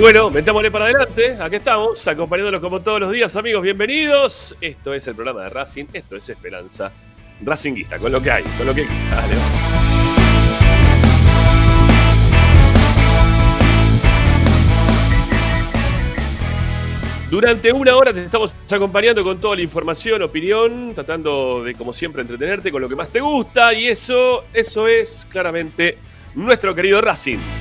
Bueno, metámosle para adelante. Aquí estamos, acompañándolos como todos los días, amigos. Bienvenidos. Esto es el programa de Racing. Esto es Esperanza Racinguista, con lo que hay, con lo que. Dale, Durante una hora te estamos acompañando con toda la información, opinión, tratando de, como siempre, entretenerte con lo que más te gusta. Y eso, eso es claramente nuestro querido Racing.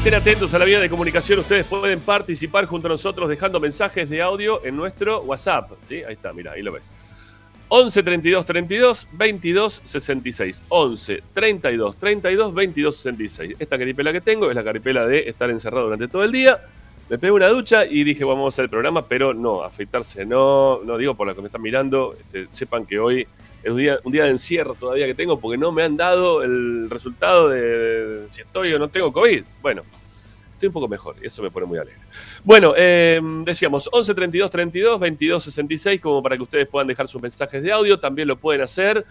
Estén atentos a la vía de comunicación. Ustedes pueden participar junto a nosotros dejando mensajes de audio en nuestro WhatsApp. ¿sí? Ahí está, mira, ahí lo ves. 11 32 32 22 66. 11 32 32 22 66. Esta caripela que tengo es la caripela de estar encerrado durante todo el día. Me pegué una ducha y dije, vamos a hacer el programa, pero no, afeitarse no. No digo por lo que me están mirando. Este, sepan que hoy es un día, un día de encierro todavía que tengo porque no me han dado el resultado de, si estoy o no tengo COVID. Bueno, estoy un poco mejor y eso me pone muy alegre. Bueno, eh, decíamos 11 32 32 22 66 como para que ustedes puedan dejar sus mensajes de audio. También lo pueden hacer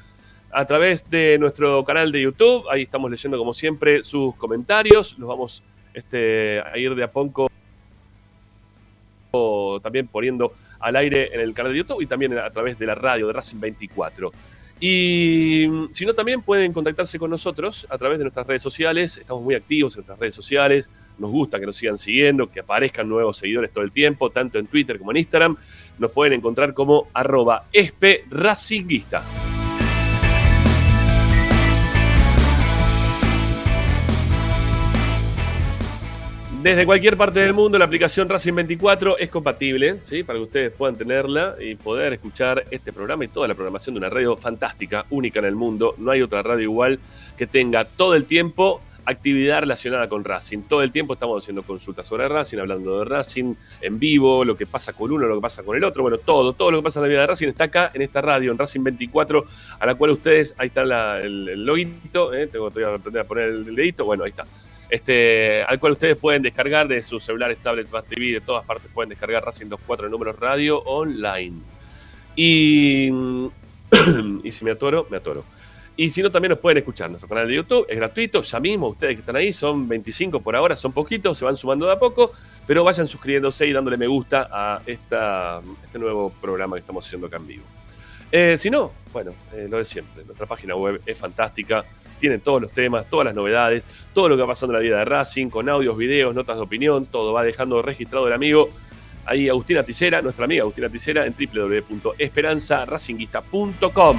a través de nuestro canal de YouTube. Ahí estamos leyendo como siempre sus comentarios. Los vamos este, a ir de a poco también poniendo al aire en el canal de YouTube y también a través de la radio de Racing 24. Y si no, también pueden contactarse con nosotros a través de nuestras redes sociales. Estamos muy activos en nuestras redes sociales. Nos gusta que nos sigan siguiendo, que aparezcan nuevos seguidores todo el tiempo, tanto en Twitter como en Instagram. Nos pueden encontrar como arroba espe-racinguista. Desde cualquier parte del mundo, la aplicación Racing 24 es compatible, ¿sí? para que ustedes puedan tenerla y poder escuchar este programa y toda la programación de una radio fantástica, única en el mundo. No hay otra radio igual que tenga todo el tiempo actividad relacionada con Racing. Todo el tiempo estamos haciendo consultas sobre Racing, hablando de Racing en vivo, lo que pasa con uno, lo que pasa con el otro. Bueno, todo, todo lo que pasa en la vida de Racing está acá en esta radio, en Racing 24, a la cual ustedes, ahí está el, el loguito, ¿eh? tengo que aprender a poner el dedito, bueno, ahí está este, al cual ustedes pueden descargar de sus celulares, tablets, más TV, de todas partes pueden descargar Racing 24 números radio online. Y, y si me atoro, me atoro. Y si no, también nos pueden escuchar nuestro canal de YouTube, es gratuito, ya mismo, ustedes que están ahí, son 25 por ahora, son poquitos, se van sumando de a poco, pero vayan suscribiéndose y dándole me gusta a esta, este nuevo programa que estamos haciendo acá en vivo. Eh, si no, bueno, eh, lo de siempre, nuestra página web es fantástica, tiene todos los temas, todas las novedades, todo lo que va pasando en la vida de Racing, con audios, videos, notas de opinión, todo va dejando registrado el amigo. Ahí Agustina Ticera, nuestra amiga Agustina Ticera, en www.esperanzaracinguista.com.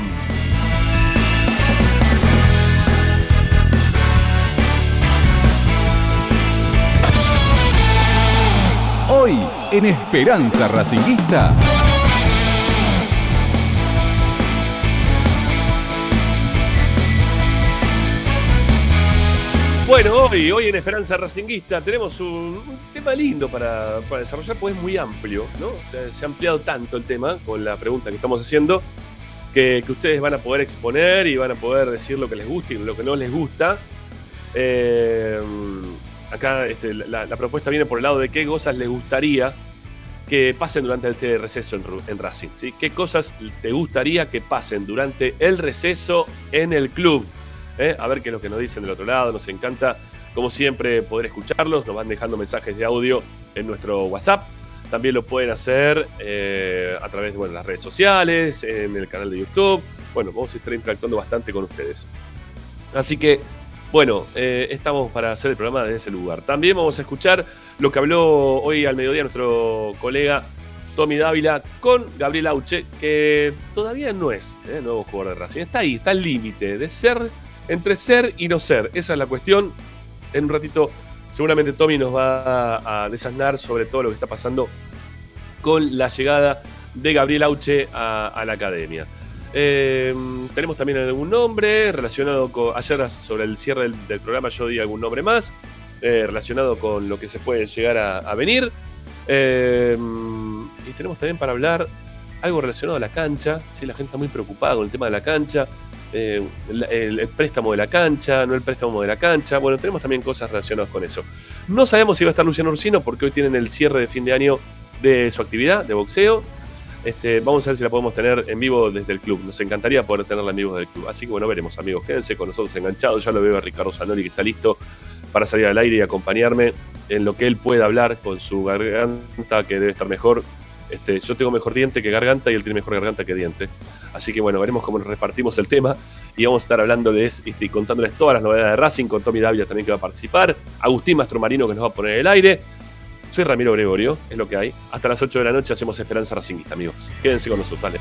Hoy en Esperanza Racinguista. Bueno, hoy, hoy en Esperanza Racinguista tenemos un, tema lindo para, desarrollar, pues es muy amplio, ¿no? Se, ha ampliado tanto el tema con la pregunta que estamos haciendo, que, ustedes van a poder exponer y van a poder decir lo que les gusta y lo que no les gusta. Eh, acá este, la, propuesta viene por el lado de qué cosas les gustaría que pasen durante este receso en, Racing. ¿Qué cosas te gustaría que pasen durante el receso en el club? ¿Eh? a ver qué es lo que nos dicen del otro lado. Nos encanta, como siempre, poder escucharlos. Nos van dejando mensajes de audio en nuestro WhatsApp. También lo pueden hacer eh, a través de las redes sociales, en el canal de YouTube. Bueno, vamos a estar interactuando bastante con ustedes. Así que, bueno, eh, estamos para hacer el programa desde ese lugar. También vamos a escuchar lo que habló hoy al mediodía nuestro colega Tommy Dávila con Gabriel Auche, que todavía no es nuevo jugador de Racing. Está ahí, está al límite de ser entre ser y no ser. Esa es la cuestión. En un ratito seguramente Tommy nos va a, desasnar sobre todo lo que está pasando con la llegada de Gabriel Auche a, la academia. Eh, tenemos también algún nombre relacionado con. Ayer, sobre el cierre del, programa, yo di algún nombre más eh, relacionado con lo que se puede llegar a, venir. Eh, y tenemos también para hablar algo relacionado a la cancha. ¿sí? La gente está muy preocupada con el tema de la cancha. Eh, el, préstamo de la cancha, no el préstamo de la cancha. Bueno, tenemos también cosas relacionadas con eso. No sabemos si va a estar Luciano Ursino porque hoy tienen el cierre de fin de año de su actividad de boxeo. Este, vamos a ver si la podemos tener en vivo desde el club. Nos encantaría poder tenerla en vivo desde el club. Así que bueno, veremos, amigos. Quédense con nosotros enganchados. Ya lo veo a Ricardo Zanoli que está listo para salir al aire y acompañarme en lo que él pueda hablar con su garganta, que debe estar mejor. Este, yo tengo mejor diente que garganta y él tiene mejor garganta que diente. Así que bueno, veremos cómo repartimos el tema y vamos a estar hablando de este, y contándoles todas las novedades de Racing, con Tommy Davia también que va a participar, Agustín Mastromarino que nos va a poner el aire. Soy Ramiro Gregorio, es lo que hay. Hasta las 8 de la noche hacemos Esperanza Racingista, amigos. Quédense con nosotros, dale.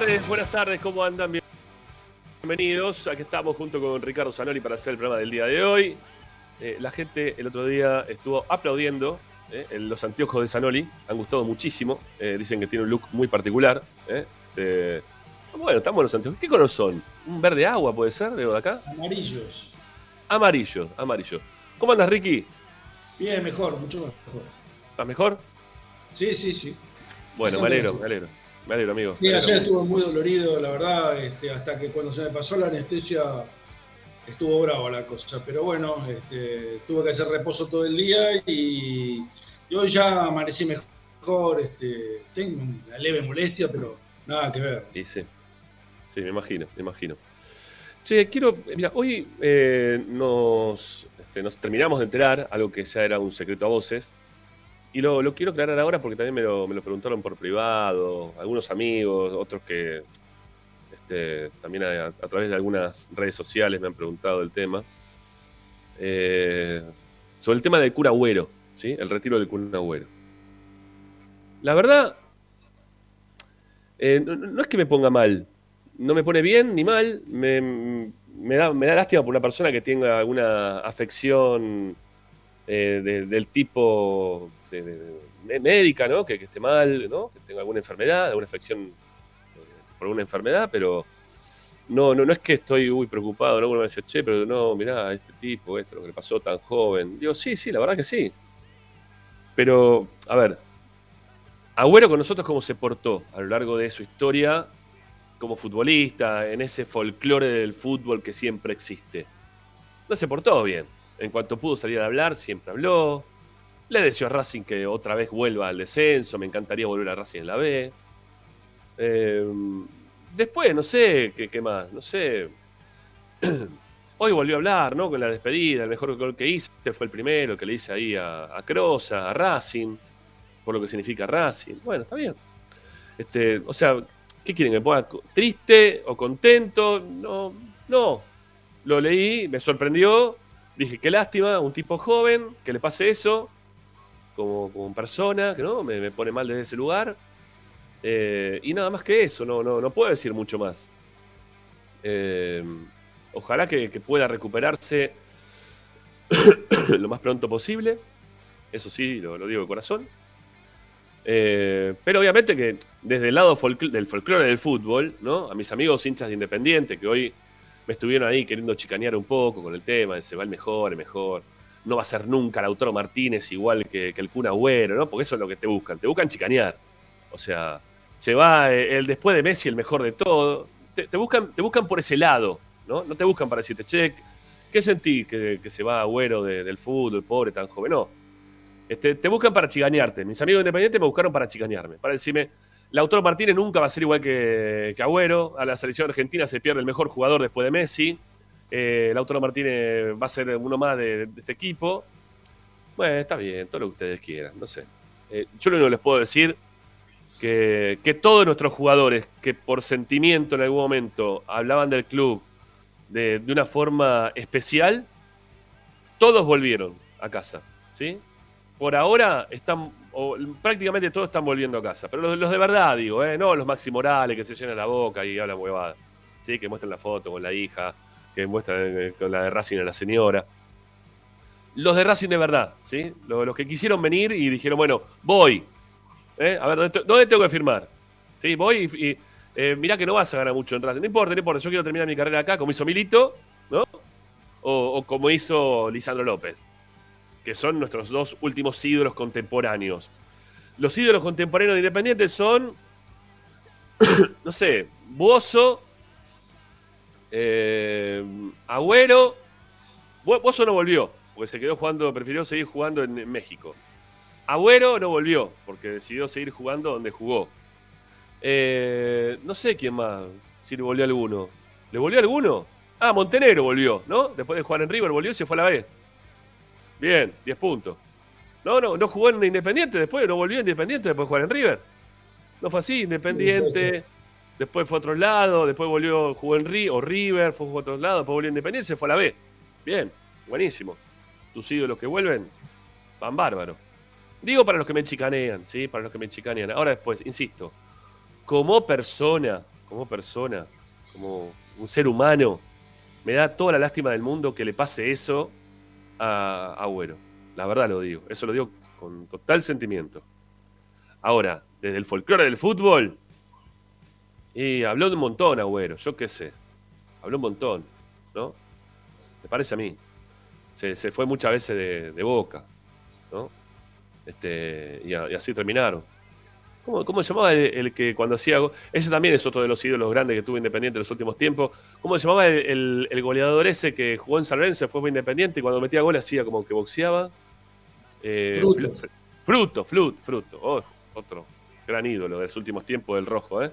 Tardes, buenas tardes, ¿cómo andan? Bienvenidos, aquí estamos junto con Ricardo Zanoli para hacer el programa del día de hoy. Eh, la gente el otro día estuvo aplaudiendo eh, en los anteojos de Zanoli, han gustado muchísimo, eh, dicen que tiene un look muy particular. eh. Este, bueno, están buenos anteojos. ¿Qué color son? ¿Un verde agua puede ser de acá? Amarillos. Amarillo, amarillo. ¿Cómo andas, Ricky? Bien, mejor, mucho mejor. ¿Estás mejor? Sí, sí, sí. Bueno, me alegro, me alegro. Me alegro, amigo. Sí, ayer estuve muy dolorido, la verdad, este, hasta que cuando se me pasó la anestesia estuvo brava la cosa. Pero bueno, este, tuve que hacer reposo todo el día y, y hoy ya amanecí mejor. Este, tengo una leve molestia, pero nada que ver. Y sí, sí, me imagino, me imagino. Che, quiero, mira, hoy eh, nos, este, nos terminamos de enterar, algo que ya era un secreto a voces, y lo, quiero aclarar ahora porque también me lo, me lo preguntaron por privado, algunos amigos, otros que este, también a, través de algunas redes sociales me han preguntado el tema. Eh, sobre el tema del cura Agüero, ¿sí? El retiro del cura Agüero. La verdad, eh, no, es que me ponga mal, no me pone bien ni mal, me, da, me da lástima por una persona que tenga alguna afección eh, de- del tipo de- médica, ¿no? Que, que esté mal, ¿no? Que tenga alguna enfermedad, alguna afección eh, por alguna enfermedad, pero no, no, no es que estoy muy preocupado, ¿no? Uno me dice, che, pero no, mirá, este tipo, esto, lo que le pasó tan joven. Digo, sí, sí, la verdad que sí. Pero, a ver, Agüero con nosotros cómo se portó a lo largo de su historia como futbolista, en ese folclore del fútbol que siempre existe. No se portó bien. En cuanto pudo salir a hablar, siempre habló. Le deseó a Racing que otra vez vuelva al descenso. Me encantaría volver a Racing en la B. Eh, después, no sé, ¿qué, qué más? No sé. Hoy volvió a hablar, ¿no? Con la despedida. El mejor gol que hice fue el primero que le hice ahí a, a Crosa, a Racing, por lo que significa Racing. Bueno, está bien. Este, o sea, ¿qué quieren? ¿Que ponga triste o contento? No, no. Lo leí, me sorprendió. Dije, qué lástima, un tipo joven, que le pase eso, como, como persona, no, me, me pone mal desde ese lugar. Eh, y nada más que eso, no, no, no puedo decir mucho más. Eh, ojalá que, que pueda recuperarse lo más pronto posible. Eso sí, lo, lo digo de corazón. Eh, pero obviamente que desde el lado del folclore del fútbol, ¿no? A mis amigos hinchas de Independiente que hoy me estuvieron ahí queriendo chicanear un poco con el tema, se va el mejor, el mejor. No va a ser nunca Lautaro Martínez igual que, que el Kun Agüero, ¿no? Porque eso es lo que te buscan, te buscan chicanear. O sea, se va eh, el después de Messi el mejor de todo. Te, buscan, te buscan por ese lado, ¿no? No te buscan para decirte, che, ¿qué sentí que, que se va Agüero de- del fútbol, pobre, tan joven? No. Este, te buscan para chiganearte. Mis amigos independientes me buscaron para chicanearme, para decirme, Lautaro Martínez nunca va a ser igual que, que Agüero. A la selección argentina se pierde el mejor jugador después de Messi. Eh, Lautaro Martínez va a ser uno más de, este equipo. Bueno, está bien, todo lo que ustedes quieran, no sé. Eh, yo lo único que les puedo decir que, que todos nuestros jugadores que por sentimiento en algún momento hablaban del club de, una forma especial, todos volvieron a casa, ¿sí? Por ahora están, o prácticamente todos están volviendo a casa, pero los, los de verdad digo, ¿eh? no los Maxi Morales que se llenan la boca y hablan huevada, ¿sí? Que muestran la foto con la hija, que muestran eh, con la de Racing a la señora. Los de Racing de verdad, ¿sí? Los, que quisieron venir y dijeron, bueno, voy. ¿eh? A ver, ¿dónde, te- dónde tengo que firmar? ¿Sí? Voy y, eh, mirá que no vas a ganar mucho en Racing. No importa, no importa, yo quiero terminar mi carrera acá, como hizo Milito, ¿no? O, o como hizo Lisandro López, que son nuestros dos últimos ídolos contemporáneos. Los ídolos contemporáneos de Independiente son, no sé, Bozo, eh, Agüero. Bo- Bozo no volvió, porque se quedó jugando, prefirió seguir jugando en, en México. Agüero no volvió, porque decidió seguir jugando donde jugó. Eh, no sé quién más, si le volvió alguno. ¿Le volvió alguno? Ah, Montenegro volvió, ¿no? Después de jugar en River, volvió y se fue a la B. Bien, 10 puntos. No, no, no jugó en Independiente después, no volvió a Independiente después de jugar en River. No fue así, Independiente, después fue a otro lado, después volvió, jugó en Ri o River, fue a otro lado, después volvió a Independiente, fue a la B. Bien, buenísimo. Tus ídolos que vuelven, van bárbaro. Digo para los que me chicanean, ¿sí? Para los que me chicanean. Ahora después, insisto, como persona, como persona, como un ser humano, me da toda la lástima del mundo que le pase eso a Agüero. La verdad lo digo. Eso lo digo con total sentimiento. Ahora, desde el folclore del fútbol, y habló de un montón Agüero, yo qué sé. Habló un montón, ¿no? Me parece a mí. Se, se fue muchas veces de, de boca, ¿no? Este, y, a- y así terminaron. ¿Cómo, cómo se llamaba el, el que cuando hacía Ese también es otro de los ídolos grandes que tuvo Independiente en los últimos tiempos. ¿Cómo se llamaba el, el- el goleador ese que jugó en San Lorenzo, fue muy Independiente y cuando metía gol hacía como que boxeaba? Eh, Frutos. Fruto, Flut, Fruto. Oh, otro gran ídolo de los últimos tiempos del rojo, ¿eh?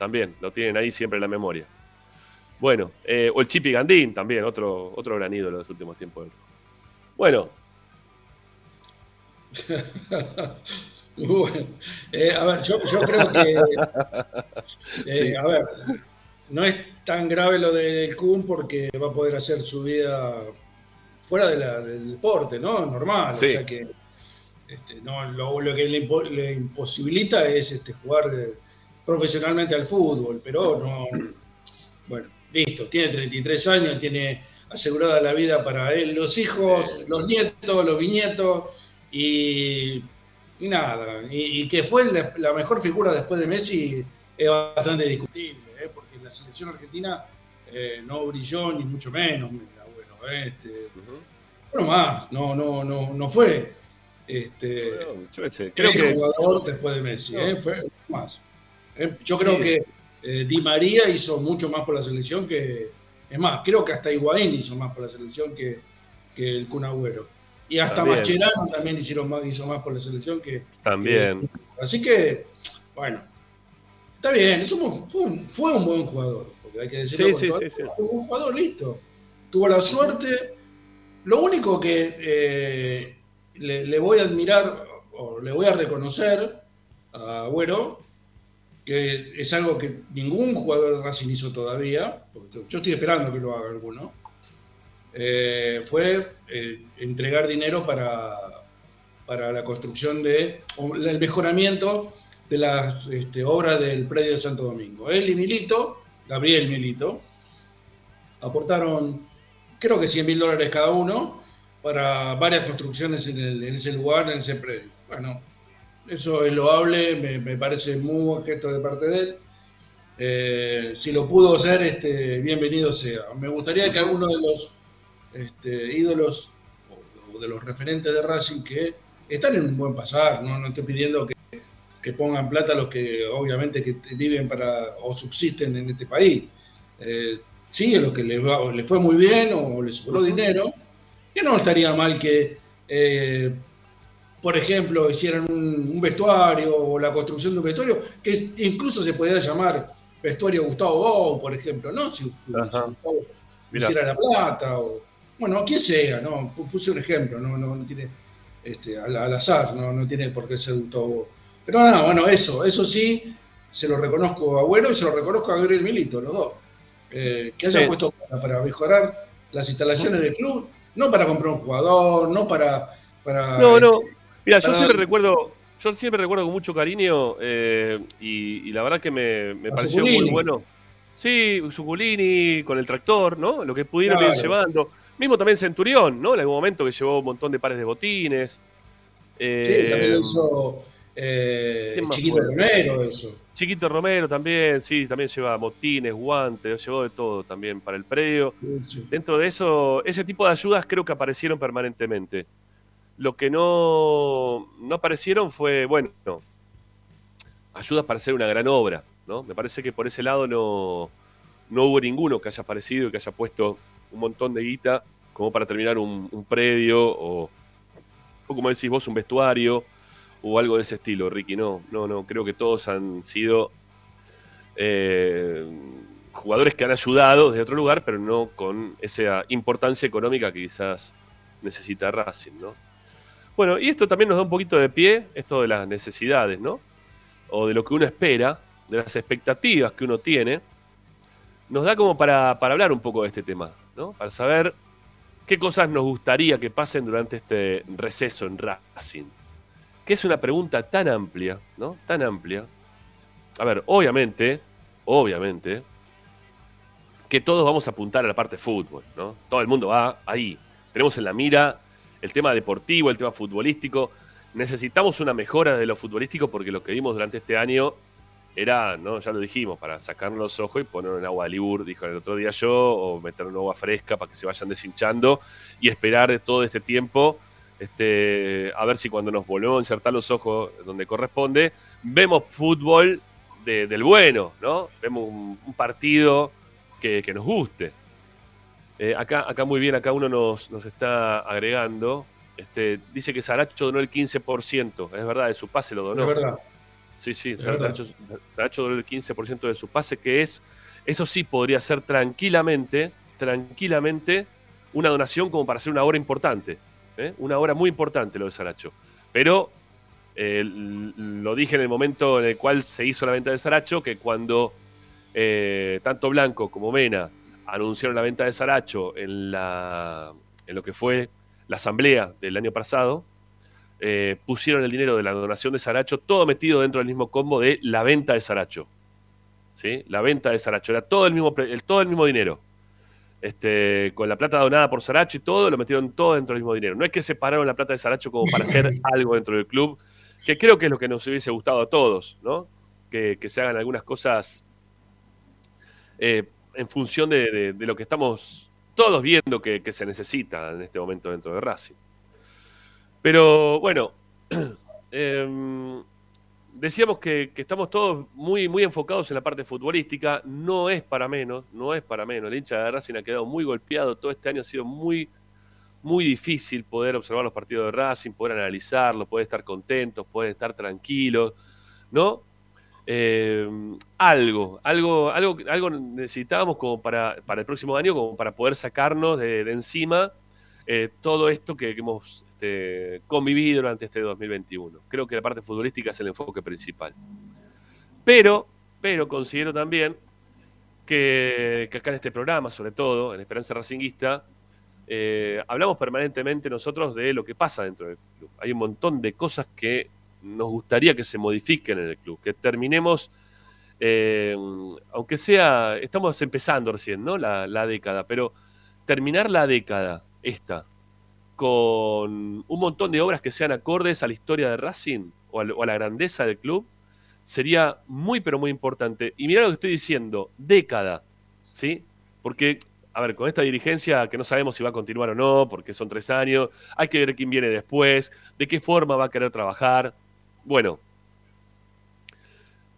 También, lo tienen ahí siempre en la memoria. Bueno, eh, o el Chipi Gandín también, otro, otro gran ídolo de los últimos tiempos. Bueno, Bueno, eh, a ver, yo, yo creo que. eh, Sí. A ver, no es tan grave lo del Kun porque va a poder hacer su vida fuera de la- del deporte, ¿no? Normal. Sí. O sea que. este, no, lo, lo que le, impo- le imposibilita es este, jugar de- profesionalmente al fútbol, pero no. Bueno, listo, tiene 33 años, tiene asegurada la vida para él, los hijos, los nietos, los bisnietos y, y nada. Y, y que fue la, la mejor figura después de Messi es bastante discutible, ¿eh? porque la selección argentina eh, no brilló ni mucho menos. mira, Bueno, ¿eh? este, bueno, más, no, no, no, no fue. Este, Bueno, yo creo que jugador después de Messi, No. ¿eh? fue más. Eh, Yo Sí. creo que eh, Di María hizo mucho más por la selección que. Es más, creo que hasta Higuaín hizo más por la selección que, que el Kun Agüero. Y hasta También. Mascherano también hicieron más, hizo más por la selección que. también. Así que, bueno, está bien, es un- fue, un, fue un buen jugador, porque hay que decirlo. Sí, Fue un jugador, listo. Tuvo la suerte. Lo único que eh, le, le voy a admirar o le voy a reconocer a Agüero, que es algo que ningún jugador de Racing hizo todavía, yo estoy esperando que lo haga alguno, eh, fue eh, entregar dinero para, para la construcción de, el mejoramiento de las este, obras del predio de Santo Domingo. Él y Milito, Gabriel Milito, aportaron creo que 100 mil dólares cada uno para varias construcciones en, en ese lugar, en ese predio. Bueno, eso es loable, me, me parece muy buen gesto de parte de él. Eh, si lo pudo hacer, este, bienvenido sea. Me gustaría que alguno de los este, ídolos o, o de los referentes de Racing que están en un buen pasar, no, no estoy pidiendo que, que pongan plata los que obviamente que viven para o subsisten en este país. Eh, sí, a los que les, va- les fue muy bien o les sobró dinero, que no estaría mal que eh, por ejemplo, hicieran un, un vestuario o la construcción de un vestuario, que incluso se podría llamar vestuario Gustavo Bou, por ejemplo, ¿no? Si, si. Gustavo hiciera La Plata, o bueno, quien sea, ¿no? Pu- Puse un ejemplo, no, no, no tiene este, al, al azar, no, no tiene por qué ser Gustavo Bou. Pero nada, bueno, eso, eso sí, se lo reconozco a Agüero y se lo reconozco a Gabriel Milito, los dos. Eh, que hayan Sí. puesto para mejorar las instalaciones del club, no para comprar un jugador, no para. para No, no. este, Mira, yo siempre recuerdo, yo siempre recuerdo con mucho cariño eh, y, y la verdad que me, pareció muy bueno. Sí, Zuculini con el tractor, ¿no? Lo que pudieron Claro. ir llevando. Mismo también Centurión, ¿no? En algún momento que llevó un montón de pares de botines. Sí, Eh, también lo hizo eh, ¿quién más Chiquito fue? Romero, eso. Chiquito Romero también, sí, también lleva botines, guantes, llevó de todo también para el predio. Sí, sí. Dentro de eso, ese tipo de ayudas creo que aparecieron permanentemente. Lo que no, no aparecieron fue, bueno, ayudas para hacer una gran obra, ¿no? Me parece que por ese lado no, no hubo ninguno que haya aparecido y que haya puesto un montón de guita como para terminar un, predio o, o, como decís vos, un vestuario o algo de ese estilo, Ricky. No, no, no, creo que todos han sido eh, jugadores que han ayudado desde otro lugar, pero no con esa importancia económica que quizás necesita Racing, ¿no? Bueno, y esto también nos da un poquito de pie, esto de las necesidades, ¿no? O de lo que uno espera, de las expectativas que uno tiene, nos da como para, para hablar un poco de este tema, ¿no? Para saber qué cosas nos gustaría que pasen durante este receso en Racing. Que es una pregunta tan amplia, ¿no? Tan amplia. A ver, obviamente, obviamente, que todos vamos a apuntar a la parte fútbol, ¿no? Todo el mundo va ahí. Tenemos en la mira el tema deportivo, el tema futbolístico. Necesitamos una mejora de lo futbolístico porque lo que vimos durante este año era, ¿no? ya lo dijimos, para sacarnos los ojos y poner en agua de libur, dijo el otro día yo, o meter en agua fresca para que se vayan deshinchando y esperar todo este tiempo, este, a ver si cuando nos volvemos a insertar los ojos donde corresponde, vemos fútbol de- del bueno, ¿no? Vemos un, un partido que, que nos guste. Eh, acá, acá muy bien, acá uno nos, nos está agregando. Este, dice que Saracho donó el 15%. Es verdad, de su pase lo donó. Es verdad. Sí, sí. Saracho, Saracho donó el 15% de su pase, que es, eso sí podría ser tranquilamente, tranquilamente, una donación como para hacer una obra importante. ¿eh? Una obra muy importante lo de Saracho. Pero eh, lo dije en el momento en el cual se hizo la venta de Saracho, que cuando eh, tanto Blanco como Mena anunciaron la venta de Saracho en, la, en lo que fue la asamblea del año pasado, eh, pusieron el dinero de la donación de Saracho todo metido dentro del mismo combo de la venta de Saracho. ¿Sí? La venta de Saracho. Era todo el mismo, el, todo el mismo dinero. Este, con la plata donada por Saracho y todo, lo metieron todo dentro del mismo dinero. No es que separaron la plata de Saracho como para hacer algo dentro del club, que creo que es lo que nos hubiese gustado a todos, ¿no? Que, que se hagan algunas cosas eh, en función de, lo que estamos todos viendo que, se necesita en este momento dentro de Racing. Pero bueno, em, decíamos que, estamos todos muy, muy enfocados en la parte futbolística. No es para menos, no es para menos. El hincha de Racing ha quedado muy golpeado. Todo este año ha sido muy, muy difícil poder observar los partidos de Racing, poder analizarlos, poder estar contentos, poder estar tranquilos, ¿no? Eh, algo, algo, algo, algo necesitábamos como para, para el próximo año, como para poder sacarnos de, encima eh, todo esto que, hemos este, convivido durante este 2021. Creo que la parte futbolística es el enfoque principal. Pero, pero considero también que, que acá en este programa, sobre todo, en Esperanza Racinguista, eh, hablamos permanentemente nosotros de lo que pasa dentro del club. Hay un montón de cosas que nos gustaría que se modifiquen en el club, que terminemos, eh, aunque sea, estamos empezando recién, ¿no? La, la década, pero terminar la década, esta, con un montón de obras que sean acordes a la historia de Racing o a, o a la grandeza del club, sería muy, pero muy importante. Y mirá lo que estoy diciendo, década, ¿sí? Porque, a ver, con esta dirigencia que no sabemos si va a continuar o no, porque son tres años, hay que ver quién viene después, de qué forma va a querer trabajar. Bueno,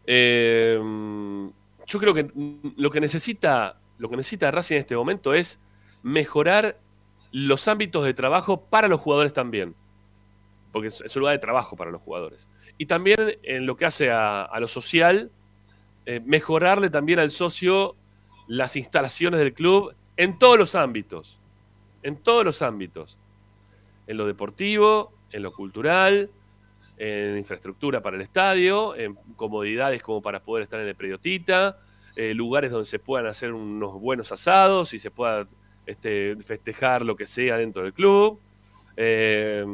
eh, yo creo que lo que necesita, lo que necesita Racing en este momento es mejorar los ámbitos de trabajo para los jugadores también. porque es, un lugar de trabajo para los jugadores. Y también en lo que hace a, a lo social, eh, mejorarle también al socio las instalaciones del club en todos los ámbitos. En todos los ámbitos. En lo deportivo, en lo cultural, en infraestructura para el estadio, en comodidades como para poder estar en el Periodita, eh, lugares donde se puedan hacer unos buenos asados y se pueda este, festejar lo que sea dentro del club. Eh,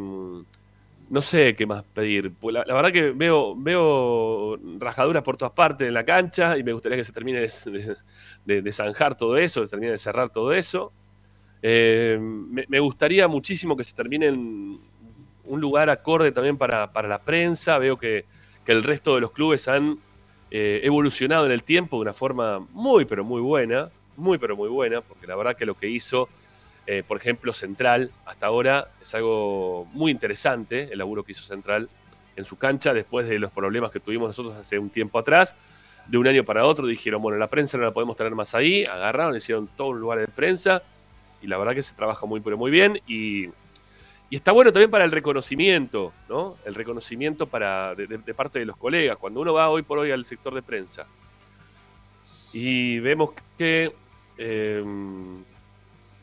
no sé qué más pedir. Pues la, verdad que veo, veo rajaduras por todas partes en la cancha y me gustaría que se termine de, de- de- de zanjar todo eso, se termine de cerrar todo eso. Eh, me, me gustaría muchísimo que se termine en un lugar acorde también para, para la prensa. Veo que, que el resto de los clubes han eh, evolucionado en el tiempo de una forma muy, pero muy buena. Muy, pero muy buena, porque la verdad que lo que hizo eh, por ejemplo, Central, hasta ahora es algo muy interesante, el laburo que hizo Central en su cancha, después de los problemas que tuvimos nosotros hace un tiempo atrás. De un año para otro dijeron, bueno, la prensa no la podemos tener más ahí, agarraron, hicieron todo un lugar de prensa, y la verdad que se trabaja muy, pero muy bien, y, y está bueno también para el reconocimiento, ¿no? El reconocimiento para, de, parte de los colegas. Cuando uno va hoy por hoy al sector de prensa y vemos que eh,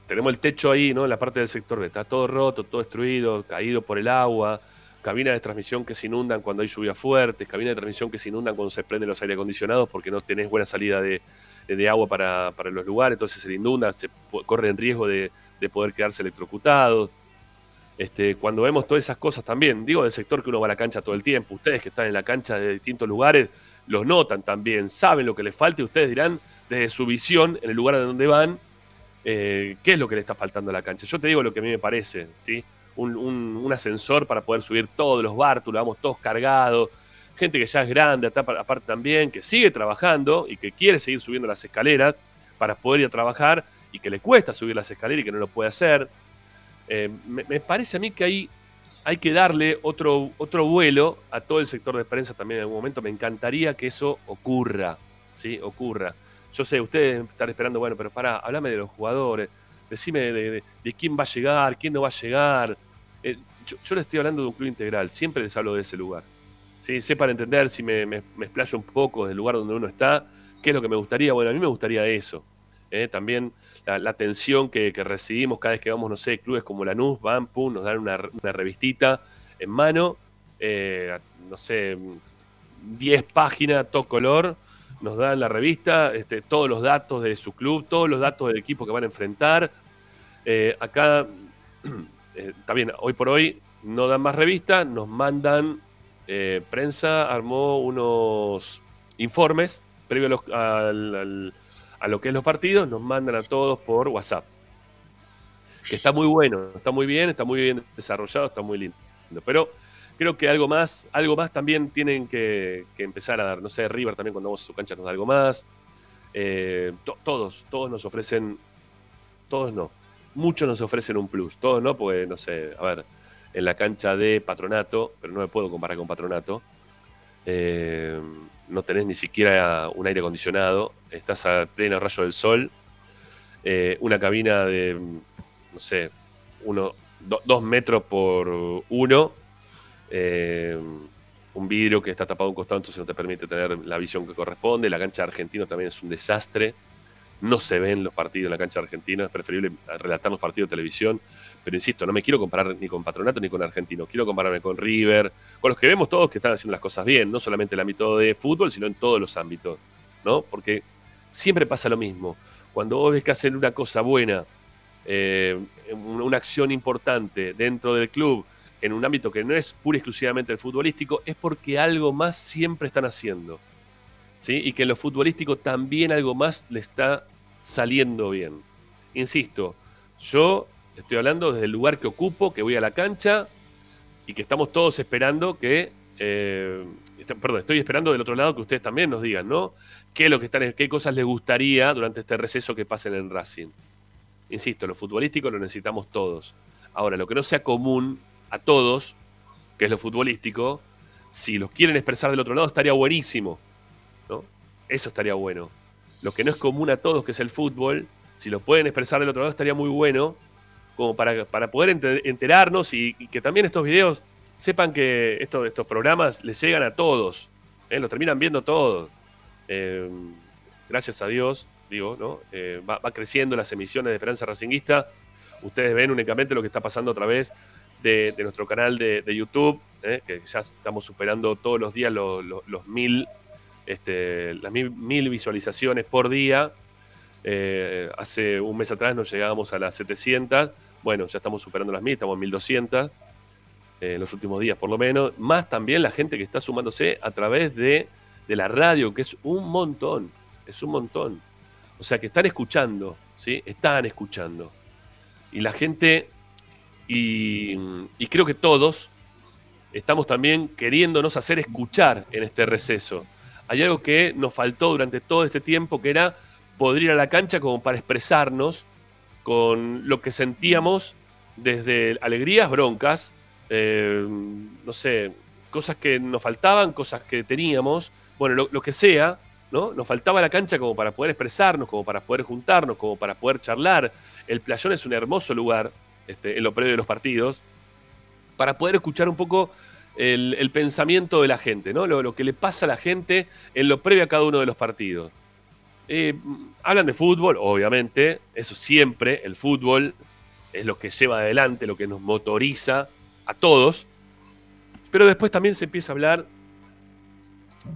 tenemos el techo ahí, ¿no? En la parte del sector B. Está todo roto, todo destruido, caído por el agua. Cabinas de transmisión que se inundan cuando hay lluvias fuertes. Cabinas de transmisión que se inundan cuando se prenden los aire acondicionados porque no tenés buena salida de, de agua para, para los lugares. Entonces se inunda, se corre en riesgo de, de poder quedarse electrocutados. Este, cuando vemos todas esas cosas también, digo del sector que uno va a la cancha todo el tiempo, ustedes que están en la cancha de distintos lugares, los notan también, saben lo que les falta y ustedes dirán desde su visión en el lugar de donde van, eh, qué es lo que le está faltando a la cancha. Yo te digo lo que a mí me parece, ¿sí? Un, ascensor para poder subir todos los bártulos, vamos todos cargados, gente que ya es grande, aparte también, que sigue trabajando y que quiere seguir subiendo las escaleras para poder ir a trabajar y que le cuesta subir las escaleras y que no lo puede hacer. Eh, me, parece a mí que hay, hay que darle otro, otro vuelo a todo el sector de prensa también en algún momento. Me encantaría que eso ocurra, ¿sí? Ocurra. Yo sé, ustedes están esperando, bueno, pero pará, háblame de los jugadores, decime de, de- quién va a llegar, quién no va a llegar. Eh, yo, yo les estoy hablando de un club integral, siempre les hablo de ese lugar. ¿sí? Sé para entender si me, me, me explayo un poco del lugar donde uno está, qué es lo que me gustaría. Bueno, a mí me gustaría eso. ¿eh? También la, atención que, recibimos cada vez que vamos, no sé, clubes como Lanús, van, pum, nos dan una, una revistita en mano, eh, no sé, 10 páginas, todo color, nos dan la revista, este, todos los datos de su club, todos los datos del equipo que van a enfrentar. Eh, acá, eh, también, hoy por hoy, no dan más revista, nos mandan, prensa armó unos informes previo a, los- al- al- a lo que es los partidos, nos mandan a todos por WhatsApp. Que está muy bueno, está muy bien, está muy bien desarrollado, está muy lindo. Pero creo que algo más, algo más también tienen que, empezar a dar. No sé, River también cuando vamos a su cancha nos da algo más. Eh, to- todos, todos nos ofrecen, todos no, muchos nos ofrecen un plus. Todos no, porque no sé, a ver, en la cancha de Patronato, pero no me puedo comparar con Patronato, eh, no tenés ni siquiera un aire acondicionado, estás a pleno rayo del sol, eh, una cabina de, no sé, uno, do- dos metros por uno, eh, un vidrio que está tapado a un costado, entonces no te permite tener la visión que corresponde. La cancha de argentino también es un desastre. No se ven los partidos en la cancha de argentino, es preferible relatar los partidos de televisión. Pero insisto, no me quiero comparar ni con Patronato ni con Argentino, quiero compararme con River, con los que vemos todos que están haciendo las cosas bien, no solamente en el ámbito de fútbol, sino en todos los ámbitos, ¿no? Porque siempre pasa lo mismo. Cuando vos ves que hacen una cosa buena, eh, un- una acción importante dentro del club, en un ámbito que no es pura y exclusivamente el futbolístico, es porque algo más siempre están haciendo. ¿Sí? Y que en lo futbolístico también algo más le está saliendo bien. Insisto, yo estoy hablando desde el lugar que ocupo, que voy a la cancha y que estamos todos esperando que. eh, perdón, estoy esperando del otro lado que ustedes también nos digan, ¿no? ¿Qué, lo que están, qué cosas les gustaría durante este receso que pasen en Racing? Insisto, lo futbolístico lo necesitamos todos. Ahora, lo que no sea común a todos, que es lo futbolístico, si los quieren expresar del otro lado, estaría buenísimo. Eso estaría bueno. Lo que no es común a todos, que es el fútbol, si lo pueden expresar del otro lado, estaría muy bueno, como para, para poder ente- enterarnos y, que también estos videos sepan que esto- estos programas les llegan a todos, ¿eh? los terminan viendo todos. Eh, gracias a Dios, digo, ¿no? Eh, va, va creciendo las emisiones de Esperanza Racinguista. Ustedes ven únicamente lo que está pasando a través de, nuestro canal de, YouTube, ¿eh? que ya estamos superando todos los días los mil, este, las mil, visualizaciones por día. Eh, hace un mes atrás nos llegábamos a las 700. Bueno, ya estamos superando las mil, estamos en 1200 eh, en los últimos días por lo menos. Más también la gente que está sumándose a través de, de la radio, que es un montón. Es un montón. O sea, que están escuchando, ¿sí? Están escuchando. Y la gente, y creo que todos, estamos también queriéndonos hacer escuchar en este receso. Hay algo que nos faltó durante todo este tiempo, que era poder ir a la cancha como para expresarnos con lo que sentíamos desde alegrías, broncas, eh, no sé, cosas que nos faltaban, cosas que teníamos, bueno, lo, que sea, ¿no? Nos faltaba la cancha como para poder expresarnos, como para poder juntarnos, como para poder charlar. El playón es un hermoso lugar este, en lo previo de los partidos, para poder escuchar un poco el, pensamiento de la gente, ¿no? Lo, que le pasa a la gente en lo previo a cada uno de los partidos. Eh, hablan de fútbol, obviamente, eso siempre, el fútbol es lo que lleva adelante, lo que nos motoriza a todos, pero después también se empieza a hablar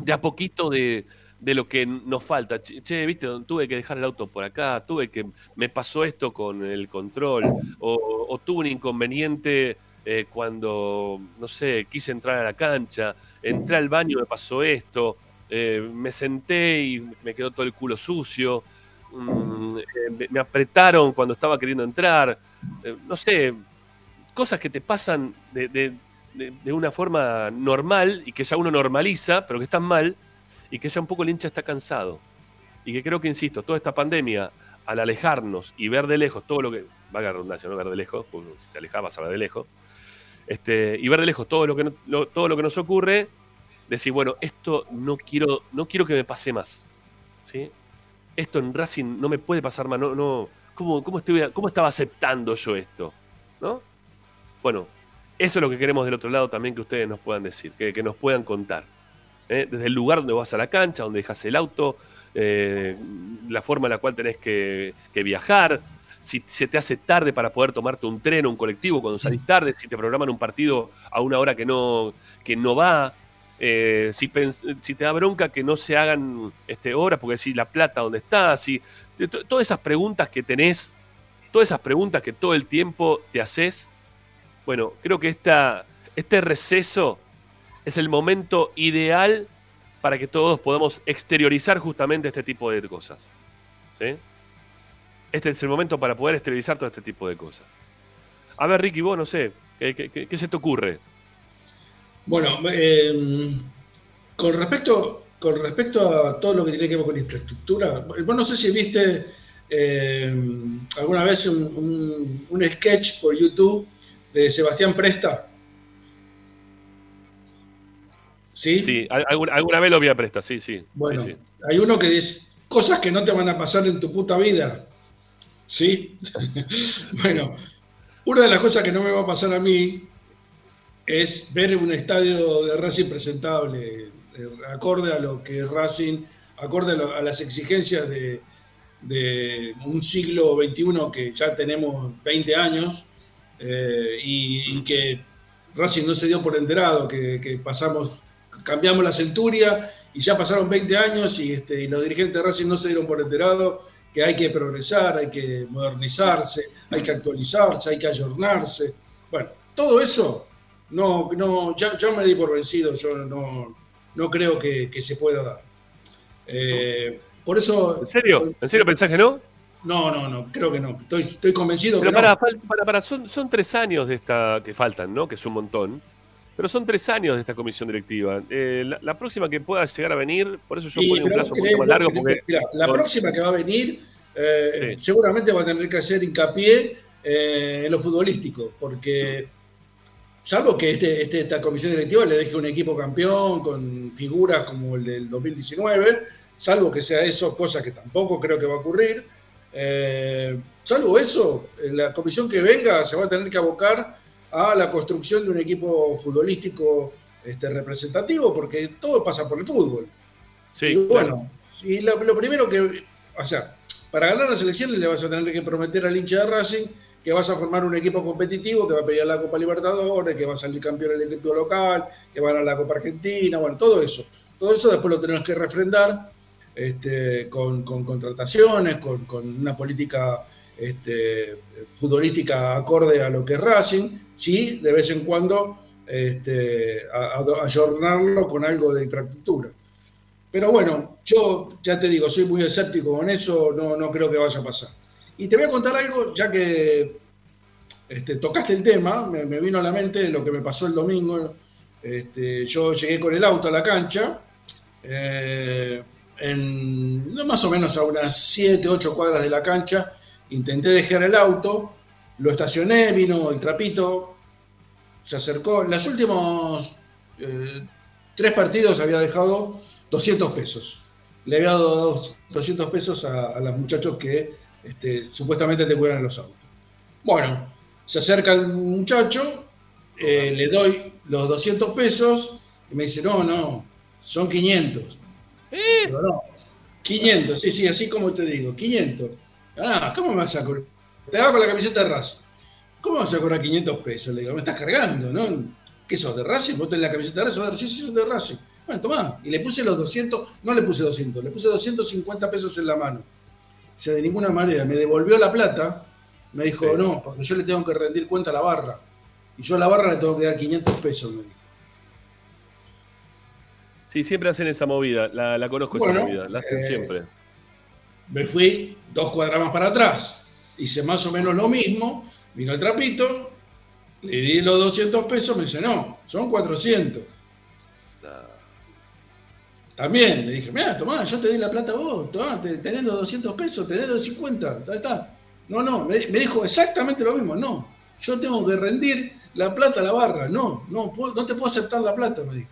de a poquito de, de lo que nos falta. Che, che, viste, tuve que dejar el auto por acá, tuve que, me pasó esto con el control, o, o tuve un inconveniente eh, cuando, no sé, quise entrar a la cancha, entré al baño, me pasó esto, eh, me senté y me quedó todo el culo sucio, mm, eh, me, apretaron cuando estaba queriendo entrar, no sé, cosas que te pasan de, de- de- una forma normal y que ya uno normaliza, pero que están mal, y que ya un poco el hincha está cansado. Y que creo que, insisto, toda esta pandemia, al alejarnos y ver de lejos todo lo que, valga la redundancia, no ver de lejos, porque si te alejas vas a ver de lejos, este, y ver de lejos todo lo que, no- todo lo que nos ocurre, decir, bueno, esto no quiero, no quiero que me pase más. ¿sí? Esto en Racing no me puede pasar más. No, no, ¿cómo, cómo, estaba aceptando yo esto? ¿No? Bueno, eso es lo que queremos del otro lado también que ustedes nos puedan decir, que, que nos puedan contar. ¿eh? Desde el lugar donde vas a la cancha, donde dejas el auto, eh, la forma en la cual tenés que viajar, si se te hace tarde para poder tomarte un tren o un colectivo cuando salís tarde, si te programan un partido a una hora que no, que no va, eh, si, si te da bronca que no se hagan este, horas, porque si la plata dónde está, si, todas esas preguntas que tenés, todas esas preguntas que todo el tiempo te haces, bueno, creo que esta, este receso es el momento ideal para que todos podamos exteriorizar justamente este tipo de cosas. ¿sí? Este es el momento para poder exteriorizar todo este tipo de cosas. A ver, Ricky, vos no sé, ¿qué, qué- se te ocurre? Bueno, eh, con, respecto, con respecto a todo lo que tiene que ver con infraestructura, vos no sé si viste eh, alguna vez un, un- un sketch por YouTube de Sebastián Presta. ¿Sí? Sí, al- alguna, alguna vez lo vi a presta, sí, sí. Bueno, sí, sí. hay uno que dice cosas que no te van a pasar en tu puta vida. ¿Sí? bueno, una de las cosas que no me va a pasar a mí es ver un estadio de Racing presentable, eh, acorde a lo que es Racing, acorde a, las exigencias de, un siglo XXI que ya tenemos 20 años eh, y, que Racing no se dio por enterado, que, que pasamos, cambiamos la centuria y ya pasaron 20 años y, este, y los dirigentes de Racing no se dieron por enterado que hay que progresar, hay que modernizarse, hay que actualizarse, hay que ayornarse. Bueno, todo eso no, no, ya, ya me di por vencido, yo no, no creo que, que se pueda dar. Eh, por eso. ¿En serio? ¿En serio pensás que no? No, no, no, creo que no. Estoy, estoy convencido Pero que para, no. para, para, son, son tres años de esta que faltan, ¿no? Que es un montón. Pero son tres años de esta comisión directiva. Eh, la, la próxima que pueda llegar a venir, por eso yo Sí, pongo un plazo poquito más largo, porque mirá, la próxima que va a venir eh, Sí. seguramente va a tener que hacer hincapié eh, en lo futbolístico, porque salvo que este, este- esta comisión directiva le deje un equipo campeón con figuras como el del 2019, salvo que sea eso, cosa que tampoco creo que va a ocurrir. salvo eso, la comisión que venga se va a tener que abocar a la construcción de un equipo futbolístico este, representativo, porque todo pasa por el fútbol. Sí, y bueno, y lo, lo primero que, o sea, para ganar las elecciones le vas a tener que prometer al hincha de Racing que vas a formar un equipo competitivo, que va a pelear la Copa Libertadores, que va a salir campeón el equipo local, que va a ganar la Copa Argentina, bueno, todo eso. Todo eso después lo tenemos que refrendar este, con, con contrataciones, con, con una política este, futbolística acorde a lo que es Racing, sí, de vez en cuando este, ayornarlo con algo de infraestructura. Pero bueno, yo ya te digo, soy muy escéptico con eso, no, no creo que vaya a pasar. Y te voy a contar algo, ya que este, tocaste el tema, me, vino a la mente lo que me pasó el domingo. Este, yo llegué con el auto a la cancha, eh, más o menos a unas 7, 8 cuadras de la cancha, intenté dejar el auto, lo estacioné, vino el trapito, se acercó. En los últimos eh, tres partidos había dejado 200 pesos. Le había dado dos- 200 pesos a, a los muchachos que este, supuestamente te cuidan los autos. Bueno, se acerca el muchacho, eh, le doy los 200 pesos y me dice, no, no, son 500. Digo, no, 500, sí, sí, así como te digo, 500. Ah, ¿cómo me vas a cobrar? Te hago con la camiseta de Racing. ¿Cómo vas a cobrar 500 pesos? Le digo, me estás cargando, ¿no? ¿Qué sos, de Racing? ¿Vos tenés la camiseta de Racing? Sí, sí, soy de Racing. Bueno, tomá. Y le puse los 200, no le puse 200, le puse 250 pesos en la mano. O sea, de ninguna manera. Me devolvió la plata. Me dijo, Sí. no, porque yo le tengo que rendir cuenta a la barra. Y yo a la barra le tengo que dar 500 pesos, me dijo. Sí, siempre hacen esa movida. La, la conozco Bueno, esa movida. La hacen eh, siempre. Me fui dos cuadras más para atrás. Hice más o menos lo mismo. Vino el trapito. Le di los 200 pesos. Me dice, no, son 400. También le dije, mira, tomá, yo te di la plata a vos, tomá, te- tenés los 200 pesos, tenés los 50, ahí está. No, no, me, me dijo exactamente lo mismo, no, yo tengo que rendir la plata a la barra, no, no, no te puedo aceptar la plata, me dijo.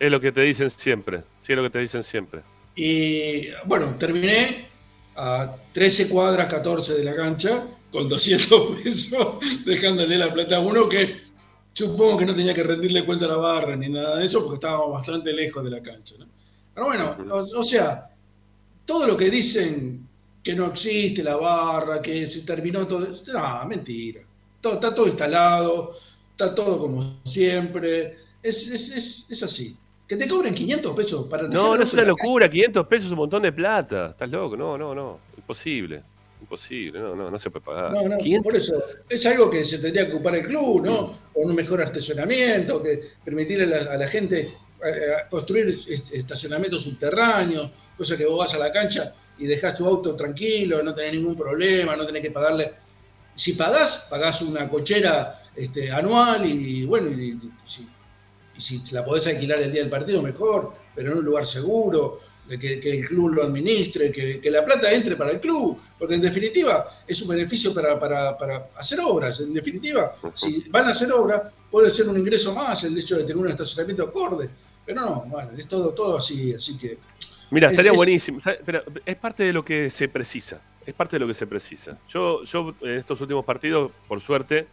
Es lo que te dicen siempre. Sí, es lo que te dicen siempre. Y bueno, terminé a 13 cuadras 14 de la cancha con 200 pesos, dejándole la plata a uno que supongo que no tenía que rendirle cuenta a la barra ni nada de eso porque estábamos bastante lejos de la cancha. ¿no? Pero bueno, o, o sea, todo lo que dicen que no existe la barra, que se terminó todo, no, mentira. Todo, está todo instalado, está todo como siempre. Es, es, es, es así. Que te cobren 500 pesos para No, no es una calle. locura. 500 pesos es un montón de plata. Estás loco. No, no, no. Imposible. Imposible. No, no, no se puede pagar. No, no, 500 por eso es algo que se tendría que ocupar el club, ¿no? Con un mejor estacionamiento, que permitirle a la, a la gente eh, construir est- estacionamientos subterráneos, cosa que vos vas a la cancha y dejás tu auto tranquilo, no tenés ningún problema, no tenés que pagarle. Si pagás, pagás una cochera este, anual y bueno, y, y- si, y si la podés alquilar el día del partido, mejor, pero en un lugar seguro, de que, que el club lo administre, que, que la plata entre para el club, porque en definitiva es un beneficio para, para- para hacer obras. En definitiva, si van a hacer obras, puede ser un ingreso más el hecho de tener un estacionamiento acorde. Pero no, bueno, es todo, todo así, así que. Mira, Es- estaría es- buenísimo. Pero es parte de lo que se precisa. Es parte de lo que se precisa. Yo, yo en estos últimos partidos, por suerte,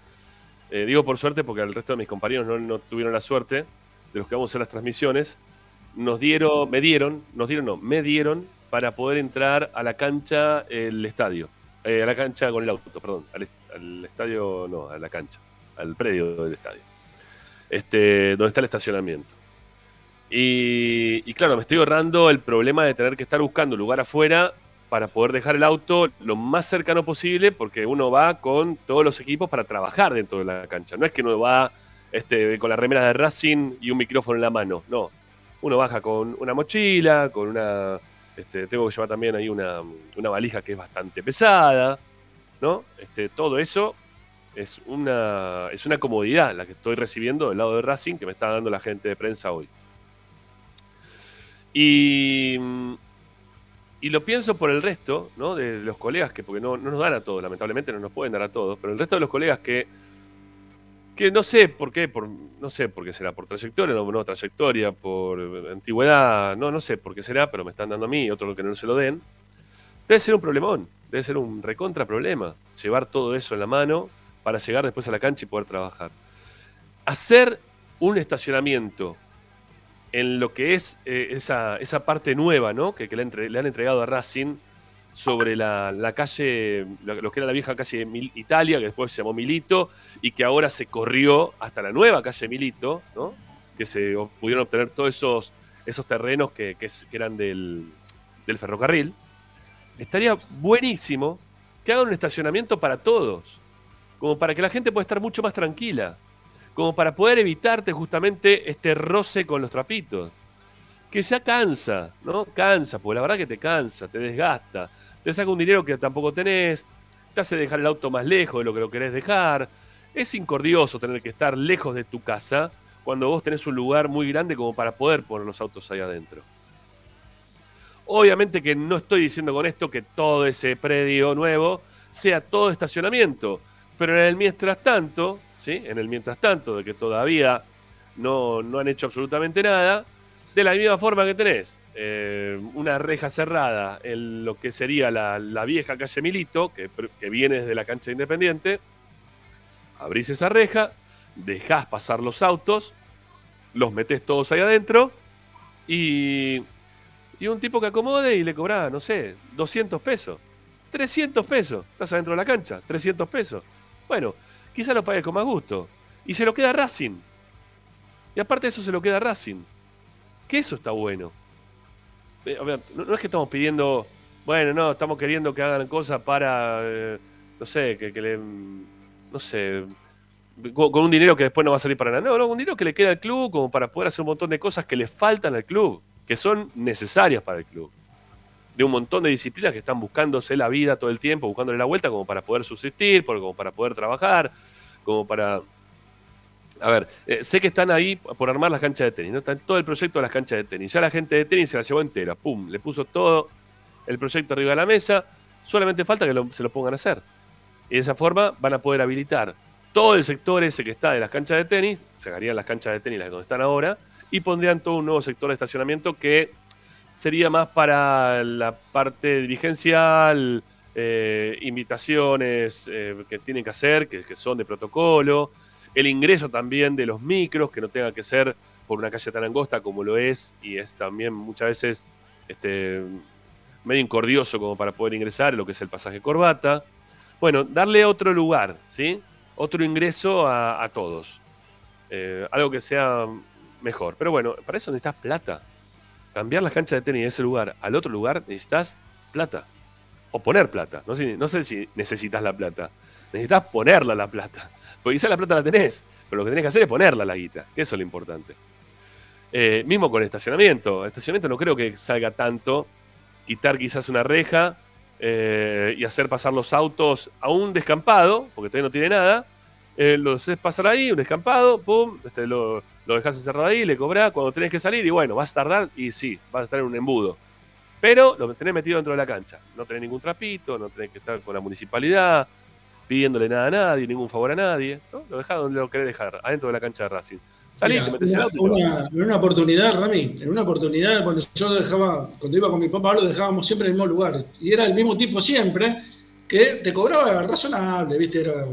eh, digo por suerte porque el resto de mis compañeros no, tuvieron la suerte de los que vamos a hacer las transmisiones, nos dieron, me dieron, nos dieron, no, me dieron para poder entrar a la cancha, el estadio. Eh, a la cancha con el auto, perdón. Al, est- al estadio, no, a la cancha. Al predio del estadio. Este, donde está el estacionamiento. Y claro, me estoy ahorrando el problema de tener que estar buscando lugar afuera para poder dejar el auto lo más cercano posible, porque uno va con todos los equipos para trabajar dentro de la cancha. No es que uno va este, con la remera de Racing y un micrófono en la mano, no. Uno baja con una mochila, con una... Este, tengo que llevar también ahí una, una valija que es bastante pesada, ¿no? Este, todo eso es una, es una comodidad la que estoy recibiendo del lado de Racing que me está dando la gente de prensa hoy. Y, y lo pienso por el resto ¿no? de los colegas, que porque no, no nos dan a todos, lamentablemente no nos pueden dar a todos, pero el resto de los colegas que, que no sé por qué, por, no sé por qué será, por trayectoria no, no trayectoria, por antigüedad, no, no sé por qué será, pero me están dando a mí, otro que no se lo den. Debe ser un problemón, debe ser un recontra problema llevar todo eso en la mano para llegar después a la cancha y poder trabajar. Hacer un estacionamiento en lo que es eh, esa, esa parte nueva ¿no? que, le, han entregado a Racing sobre la, la calle, lo, que era la vieja calle Mil- Italia, que después se llamó Milito, y que ahora se corrió hasta la nueva calle Milito, ¿no? que se pudieron obtener todos esos, esos terrenos que, que que eran del, del ferrocarril. Estaría buenísimo que hagan un estacionamiento para todos, como para que la gente pueda estar mucho más tranquila, como para poder evitarte justamente este roce con los trapitos que ya cansa, ¿no? Cansa, porque la verdad que te cansa, te desgasta, te saca un dinero que tampoco tenés, te hace dejar el auto más lejos de lo que lo querés dejar. Es incordioso tener que estar lejos de tu casa cuando vos tenés un lugar muy grande como para poder poner los autos ahí adentro. Obviamente que no estoy diciendo con esto que todo ese predio nuevo sea todo estacionamiento, pero en el mientras tanto, ¿sí? En el mientras tanto de que todavía no, no han hecho absolutamente nada, de la misma forma que tenés eh, una reja cerrada en lo que sería la, la vieja calle Milito, que, que viene desde la cancha de Independiente, abrís esa reja, dejás pasar los autos, los metés todos ahí adentro y, y un tipo que acomode y le cobrá, no sé, 200 pesos, 300 pesos, estás adentro de la cancha, 300 pesos. Bueno, quizás lo pagues con más gusto. Y se lo queda Racing. Y aparte de eso se lo queda Racing. Que eso está bueno. Eh, no, es que estamos pidiendo, bueno, no, estamos queriendo que hagan cosas para, eh, no sé, que, le, no sé, con, con un dinero que después no va a salir para nada. No, no, un dinero que le queda al club como para poder hacer un montón de cosas que le faltan al club, que son necesarias para el club. De un montón de disciplinas que están buscándose la vida todo el tiempo, buscándole la vuelta como para poder subsistir, como para poder trabajar, como para a ver, eh, sé que están ahí por armar las canchas de tenis, ¿no? Está en todo el proyecto de las canchas de tenis. Ya la gente de tenis se la llevó entera, pum, le puso todo el proyecto arriba de la mesa, solamente falta que se lo pongan a hacer. Y de esa forma van a poder habilitar todo el sector ese que está de las canchas de tenis, sacarían las canchas de tenis las donde están ahora, y pondrían todo un nuevo sector de estacionamiento que sería más para la parte dirigencial, eh, invitaciones eh, que tienen que hacer, que, son de protocolo, el ingreso también de los micros, que no tenga que ser por una calle tan angosta como lo es, y es también muchas veces este, medio incordioso como para poder ingresar lo que es el pasaje corbata. Bueno, darle otro lugar, ¿sí? Otro ingreso a, a todos. Eh, algo que sea mejor. Pero bueno, para eso necesitas plata. Cambiar las canchas de tenis de ese lugar al otro lugar necesitas plata. O poner plata. No sé, si necesitas la plata. Necesitas ponerla la plata. Porque quizás la plata la tenés, pero lo que tenés que hacer es ponerla la guita, que eso es lo importante. Eh, mismo con estacionamiento. Estacionamiento no creo que salga tanto quitar quizás una reja eh, y hacer pasar los autos a un descampado, porque todavía no tiene nada. Eh, lo haces pasar ahí, un descampado, pum, este, lo, lo dejas encerrado ahí, le cobrás cuando tenés que salir y bueno, vas a tardar y sí, vas a estar en un embudo. Pero lo tenés metido dentro de la cancha. No tenés ningún trapito, no tenés que estar con la municipalidad, pidiéndole nada a nadie, ningún favor a nadie. ¿no? Lo dejás donde lo querés dejar, adentro de la cancha de Racing. Salí, te metes en una, auto en una oportunidad, Rami, en una oportunidad, cuando yo dejaba, cuando iba con mi papá, lo dejábamos siempre en el mismo lugar. Y era el mismo tipo siempre, que te cobraba razonable, ¿viste? Era,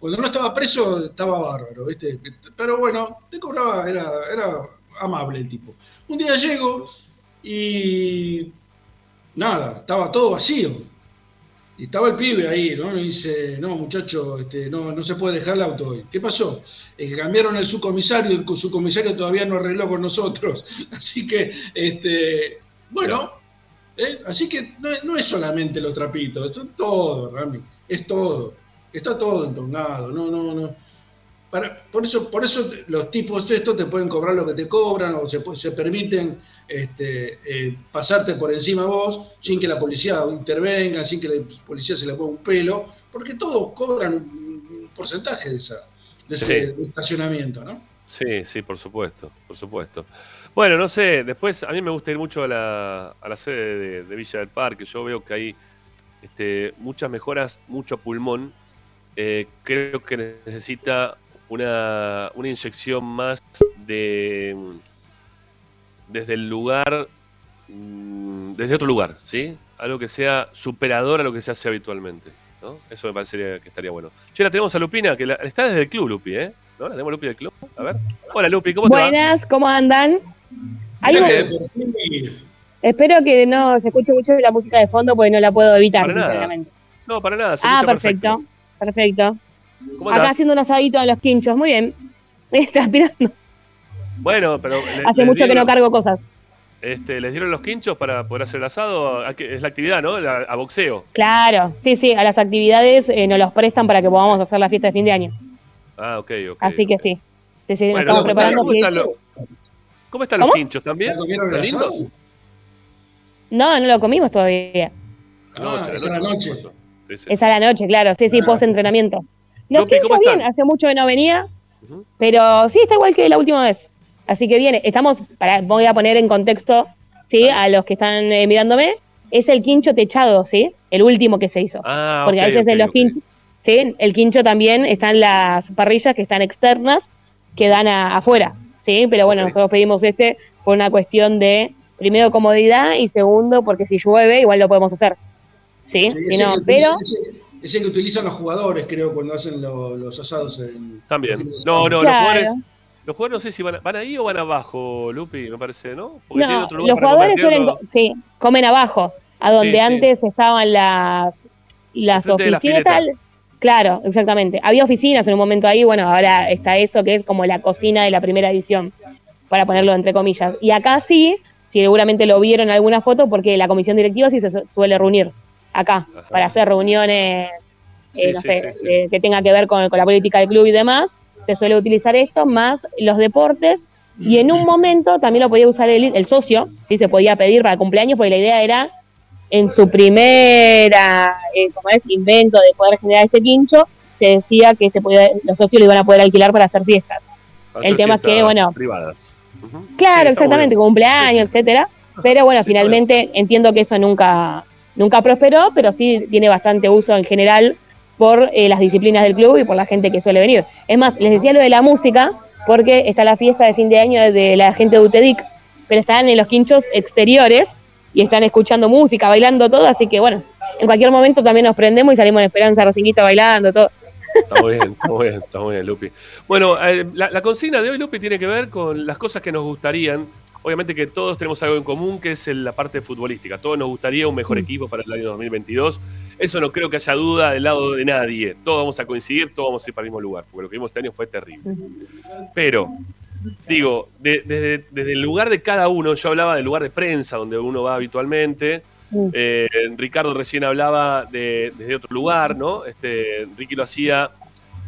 cuando no estaba preso, estaba bárbaro, ¿viste? Pero bueno, te cobraba, era, era amable el tipo. Un día llego y nada, estaba todo vacío. Y estaba el pibe ahí, ¿no? Y dice, no, muchacho, este, no, no se puede dejar el auto hoy. ¿Qué pasó? Eh, cambiaron el subcomisario, el subcomisario todavía no arregló con nosotros. Así que, este, bueno, ¿eh? así que no, es- no es solamente los trapitos, es todo, Rami, es todo. Está todo entongado, no, no, no. Para- por, eso, por eso los tipos estos te pueden cobrar lo que te cobran o se, permiten este, eh, pasarte por encima vos sin que la policía intervenga, sin que la policía se le ponga un pelo, porque todos cobran un porcentaje de, esa, de ese Sí. estacionamiento, ¿no? Sí, sí, por supuesto, por supuesto. Bueno, no sé, después a mí me gusta ir mucho a la, a la sede de, de Villa del Parque. Yo veo que hay este, muchas mejoras, mucho pulmón. Eh, creo que necesita una, una inyección más de desde el lugar, mm, desde otro lugar, ¿sí? Algo que sea superador a lo que se hace habitualmente. ¿no? Eso me parecería que estaría bueno. Che, la tenemos a Lupina, que la- está desde el club, Lupi, ¿eh? ¿No? La tenemos Lupi del club. A ver. Hola, Lupi, ¿cómo te va? Buenas, ¿cómo andan? Un- Espero que no se escuche mucho la música de fondo porque no la puedo evitar, Para nada. No, para nada. se Ah, perfecto. Perfecto. ¿Cómo Acá estás? haciendo un asadito en los quinchos, muy bien. Transpirando. Bueno, pero. le- Hace mucho que no cargo cosas. Este, ¿Les dieron los quinchos para poder hacer el asado? ¿A qué- Es la actividad, ¿no? La- a boxeo. Claro, sí, sí, a las actividades eh, nos los prestan para que podamos hacer la fiesta de fin de año. Ah, ok, ok. Así que sí. Sí, sí, nos Bueno, estamos ¿cómo preparando. ¿cómo están, los- ¿Cómo están los ¿Cómo? quinchos también? ¿Ya comieron ¿Están lindos? No, no lo comimos todavía. Ah, es a la noche. supuesto. Sí, sí, Es a la noche, claro, sí, sí, Ah. post ¿cómo quinchos bien, están? hace mucho que no venía, pero sí está igual que la última vez. Así que viene, estamos, para, voy a poner en contexto, sí, a los que están eh, mirándome, es el quincho techado, sí, el último que se hizo. Ah, Porque a veces ok, en los ok. quinchos, sí, el quincho también están las parrillas que están externas, que dan a- afuera, sí, pero bueno, nosotros pedimos este por una cuestión de, primero, comodidad y segundo, porque si llueve, igual lo podemos hacer. Sí, Sí, si no, pero... ese- ese que utilizan los jugadores, creo, cuando hacen lo- los asados en. También. No, no, los jugadores. Los jugadores no sé si van, a- van ahí o van abajo, Lupi, me parece, ¿no? Porque No, otro lugar los jugadores suelen, sí, comen abajo, a donde Sí, sí. antes estaban las, las la oficinas. tal. Claro, exactamente. Había oficinas en un momento ahí, bueno, ahora está eso que es como la cocina de la primera edición, para ponerlo entre comillas. Y acá sí, seguramente lo vieron en alguna foto, porque la comisión directiva sí se su- suele reunir acá, Ajá. para hacer reuniones, eh, Sí, no sí, sé, sí, sí. eh, que tenga que ver con, con la política del club y demás. Se suele utilizar esto, más los deportes. Y en un momento también lo podía usar el, el socio, sí se podía pedir para cumpleaños, porque la idea era, en su primera eh, como es, invento de poder generar este quincho, se decía que se podía, los socios lo iban a poder alquilar para hacer fiestas. Para el hacer tema es que, bueno, Privadas. Sí, Claro, exactamente, bueno. cumpleaños, etcétera. Pero bueno, Sí, finalmente entiendo que eso nunca, nunca prosperó, pero sí tiene bastante uso en general por eh, las disciplinas del club y por la gente que suele venir. Es más, les decía lo de la música, porque está la fiesta de fin de año de la gente de UTEDIC, pero están en los quinchos exteriores y están escuchando música, bailando todo, así que bueno, en cualquier momento también nos prendemos y salimos en Esperanza Rosinguita bailando, todo. Está muy bien, está muy bien, está muy bien, Lupi. Bueno, eh, la, la consigna de hoy, Lupi, tiene que ver con las cosas que nos gustarían. Obviamente que todos tenemos algo en común, que es la parte futbolística. Todos nos gustaría un mejor equipo para el año 2022. Eso no creo que haya duda del lado de nadie. Todos vamos a coincidir, todos vamos a ir para el mismo lugar, porque lo que vimos este año fue terrible. Pero, digo, de- desde, desde el lugar de cada uno, yo hablaba del lugar de prensa, donde uno va habitualmente. Mm. Eh, Ricardo recién hablaba de, desde otro lugar, ¿no? Este, Ricky lo hacía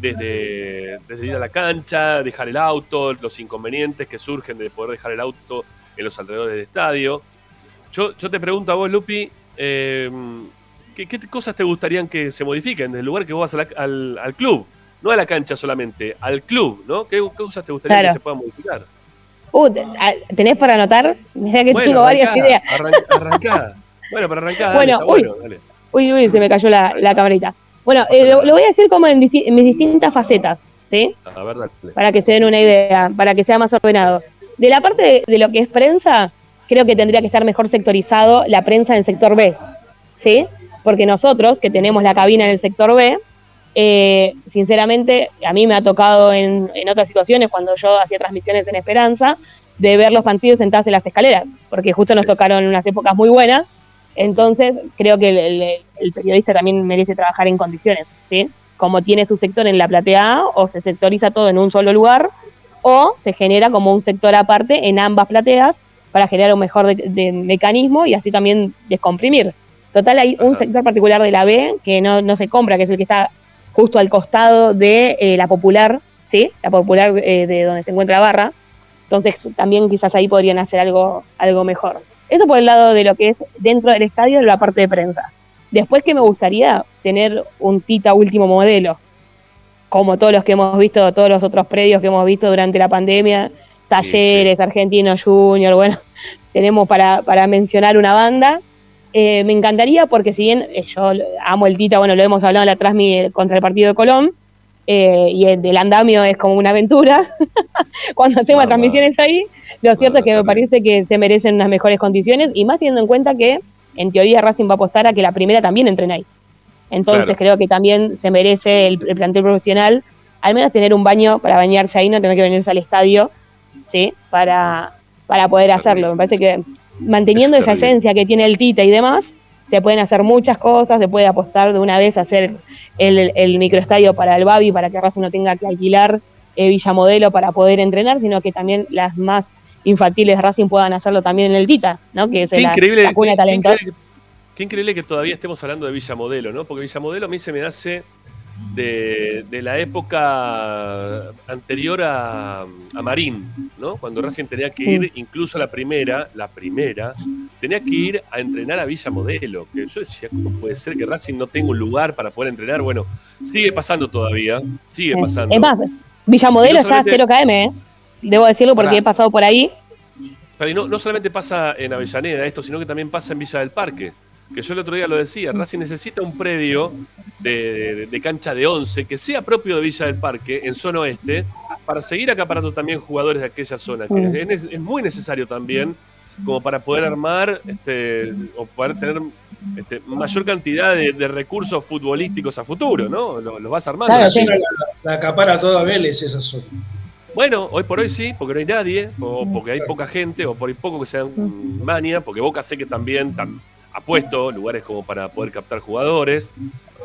desde, desde ir a la cancha, dejar el auto, los inconvenientes que surgen de poder dejar el auto en los alrededores del estadio. Yo, yo te pregunto a vos, Lupi, eh, ¿qué, qué cosas te gustarían que se modifiquen desde el lugar que vos vas la- al, al club? No a la cancha solamente, al club, ¿no? ¿Qué, qué cosas te gustaría Claro. que se puedan modificar? Uh, te- ¿tenés para anotar? Mirá que tengo varias ideas. arran- arrancá. Bueno, para arrancar, Bueno, está uy. bueno, dale. Uy, uy, se me cayó la, la camarita. Bueno, eh, lo, lo voy a decir como en, disti- en mis distintas facetas, ¿sí? A ver, dale. Para que se den una idea, para que sea más ordenado. De la parte de, de lo que es prensa, creo que tendría que estar mejor sectorizado la prensa en el sector B, ¿sí? Porque nosotros, que tenemos la cabina en el sector B, eh, sinceramente, a mí me ha tocado en, en otras situaciones, cuando yo hacía transmisiones en Esperanza, de ver los partidos sentados en las escaleras, porque justo nos tocaron unas épocas muy buenas. Entonces, creo que el, el- el periodista también merece trabajar en condiciones, ¿sí? Como tiene su sector en la platea A, o se sectoriza todo en un solo lugar, o se genera como un sector aparte en ambas plateas para generar un mejor de- de mecanismo y así también descomprimir. Total, hay un sector particular de la B que no, no se compra, que es el que está justo al costado de eh, la popular, ¿sí? La popular eh, de donde se encuentra la barra. Entonces, también quizás ahí podrían hacer algo, algo mejor. Eso por el lado de lo que es dentro del estadio, de la parte de prensa. Después que me gustaría tener un Tita último modelo, como todos los que hemos visto, todos los otros predios que hemos visto durante la pandemia, Talleres, Argentino Junior, bueno, tenemos para, para mencionar una banda. Eh, me encantaría porque si bien eh, yo amo el Tita, bueno, lo hemos hablado en la Transmi contra el partido de Colón, eh, y el del andamio es como una aventura. Cuando hacemos transmisiones ahí, lo cierto es que me parece que se merecen unas mejores condiciones y más teniendo en cuenta que en teoría Racing va a apostar a que la primera también entrene ahí. Entonces Claro. creo que también se merece el, el plantel profesional al menos tener un baño para bañarse ahí, no tener que venirse al estadio, ¿sí? Para, para poder hacerlo. Me parece que manteniendo es esa esencia que tiene el Tita y demás, se pueden hacer muchas cosas, se puede apostar de una vez a hacer el, el microestadio para el Babi, para que Racing no tenga que alquilar eh, Villa Modelo para poder entrenar, sino que también las más infantiles de Racing puedan hacerlo también en el Tita, ¿no? Que es Qué la, increíble, la cuna qué- increíble que- qué increíble que todavía estemos hablando de Villa Modelo, ¿no? Porque Villa Modelo a mí se me hace de, de la época anterior a, a Marín, ¿no? Cuando Racing tenía que ir, incluso la primera, la primera, tenía que ir a entrenar a Villa Modelo. Que yo decía, ¿cómo puede ser que Racing no tenga un lugar para poder entrenar? Bueno, sigue pasando todavía, sigue pasando. Es más, Villa Modelo no está a solamente- 0 km, ¿eh? Debo decirlo porque he pasado por ahí. Pero no, no solamente pasa en Avellaneda esto, sino que también pasa en Villa del Parque. Que yo el otro día lo decía, Racing necesita un predio de, de- de cancha de 11 que sea propio de Villa del Parque, en zona oeste, para seguir acaparando también jugadores de aquella zona. Que Mm. es, es muy necesario también, como para poder armar este, o poder tener este, mayor cantidad de, de recursos futbolísticos a futuro, ¿no? Lo- Los vas armando. Claro, sí. zona la, la acapara toda Vélez, esa zona. Bueno, hoy por hoy sí, porque no hay nadie, o porque hay poca gente, o por ahí poco que sean mm, mania, porque Boca sé que también tam- ha puesto lugares como para poder captar jugadores.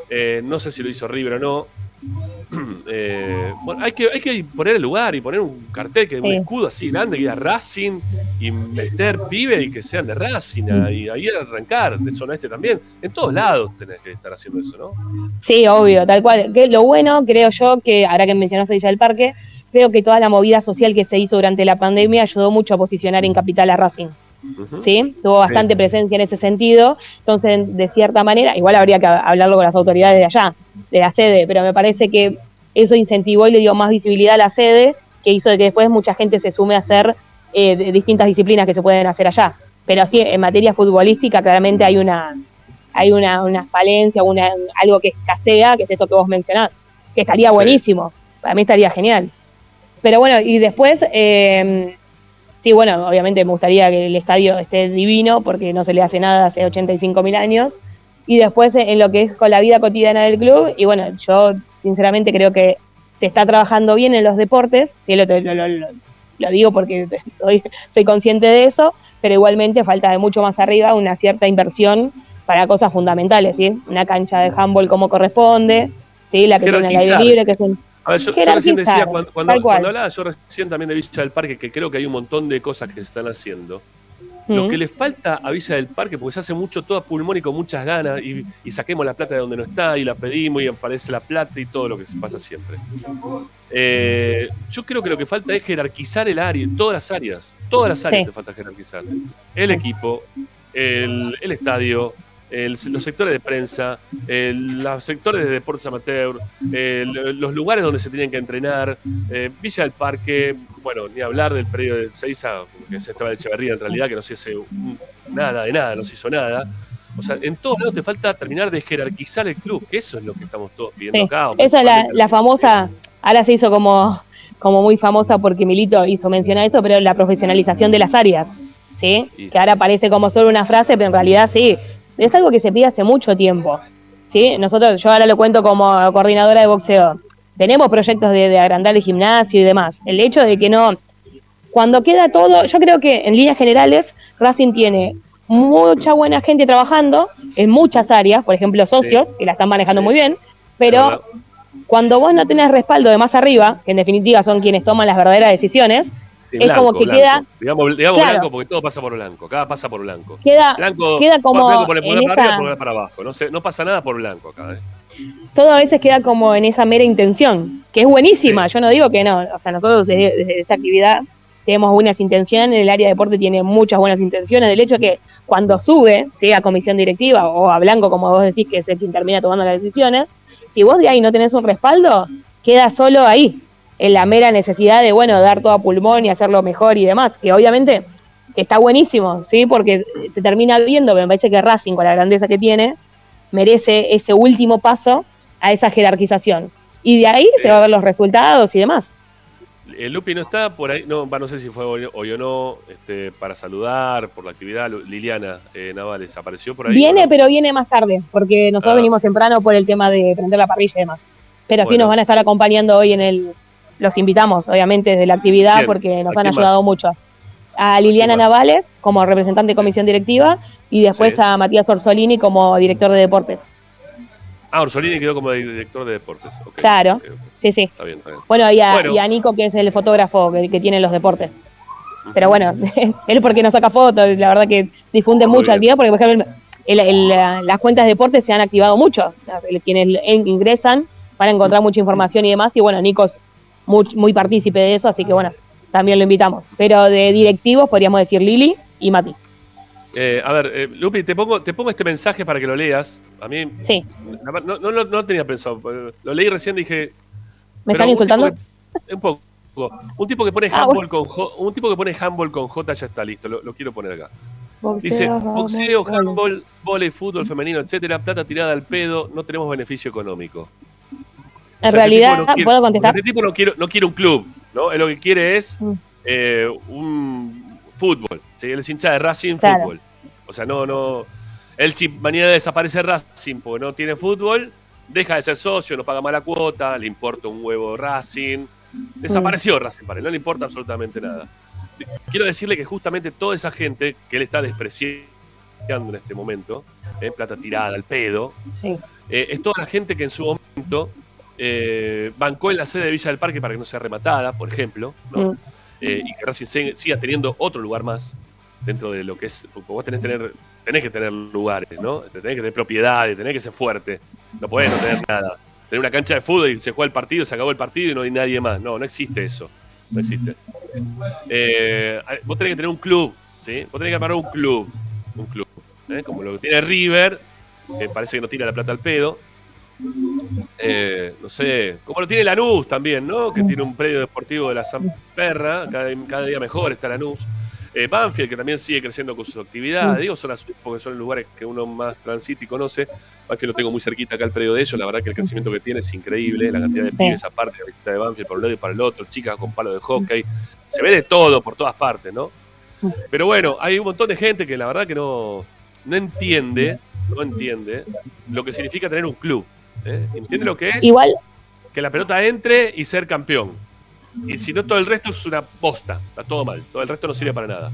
Eh, no sé si lo hizo River o no. Eh, bueno, hay que, hay que poner el lugar y poner un cartel, que un escudo así grande, que diga Racing, y meter pibes y que sean de Racing, y ahí arrancar, de zona este también. En todos lados tenés que estar haciendo eso, ¿no? Sí, obvio, tal cual. Que lo bueno, creo yo, que ahora que mencionaste Villa del Parque, creo que toda la movida social que se hizo durante la pandemia ayudó mucho a posicionar en capital a Racing. ¿Sí? Tuvo bastante presencia en ese sentido. Entonces, de cierta manera, igual habría que hablarlo con las autoridades de allá, de la sede, pero me parece que eso incentivó y le dio más visibilidad a la sede, que hizo de que después mucha gente se sume a hacer eh, de distintas disciplinas que se pueden hacer allá. Pero sí, en materia futbolística claramente hay una hay una, una falencia, una, algo que escasea, que es esto que vos mencionás, que estaría Sí. buenísimo, para mí estaría genial. Pero bueno, y después, eh, sí, bueno, obviamente me gustaría que el estadio esté divino, porque no se le hace nada hace 85 mil años. Y después eh, en lo que es con la vida cotidiana del club, y bueno, yo sinceramente creo que se está trabajando bien en los deportes, sí, lo, lo- lo- lo- digo porque soy, soy consciente de eso, pero igualmente falta de mucho más arriba una cierta inversión para cosas fundamentales, ¿sí? Una cancha de handball como corresponde, ¿sí? La que tiene el aire libre, que es un- A ver, yo, yo recién decía, cuando, cuando, hablaba yo recién también de Villa del Parque, que creo que hay un montón de cosas que se están haciendo. Lo que le falta a Villa del Parque, porque se hace mucho todo a pulmón y con muchas ganas, y, y saquemos la plata de donde no está, y la pedimos, y aparece la plata y todo lo que se pasa siempre. Eh, yo creo que lo que falta es jerarquizar el área, todas las áreas, todas las áreas Sí. te falta jerarquizar. El equipo, el, el estadio, el- los sectores de prensa, el- los sectores de deportes amateur, el- los lugares donde se tienen que entrenar, eh, Villa del Parque, bueno, ni hablar del predio de Seiza, que se estaba de Echeverría en realidad, que no se un- nada de nada, no se hizo nada. O sea, en todos lados te falta terminar de jerarquizar el club, que eso es lo que estamos todos pidiendo Sí, acá. Esa es la, famosa, ahora se hizo como, como muy famosa porque Milito hizo mención a eso, pero la profesionalización de las áreas, ¿sí? Que ahora parece como solo una frase, pero en realidad sí, es algo que se pide hace mucho tiempo, ¿sí? Nosotros, yo ahora lo cuento como coordinadora de boxeo, tenemos proyectos de, de agrandar el gimnasio y demás. El hecho de que no, cuando queda todo, yo creo que en líneas generales Racing tiene mucha buena gente trabajando en muchas áreas, por ejemplo socios, que la están manejando Sí. muy bien, pero cuando vos no tenés respaldo de más arriba, que en definitiva son quienes toman las verdaderas decisiones, Sí, es como que queda- Digamos, digamos Claro. blanco porque todo pasa por blanco, acá pasa por blanco. queda, Blanco, queda como blanco pone pulgar en para arriba, esa- para abajo. No, sé, no pasa nada por blanco acá. ¿eh? todo a veces queda como en esa mera intención, que es buenísima, yo no digo que no, o sea, nosotros desde, desde esta actividad tenemos buenas intenciones, el área de deporte tiene muchas buenas intenciones, del hecho que cuando sube, sea a comisión directiva o a Blanco, como vos decís, que es el quien termina tomando las decisiones, si vos de ahí no tenés un respaldo, queda solo ahí, en la mera necesidad de, bueno, dar todo a pulmón y hacerlo mejor y demás, que obviamente está buenísimo, ¿sí? Porque se termina viendo, me parece que Racing, con la grandeza que tiene, merece ese último paso a esa jerarquización. Y de ahí se va a ver los resultados y demás. El Lupi no está por ahí, no, va, no sé si fue hoy, o no, este, para saludar por la actividad. Liliana eh, Navales apareció por ahí. Viene, pero viene más tarde, porque nosotros Ah. venimos temprano por el tema de prender la parrilla y demás. Pero sí Bueno. nos van a estar acompañando hoy en el. Los invitamos, obviamente, desde la actividad, porque nos ¿A han ayudado más? mucho. A Liliana. Navales como representante de comisión directiva y después Sí. a Matías Orsolini como director de deportes. Ah, Orsolini quedó como director de deportes. Claro. Sí, sí. Está bien, está bien. Bueno, y a, Bueno. y a Nico, que es el fotógrafo que, que tiene los deportes. Pero bueno, él porque nos saca fotos, la verdad que difunde Muy mucho bien. actividad, porque por ejemplo, el- el- la- las cuentas de deportes se han activado mucho. Quienes en- ingresan van a encontrar mucha información y demás, y bueno, Nico es muy, muy partícipe de eso, así que bueno, también lo invitamos. Pero de directivos podríamos decir Lili y Mati. Eh, a ver, eh, Lupi, te pongo, te pongo este mensaje para que lo leas. A mí Sí, no, no, no no tenía pensado. Lo leí recién dije. ¿me están un insultando? que- un poco. Un tipo que pone Ah, handball con J, un tipo que pone handball con J ya está listo, lo, lo quiero poner acá. Dice, Boxeo, handball, volei, fútbol femenino, etcétera, plata tirada al pedo, no tenemos beneficio económico. O En sea, este realidad, tipo no quiere- ¿puedo contestar? Este tipo no quiere, no quiere un club, ¿no? Él lo que quiere es Mm. eh, un fútbol. ¿sí? Él es hincha de Racing Claro. Fútbol. O sea, no, no. Él si mañana desaparece Racing porque no tiene fútbol, deja de ser socio, no paga mala cuota, le importa un huevo Racing. Desapareció Racing para él, no le importa absolutamente nada. Quiero decirle que justamente toda esa gente que él está despreciando en este momento, eh, plata tirada al pedo, Sí. eh, es toda la gente que en su momento eh, bancó en la sede de Villa del Parque para que no sea rematada, por ejemplo, ¿no? Mm. Eh, y que Racing siga teniendo otro lugar más dentro de lo que es. porque Vos tenés, tener, tenés que tener lugares, ¿no? Tenés que tener propiedades, tenés que ser fuerte. No podés no tener nada. Tener una cancha de fútbol y se juega el partido, se acabó el partido y no hay nadie más. No, no existe eso. No existe. Eh, vos tenés que tener un club, ¿sí? Vos tenés que armar un club. Un club. ¿eh? Como lo que tiene River, que parece que no tira la plata al pedo. Eh, no sé, como lo tiene Lanús también, ¿no? Que tiene un predio deportivo de la San Perra, cada, cada día mejor está Lanús. Eh, Banfield, que también sigue creciendo con sus actividades. Digo zona sur porque son lugares que uno más transita y conoce. Banfield lo tengo muy cerquita acá el predio de ellos. La verdad que el crecimiento que tiene es increíble. La cantidad de pibes aparte, la visita de Banfield por un lado y para el otro, chicas con palo de hockey. Se ve de todo por todas partes, ¿no? Pero bueno, hay un montón de gente que la verdad que no, no entiende, no entiende lo que significa tener un club. ¿Eh? ¿Entiende lo que es? Igual, Que la pelota entre y ser campeón. Y si no, todo el resto es una posta. Está todo mal. Todo el resto no sirve para nada.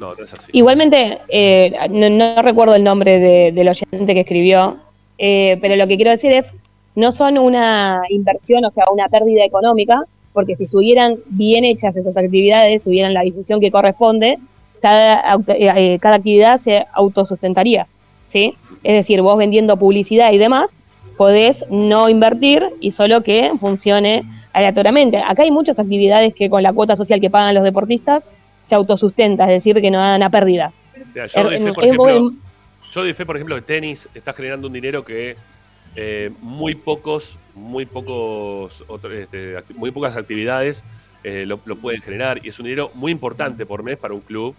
No, no es así. Igualmente, eh, no, no recuerdo el nombre de- del oyente que escribió, eh, pero lo que quiero decir es, no son una inversión, o sea, una pérdida económica, porque si estuvieran bien hechas esas actividades, tuvieran la difusión que corresponde, cada, eh, eh, cada actividad se autosustentaría, ¿sí? Es decir, vos vendiendo publicidad y demás, podés no invertir y solo que funcione aleatoriamente. Acá hay muchas actividades que con la cuota social que pagan los deportistas se autosustenta, es decir, que no dan a pérdida. Mira, yo, doy fe, por ejemplo, yo doy fe, por ejemplo, que tenis está generando un dinero que eh, muy pocos, muy pocos, otro- este, muy pocas actividades eh, lo, lo pueden generar y es un dinero muy importante por mes para un club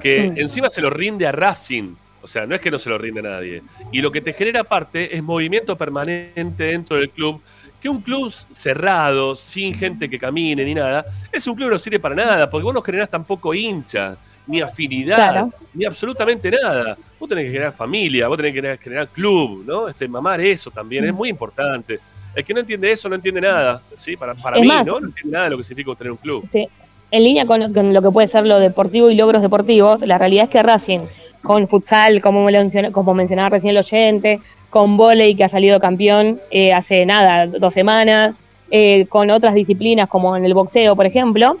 que Mm. encima se lo rinde a Racing. O sea, no es que no se lo rinde a nadie. Y lo que te genera aparte es movimiento permanente dentro del club. Que un club cerrado, sin gente que camine ni nada, es un club que no sirve para nada, porque vos no generás tampoco hinchas, ni afinidad, Claro. ni absolutamente nada. Vos tenés que generar familia, vos tenés que generar, club, ¿no? Este, mamar eso también, es muy importante. El que no entiende eso no entiende nada, ¿sí? Para, para mí, más- ¿no? No entiende nada de lo que significa tener un club. Sí. En línea con, con lo que puede ser lo deportivo y logros deportivos, la realidad es que Racing, con futsal, como, menciona- como mencionaba recién el oyente, con volei que ha salido campeón eh, hace nada, dos semanas, eh, con otras disciplinas como en el boxeo, por ejemplo,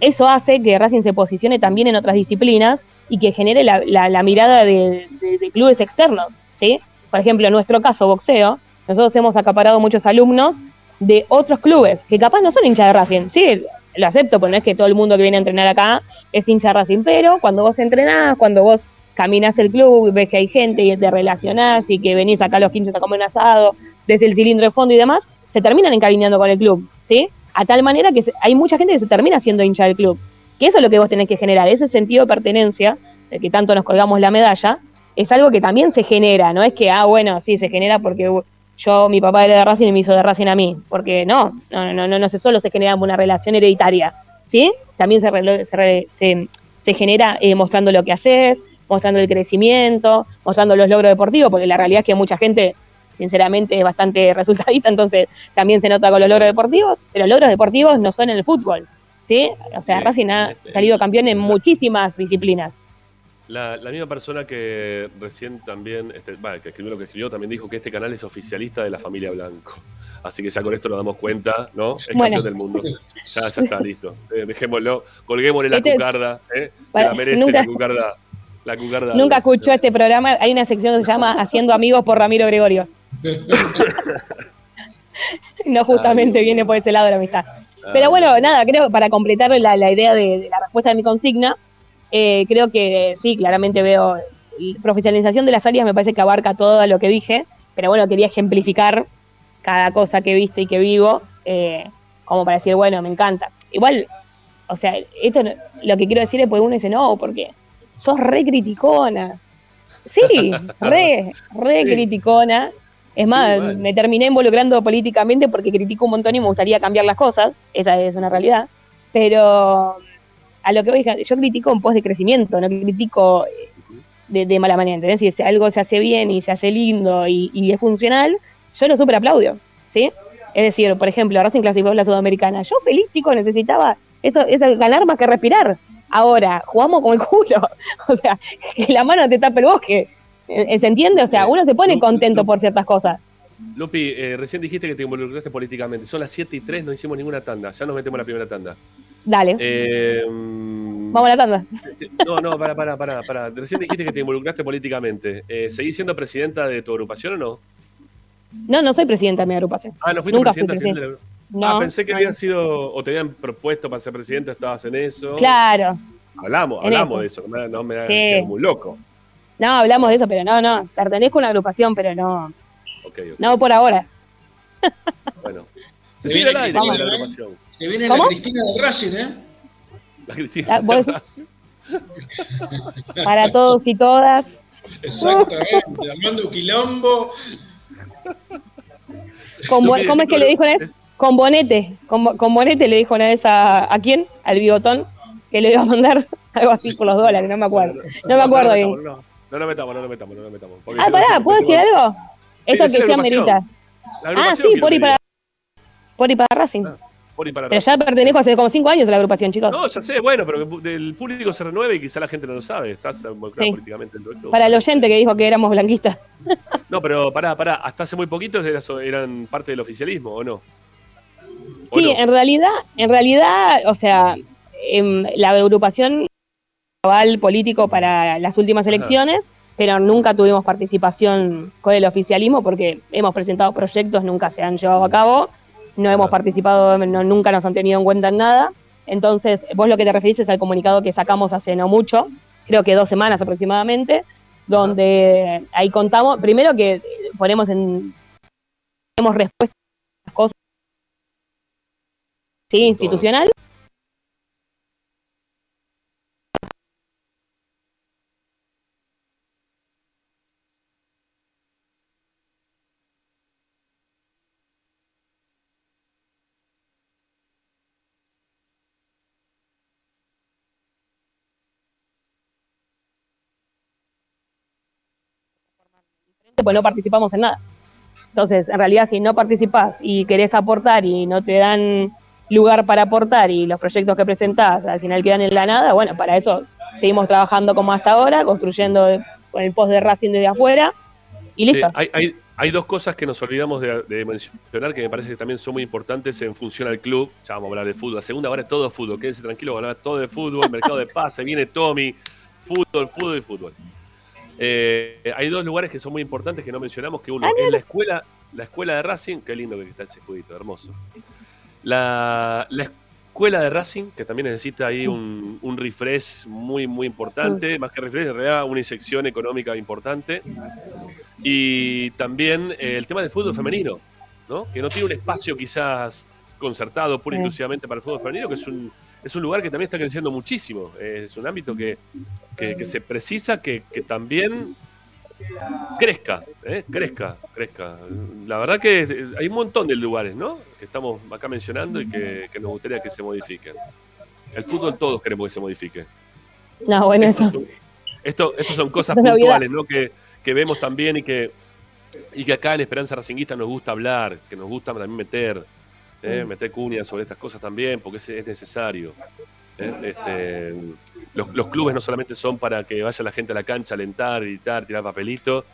eso hace que Racing se posicione también en otras disciplinas y que genere la, la- mirada de, clubes externos, ¿sí? Por ejemplo, en nuestro caso, boxeo, nosotros hemos acaparado muchos alumnos de otros clubes, que capaz no son hinchas de Racing, sí, lo acepto, pero no es que todo el mundo que viene a entrenar acá es hincha de Racing, pero cuando vos entrenás, cuando vos caminás el club, ves que hay gente y te relacionás y que venís acá a los 15 a comer un asado, desde el cilindro de fondo y demás, se terminan encariñando con el club, ¿sí? A tal manera que hay mucha gente que se termina siendo hincha del club. Que eso es lo que vos tenés que generar, ese sentido de pertenencia, de que tanto nos colgamos la medalla, es algo que también se genera, no es que, ah, bueno, sí, se genera porque uh, yo, mi papá era de Racing y me hizo de Racing a mí, porque no, no, no, no, no solo se genera una relación hereditaria, ¿sí? También se, se, se- se genera eh, mostrando lo que haces, mostrando el crecimiento, mostrando los logros deportivos, porque la realidad es que mucha gente, sinceramente, es bastante resultadista, entonces también se nota con los logros deportivos, pero los logros deportivos no son en el fútbol, ¿sí? O sea, Sí, Racing ha este, salido campeón en muchísimas disciplinas. La, la misma persona que recién también, este, bueno, que escribió lo que escribió, también dijo que este canal es oficialista de la familia Blanco. Así que ya con esto nos damos cuenta, ¿no? Es Bueno. campeón del mundo. Ya, ya está listo. Eh, dejémoslo, colguémosle la cucarda, ¿eh? Se la merece nunca- la cucarda. La cucarda Nunca escuchó este programa, hay una sección que se llama Haciendo Amigos por Ramiro Gregorio. no justamente Ay, viene por ese lado de la amistad. Pero bueno, nada, creo para completar la, la idea de, de la respuesta de mi consigna, eh, creo que eh, sí, claramente veo profesionalización de las áreas me parece que abarca todo lo que dije, pero bueno, quería ejemplificar cada cosa que he visto y que vivo, eh, como para decir, bueno, me encanta. Igual, o sea, esto lo que quiero decir es, pues uno dice, no, porque sos re criticona. Sí, re, re Sí. criticona. Es Sí, más, me terminé involucrando políticamente porque critico un montón y me gustaría cambiar las cosas, esa es una realidad. Pero a lo que voy, yo critico en pos de crecimiento, no critico eh, de, de mala manera, ¿entendés? Si algo se hace bien y se hace lindo y, y es funcional, yo lo super aplaudo, ¿sí? Es decir, por ejemplo, Racing clasificó la Sudamericana. Yo feliz, chico, necesitaba eso, eso ganar más que respirar. Ahora, jugamos con el culo. O sea, que la mano te tape el bosque. Eh, ¿Se entiende? O sea, uno se pone contento por ciertas cosas. Lupi, eh, recién dijiste que te involucraste políticamente. Son las 7 y 3, no hicimos ninguna tanda. Ya nos metemos en la primera tanda. Dale, Eh, vamos a la tanda. No, no, para, para, para, para. Recién dijiste que te involucraste políticamente. Eh, ¿Seguís siendo presidenta de tu agrupación o no? No, no soy presidenta de mi agrupación. Ah, no fuiste Nunca fui presidenta de la- No, Ah, pensé que no. habían sido, o te habían propuesto para ser presidenta, estabas en eso. Claro. Hablamos, en hablamos eso. de eso, no me, da Sí. muy loco. No, hablamos de eso, pero no, no. Pertenezco a una agrupación, pero no, no por ahora. bueno. Se viene al aire Cristina, de la ¿eh? agrupación. Se viene ¿Cómo? la Cristina del Racing, ¿eh? La Cristina. Ah, ¿vos decís? Para todos y todas. Exactamente, armando quilombo. ¿Cómo es que le dijo una vez? Con bonete. Con, con bonete le dijo una vez a, ¿a quién? Al bigotón, que le iba a mandar algo así por los dólares, no me acuerdo. No me acuerdo bien. No, no lo metamos, no lo metamos, no lo metamos. Ah, si pará, ¿puedo decir algo? Esto que sea merita. Ah, sí, por y para, por y para Racing. Ah, por y para Pero Racing. ya pertenezco hace como cinco años a la agrupación, chicos. No, ya sé, bueno, pero que el público se renueve y quizá la gente no lo sabe. Estás involucrado Sí. políticamente en todo esto. Para el oyente que dijo que éramos blanquistas. No, pero pará, pará. Hasta hace muy poquito eran parte del oficialismo, ¿o no? ¿O Sí, en realidad, en realidad, o sea, em, la agrupación cabal político para las últimas Ajá. elecciones, pero nunca tuvimos participación con el oficialismo porque hemos presentado proyectos, nunca se han llevado a cabo, no hemos Ajá. participado, no- nunca nos han tenido en cuenta en nada. Entonces, vos lo que te referís es al comunicado que sacamos hace no mucho, creo que dos semanas aproximadamente, donde ahí contamos, primero que ponemos en, tenemos respuesta a las cosas, sí, institucional, pues no participamos en nada. Entonces, en realidad, si no participás y querés aportar y no te dan lugar para aportar y los proyectos que presentás al final quedan en la nada, bueno, para eso seguimos trabajando como hasta ahora, construyendo con el post de Racing desde afuera y Sí, listo. hay, hay- hay dos cosas que nos olvidamos de, de mencionar que me parece que también son muy importantes en función al club. Ya vamos a hablar de fútbol. La segunda hora es todo fútbol. Quédense tranquilos, hablar todo de fútbol, mercado de pase, viene Tommy, fútbol, fútbol y fútbol. Eh, hay dos lugares que son muy importantes que no mencionamos, que uno es la escuela, la escuela de Racing, qué lindo que está ese escudito, hermoso. La, la escuela de Racing, que también necesita ahí un, un refresh muy, muy importante, más que refresh, en realidad una inyección económica importante. Y también eh, el tema del fútbol femenino, ¿no? que no tiene un espacio quizás concertado pura y exclusivamente para el fútbol femenino, que es un, es un lugar que también está creciendo muchísimo. Es un ámbito que, que- que se precisa que, que también crezca, ¿eh? crezca, crezca. La verdad que hay un montón de lugares, ¿no? Que estamos acá mencionando y que, que nos gustaría que se modifiquen. El fútbol todos queremos que se modifique. No, bueno, eso. Esto, esto son cosas puntuales, ¿no? Que, que vemos también y que, y que acá en Esperanza Racinguista nos gusta hablar, que nos gusta también meter, ¿eh? meter cuñas sobre estas cosas también, porque es, es necesario. ¿Eh? Este, los, clubes no solamente son para que vaya la gente a la cancha, a alentar, gritar, tirar papelito,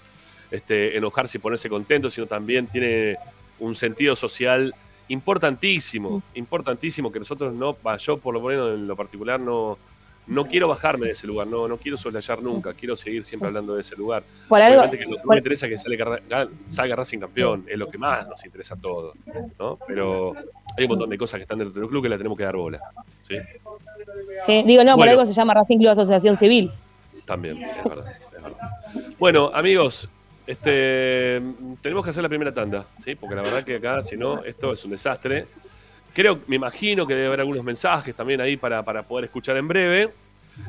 este, enojarse y ponerse contento, sino también tiene un sentido social importantísimo, importantísimo, que nosotros no, yo por lo menos en lo particular no, no quiero bajarme de ese lugar, no, no quiero soslayar nunca, quiero seguir siempre hablando de ese lugar. Por algo, Obviamente que lo que por- me interesa es que salga, Ra- salga Racing campeón, es lo que más nos interesa a todos, ¿no? Pero hay un montón de cosas que están dentro del club que le tenemos que dar bola, ¿sí? sí, digo, no, por algo se llama Racing Club Asociación Civil. También, es verdad, es verdad. Bueno, amigos, este, tenemos que hacer la primera tanda, ¿sí? Porque la verdad que acá, si no, esto es un desastre. Creo, me imagino que debe haber algunos mensajes también ahí para, para poder escuchar en breve.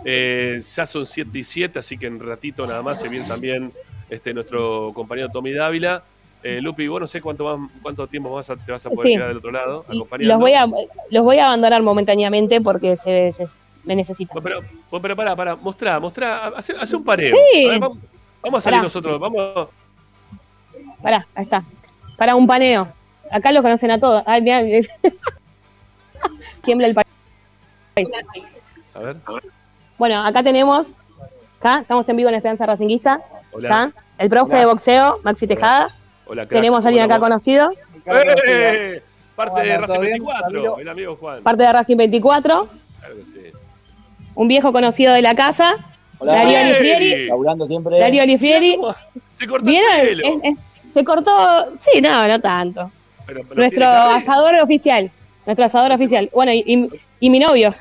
Eh, ya son 7 y 7, así que en ratito nada más se viene también este, nuestro compañero Tommy Dávila. Eh, Lupi, vos no sé cuánto, más, cuánto tiempo vas a- te vas a poder Sí. quedar del otro lado. Los voy, a, los voy a abandonar momentáneamente porque se, se- me necesitan. Pero, bueno, pero pará, pará, mostrá, mostrá, hace, hace un pareo. Sí. Ver, vamos, vamos a salir Pará. nosotros, vamos. Pará, ahí está. Para un paneo. Acá los conocen a todos. Ay, mirá. Tiembla el país. A ver. Bueno, acá tenemos, acá estamos en vivo en Esperanza Racinguista. Hola. Acá, el profe de boxeo, Maxi Tejada. Hola, crack. Tenemos a alguien acá ¿Cómo conocido? ¡Eh! Parte de Hola, Racing ¿todo bien, 24, Camilo? el amigo Juan. parte de Racing 24. Claro que sí. Un viejo conocido de la casa, Hola, Darío. Olifieri. laburando siempre. Darío Olifieri. Se cortó ¿Vieron? el pelo. Es- es- se cortó, sí, no, no tanto. Pero- pero Nuestro asador oficial. Nuestro asador oficial. Bueno, y, y- y mi novio.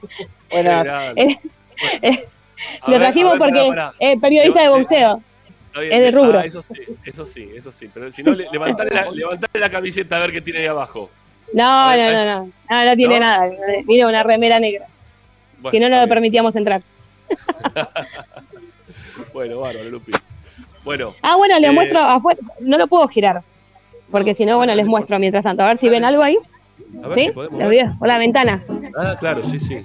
Buenas. Grande. Eh, eh, Lo trajimos ver, porque es periodista de boxeo. Bien, es de ah, rubro. eso sí, eso sí, eso sí. Pero si no, le- levantale la, levantale la camiseta a ver qué tiene ahí abajo. No, no, no, no. No, no tiene ¿No? nada. Mira, una remera negra. Bueno, Si no, no está le bien. permitíamos entrar. Bueno, bárbaro, Lupi. Bueno, Ah, bueno, les Eh, muestro afuera. No lo puedo girar. Porque si no, bueno, les muestro mientras tanto. A ver si ven algo ahí. a ver ¿Sí? si podemos. Ver. O la ventana. Ah, claro, sí, sí.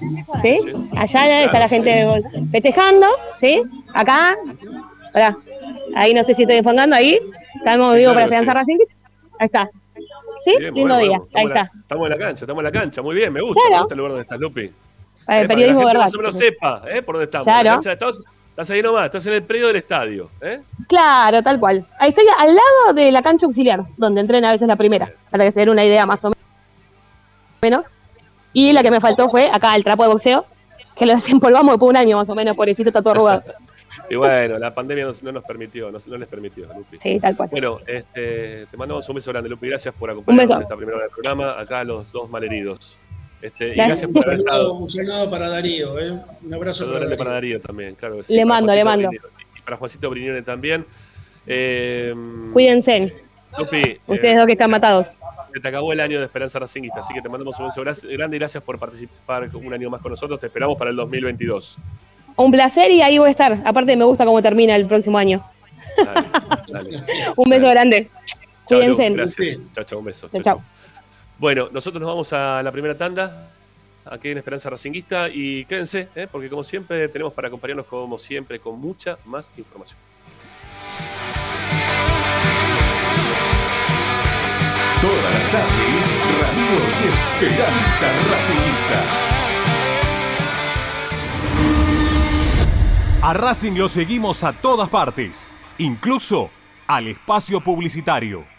¿Sí? Sí. Allá está la gente festejando. ¿Sí? Acá. Pará. Ahí no sé si estoy enfocando. Ahí. Estamos Sí, vivo claro, para Esperanza sí. Racing. Ahí está. ¿Sí? Bien, Lindo bueno, día. Ahí la- está. Estamos en la cancha, estamos en la cancha. Muy bien, me gusta. Claro. Me gusta el lugar donde estás, Lupi. Para el Eh, que periodismo la gente verdad. más o menos sepa ¿eh? por dónde estamos. Claro. La cancha, estás, estás ahí nomás, estás en el predio del estadio. ¿eh? Claro, tal cual. Ahí estoy al lado de la cancha auxiliar, donde entrena a veces la primera, para que se den una idea más o menos. Y la que me faltó fue acá el trapo de boxeo, que lo desempolvamos de un año más o menos, pobrecito está todo arrugado. Y bueno, la pandemia no, no nos permitió, no, no les permitió, Lupi. Sí, tal cual. Bueno, este, te mandamos un beso grande, Lupi. Gracias por acompañarnos en esta primera hora del programa. Acá los dos malheridos. Este, y Gracias. por haber estado. un saludo para Darío, ¿eh? un abrazo para Darío. para Darío también, claro que sí. Le mando, le mando. Y para Juancito Brignone también. Eh, Cuídense, Lupi, ustedes eh, dos que están matados. Se te acabó el año de Esperanza Racingista, así que te mandamos un beso gra- grande y gracias por participar un año más con nosotros. Te esperamos para el 2022. Un placer y ahí voy a estar. Aparte me gusta cómo termina el próximo año. Dale, dale. Un beso Dale. grande. Chao, Lu, Cuídense. gracias. Chao, chao, un beso. Chao. Bueno, nosotros nos vamos a la primera tanda, aquí en Esperanza Racinguista, y quédense, ¿eh? porque como siempre tenemos para acompañarnos, como siempre, con mucha más información. Todas las tardes, Radio y Esperanza Racingista. A Racing lo seguimos a todas partes, incluso al espacio publicitario.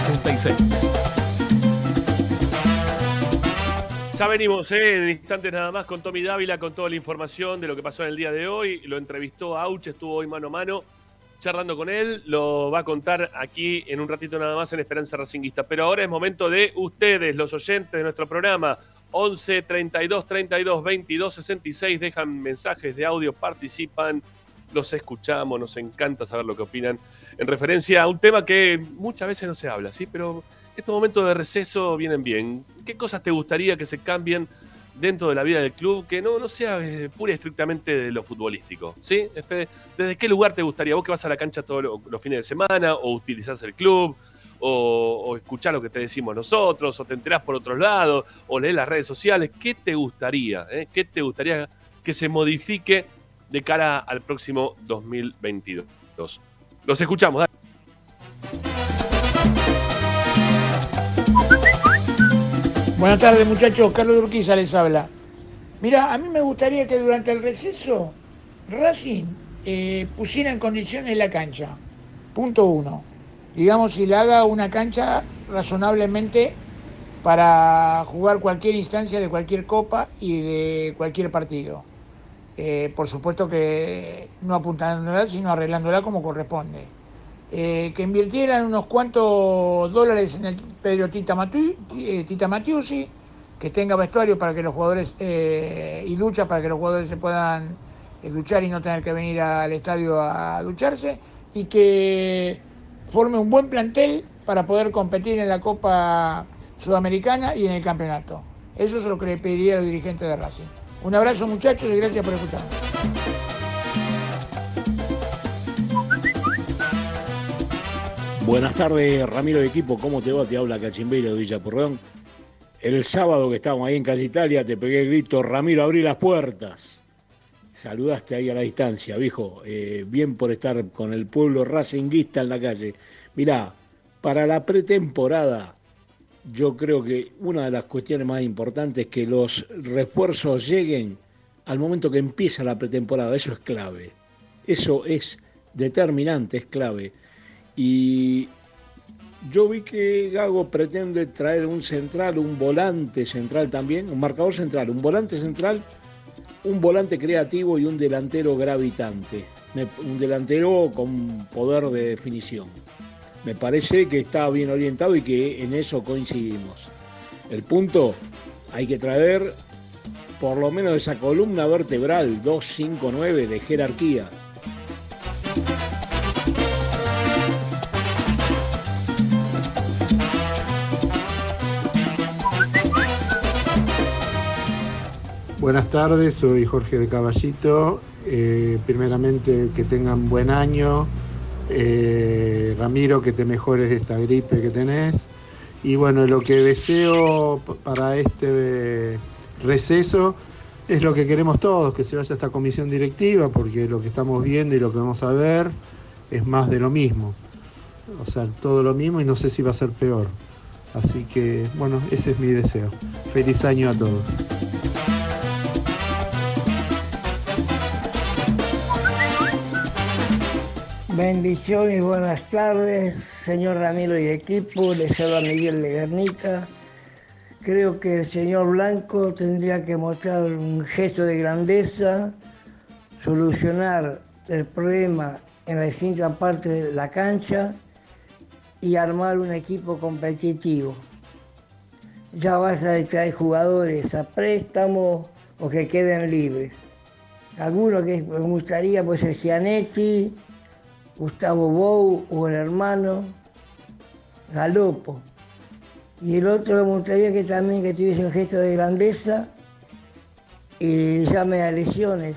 66. Ya venimos ¿eh? en instantes nada más con Tommy Dávila, con toda la información de lo que pasó en el día de hoy. Lo entrevistó Auch, estuvo hoy mano a mano charlando con él. Lo va a contar aquí en un ratito nada más en Esperanza Racinguista. Pero ahora es momento de ustedes, los oyentes de nuestro programa. 11 32 32 22 66. Dejan mensajes de audio, participan, los escuchamos, nos encanta saber lo que opinan en referencia a un tema que muchas veces no se habla, ¿sí? Pero estos momentos de receso vienen bien. ¿Qué cosas te gustaría que se cambien dentro de la vida del club que no, no sea eh, pura y estrictamente de lo futbolístico? ¿sí? Este, ¿Desde qué lugar te gustaría? ¿Vos que vas a la cancha todos lo- los fines de semana o utilizás el club? O, o escuchás lo que te decimos nosotros, o te enterás por otros lados, o lees las redes sociales. ¿Qué te gustaría? eh? ¿Qué te gustaría que se modifique de cara al próximo 2022? Los escuchamos. dale. Buenas tardes muchachos, Carlos Urquiza les habla. Mira, a mí me gustaría que durante el receso Racing eh, pusiera en condiciones la cancha. Punto uno. Digamos, si le haga una cancha razonablemente para jugar cualquier instancia de cualquier copa y de cualquier partido. Eh, por supuesto que no apuntándola, sino arreglándola como corresponde. eh, que invirtieran unos cuantos dólares en el Pedro Tita, Matu- eh, que tenga vestuario para que los jugadores y ducha para que los jugadores se puedan duchar y no tener que venir al estadio a ducharse y que forme un buen plantel para poder competir en la Copa Sudamericana y en el campeonato. Eso es lo que le pediría a los dirigentes de Racing. Un abrazo muchachos y gracias por escucharme. Buenas tardes, Ramiro de equipo. ¿Cómo te va? Te habla Cachimbeiro de Villa. El sábado que estábamos ahí en Calle Italia te pegué el grito, Ramiro, abrí las puertas. Saludaste ahí a la distancia, viejo. Eh, bien por estar con el pueblo racinguista en la calle. Mirá, para la pretemporada, yo creo que una de las cuestiones más importantes es que los refuerzos lleguen al momento que empieza la pretemporada. Eso es clave. Eso es determinante, es clave. Y yo vi que Gago pretende traer un central, un volante central también, un marcador central, un volante central, un volante creativo y un delantero gravitante. Un delantero con poder de definición. Me parece que está bien orientado y que en eso coincidimos. El punto, hay que traer por lo menos esa columna vertebral 259 de jerarquía. Buenas tardes, soy Jorge de Caballito. Eh, primeramente que tengan buen año. Eh, Ramiro, que te mejores esta gripe que tenés. Y bueno, lo que deseo para este receso es lo que queremos todos, que se vaya esta comisión directiva, porque lo que estamos viendo y lo que vamos a ver es más de lo mismo. O sea, todo lo mismo y no sé si va a ser peor. Así que, bueno, ese es mi deseo. Feliz año a todos. Bendiciones, buenas tardes, señor Ramiro y equipo. Les habla Miguel de Guernica. Creo que el señor Blanco tendría que mostrar un gesto de grandeza, solucionar el problema en la distinta parte de la cancha y armar un equipo competitivo. Ya basta de traer jugadores a préstamo o que queden libres. Alguno que me gustaría pues el Gianetti, Gustavo Bou o el hermano Galopo. Y el otro me gustaría que también que tuviese un gesto de grandeza y llame a lesiones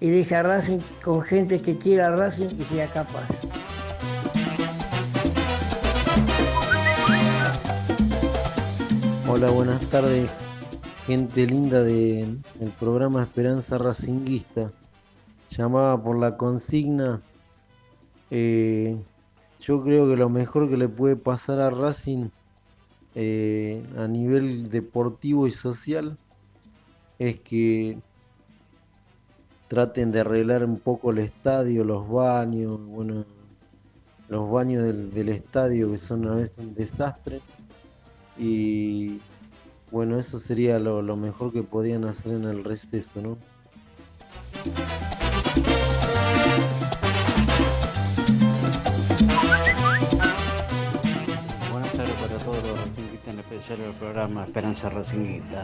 y deje a Racing con gente que quiera Racing y sea capaz. Hola, buenas tardes, gente linda del programa Esperanza Racinguista. Llamaba por la consigna. Eh, yo creo que lo mejor que le puede pasar a Racing eh, a nivel deportivo y social es que traten de arreglar un poco el estadio, los baños, bueno, los baños del, del estadio que son a veces un desastre. Y bueno, eso sería lo, lo mejor que podían hacer en el receso, ¿no? El programa Esperanza Racinguista.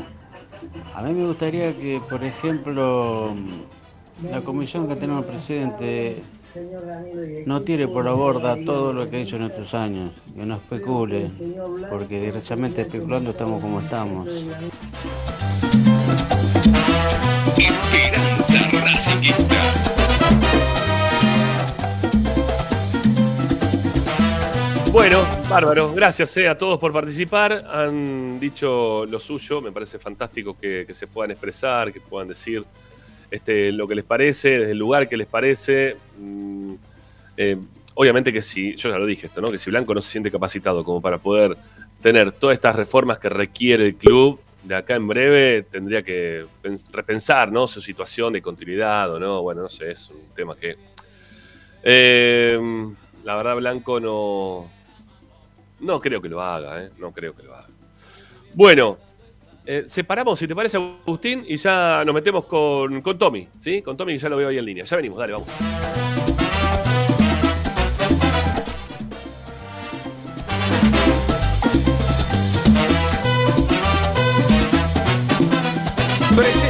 A mí me gustaría que, por ejemplo, la comisión que tenemos presidente no tire por la borda todo lo que ha hecho en estos años, que no especule, porque directamente especulando estamos como estamos. Esperanza. Bueno, bárbaro. Gracias eh, a todos por participar. Han dicho lo suyo. Me parece fantástico que, se puedan expresar, que puedan decir este, lo que les parece, desde el lugar que les parece. Mm, eh, obviamente que si, yo ya lo dije esto, ¿no? Que si Blanco no se siente capacitado como para poder tener todas estas reformas que requiere el club, de acá en breve tendría que pens- repensar, ¿no? Su situación de continuidad o no. Bueno, no sé, es un tema que. Eh, la verdad, Blanco no. No creo que lo haga, ¿eh? No creo que lo haga. Bueno, eh, separamos, si te parece, Agustín, y ya nos metemos con, con Tommy, ¿sí? Con Tommy, que ya lo veo ahí en línea. Ya venimos, dale, vamos. Presente.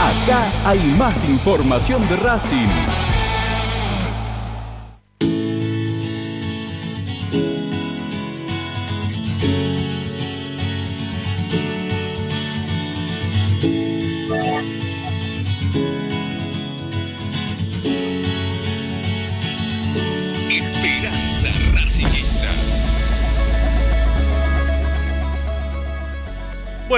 Acá hay más información de Racing.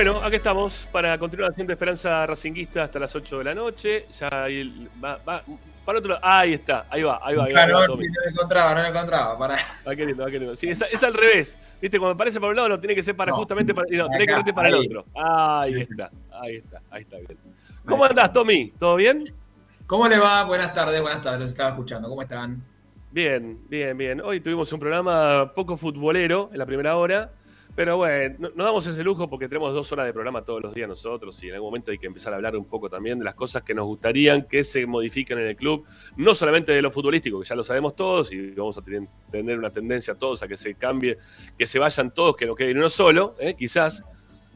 Bueno, aquí estamos para continuar haciendo Esperanza Racinguista hasta las 8 de la noche. Ya ahí va, va- para otro lado. Ahí está, ahí va, ahí va. Ahí va, va, Claro, Tommy. si no lo encontraba, no lo encontraba. Para. Qué lindo, ah, qué lindo. Sí, es, es al revés. Viste, cuando aparece para un lado, no tiene que ser para No, justamente para. No, tiene que irte para el ahí. otro. Ahí está, ahí está, ahí está bien. ¿Cómo andás, Tommy? ¿Todo bien? ¿Cómo le va? Buenas tardes, buenas tardes. Los estaba escuchando. ¿Cómo están? Bien, bien, bien. Hoy tuvimos un programa poco futbolero en la primera hora, pero bueno, no- damos ese lujo porque tenemos dos horas de programa todos los días nosotros y en algún momento hay que empezar a hablar un poco también de las cosas que nos gustarían que se modifiquen en el club, no solamente de lo futbolístico, que ya lo sabemos todos y vamos a tener, una tendencia todos a que se cambie, que se vayan todos, que no quede uno solo, ¿eh? quizás,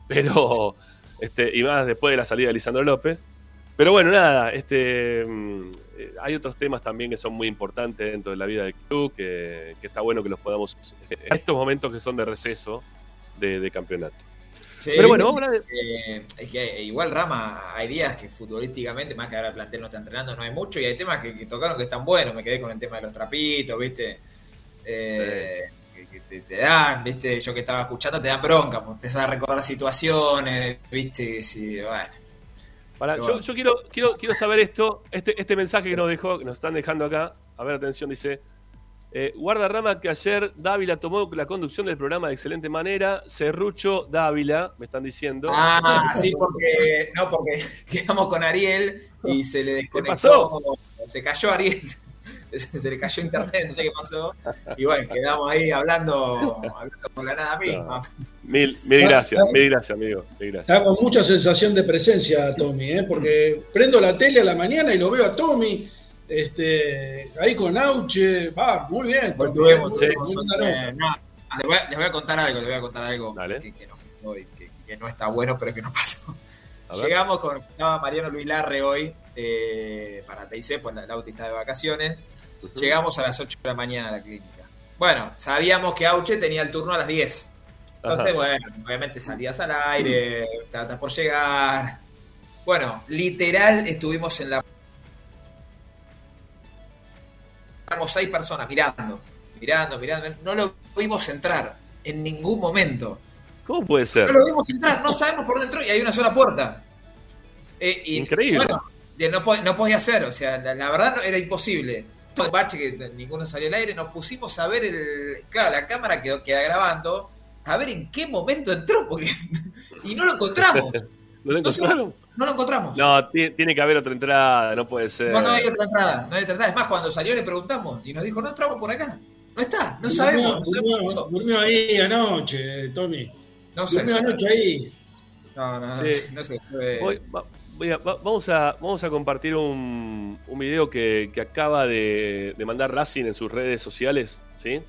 pero, este, y más después de la salida de Lisandro López. Pero bueno, nada, este, mm, hay otros temas también que son muy importantes dentro de la vida del club, que, que está bueno que los podamos, eh, en estos momentos que son de receso de, de campeonato. Sí, Pero bueno, sí, vamos a eh, es que igual Rama, hay días que futbolísticamente, más que ahora el plantel no está entrenando, no hay mucho, y hay temas que, que tocaron que están buenos. Me quedé con el tema de los trapitos, ¿viste? Eh, que, que te, te dan, ¿viste? Yo que estaba escuchando, te dan bronca, porque empezás a recordar situaciones, ¿viste? Sí, bueno. Yo, yo quiero, quiero, quiero saber esto, este, este mensaje que nos dejó, que nos están dejando acá. A ver, atención, dice. Eh, guarda Rama que ayer Dávila tomó la conducción del programa de excelente manera. Serrucho Dávila, me están diciendo. Ah, sí, porque no, porque quedamos con Ariel y se le desconectó. pasó? Se cayó Ariel. Se le cayó internet, no sé qué pasó. Y bueno, quedamos ahí hablando, hablando con la nada misma. Mil, mil gracias, mil gracias, amigo. Mil gracias. Está con mucha sensación de presencia, Tommy, ¿eh? porque prendo la tele a la mañana y lo veo a Tommy este, ahí con Auche. Va, muy bien. Hoy Tommy, tuvimos, muy tuvimos bien, un- muy bien. eh, no, les, voy a, les voy a contar algo, les voy a contar algo que, que no, hoy, que- que no está bueno, pero que no pasó. Llegamos con estaba Mariano Luis Larre hoy eh, para TIC, pues la, la Auti está de vacaciones. Llegamos a las 8 de la mañana a la clínica. Bueno, sabíamos que Auche tenía el turno a las 10. Entonces, Ajá. bueno, obviamente salías al aire, tratas por llegar. Bueno, literal estuvimos en la. Éramos seis personas mirando, mirando, mirando. No lo vimos entrar en ningún momento. ¿Cómo puede ser? No lo vimos entrar, no sabemos por dónde entró y hay una sola puerta. Eh, y, Increíble. Bueno, no, no podía ser, o sea, la, la verdad no- era imposible. Un bache que ninguno salió al aire, nos pusimos a ver el. Claro, la cámara quedó, queda grabando, a ver en qué momento entró, porque. y no lo encontramos. ¿No lo encontraron? No lo encontramos. No, ti- tiene que haber otra entrada, no puede ser. No, no hay otra entrada, no hay otra entrada. Es más, cuando salió le preguntamos y nos dijo, no entramos por acá. No está, no sabemos. no sabemos Durmió, ahí anoche, Tommy. No sé. Durmió anoche ahí. No, no, no, Sí. sé, no sé. fue- Voy- va- voy a- va- vamos, a, vamos a compartir un, un video que, que acaba de, de mandar Racing en sus redes sociales, ¿sí?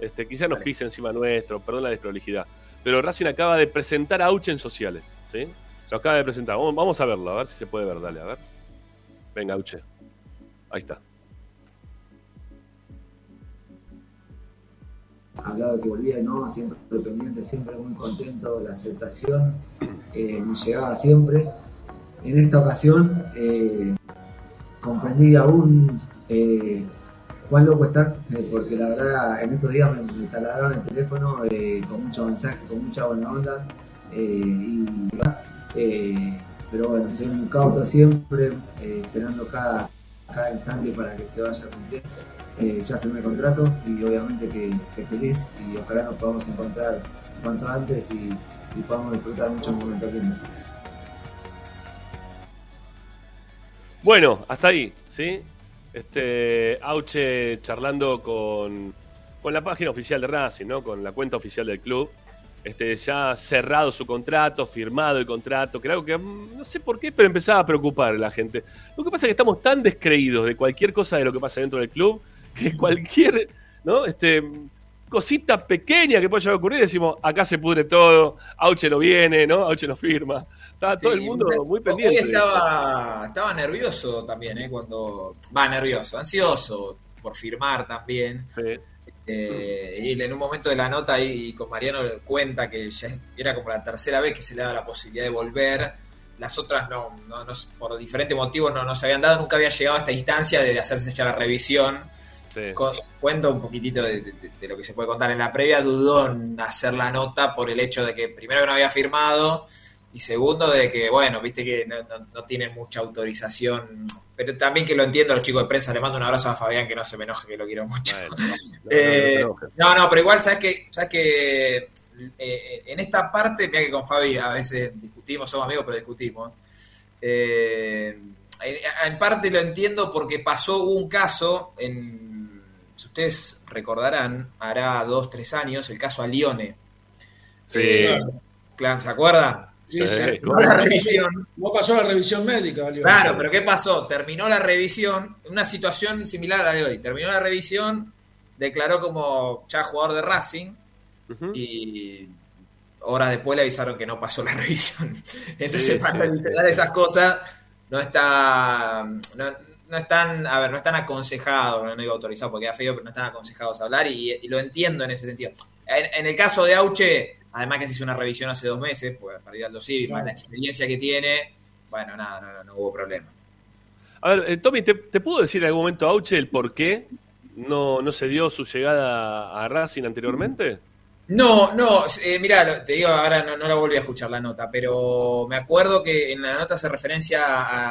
Este, quizá nos pise encima nuestro, perdón la desprolijidad. Pero Racing acaba de presentar a Auche en sociales, ¿sí? Lo acaba de presentar. Vamos, a verlo, a ver si se puede ver, dale, a ver. Venga, Auche. Ahí está. hablado de que volvía, no, siempre pendiente, siempre muy contento, la aceptación eh, me llegaba siempre. En esta ocasión eh, comprendí aún eh, cuán loco estar, eh, porque la verdad en estos días me, me el teléfono eh, con muchos mensajes, con mucha buena onda. eh, y, eh, pero bueno, soy un cauto siempre, eh, esperando cada, cada instante para que se vaya cumpliendo. Eh, ya firmé contrato y obviamente que, feliz y ojalá nos podamos encontrar cuanto antes y, y podamos disfrutar muchos momentos lindos. Bueno, hasta ahí, ¿sí? Este, Auche charlando con, con la página oficial de Racing, ¿no? Con la cuenta oficial del club. Este, ya cerrado su contrato, firmado el contrato, que era algo que mm, no sé por qué, pero empezaba a preocupar a la gente. Lo que pasa es que estamos tan descreídos de cualquier cosa de lo que pasa dentro del club que cualquier ¿no? este, cosita pequeña que pueda llegar a ocurrir, decimos, acá se pudre todo, Auche no viene, ¿no? Auche no firma. Está todo el mundo muy hoy pendiente. eso. estaba, estaba nervioso también, ¿eh? Cuando. Va, nervioso, ansioso por firmar también. Eh, y en un momento de la nota ahí con Mariano cuenta que ya era como la tercera vez que se le daba la posibilidad de volver. Las otras no, no- no- por diferentes motivos no, no se habían dado, nunca había llegado a esta instancia de hacerse ya la revisión. Co- Cuento un poquitito de, de- de lo que se puede contar. En la previa dudó en hacer la nota por el hecho de que primero que no había firmado y segundo de que, bueno, viste que no, no- no tienen mucha autorización. Pero también que lo entiendo, los chicos de prensa, le mando un abrazo a Fabián, que no se me enoje, que lo quiero mucho. Eh, no, no, pero igual, ¿sabes que ¿Sabes que eh, en esta parte, mira que con Fabi a veces discutimos, somos amigos, pero discutimos. Eh, en, parte lo entiendo porque pasó un caso, en, si ustedes recordarán, hará dos, tres años, el caso a Lione. Sí. Eh, ¿Se acuerda? Sí, sí. Terminó la revisión. No pasó la revisión médica. Claro, pero ¿qué pasó? Terminó la revisión, una situación similar a la de hoy. Terminó la revisión, declaró como ya jugador de Racing y horas después le avisaron que no pasó la revisión. Entonces, Sí, para sí. esas cosas, no está. No, no están, a ver, no están aconsejados, no digo autorizados porque queda feo, pero no están aconsejados a hablar y, y lo entiendo en ese sentido. En, en el caso de Auche, además que se hizo una revisión hace dos meses, pues para ir al Civi, más la experiencia que tiene, bueno, nada, no, no, no hubo problema. A ver, eh, Tommy, ¿te, te pudo decir en algún momento Auche el por qué no, no se dio su llegada a Racing anteriormente? No, no, eh, mirá, lo- te digo, ahora no, no la volví a escuchar la nota, pero me acuerdo que en la nota hace referencia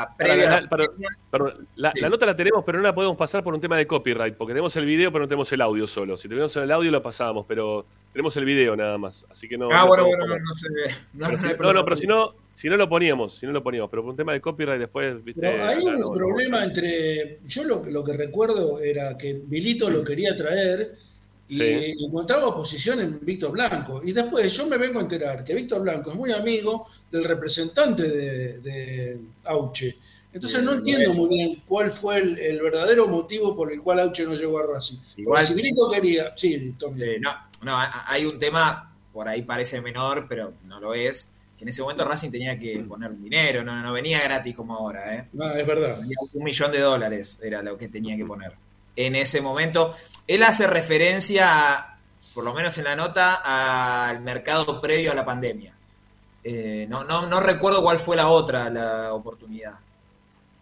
a Para, previo a la, la- para- perdón, la- la nota la tenemos, pero no la podemos pasar por un tema de copyright, porque tenemos el video, pero no tenemos el audio solo. Si tenemos el audio, lo pasamos, pero tenemos el video nada más. Así que no. Ah, no bueno, bueno, no, no se ve. No, Pero no si- hay no, pero si no, si no lo poníamos, si no lo poníamos, pero por un tema de copyright después, viste. Pero hay un no- no- problema entre. Yo lo, lo que recuerdo era que Vilito lo quería traer y Sí. encontraba oposición en Víctor Blanco. Y después yo me vengo a enterar que Víctor Blanco es muy amigo del representante de, de Auche. Entonces no entiendo muy bien cuál fue el, el verdadero motivo por el cual Auche no llegó a Racing. Porque Igual- si Vilito quería. Sí, Tommy. Eh, no, no, hay un tema, por ahí parece menor, pero no lo es, que en ese momento Racing tenía que poner dinero, no, no venía gratis como ahora, ¿eh? No, es verdad. Un millón de dólares era lo que tenía que poner. En ese momento, él hace referencia, a, por lo menos en la nota, al mercado previo a la pandemia. Eh, no, no, no recuerdo cuál fue la otra, la oportunidad.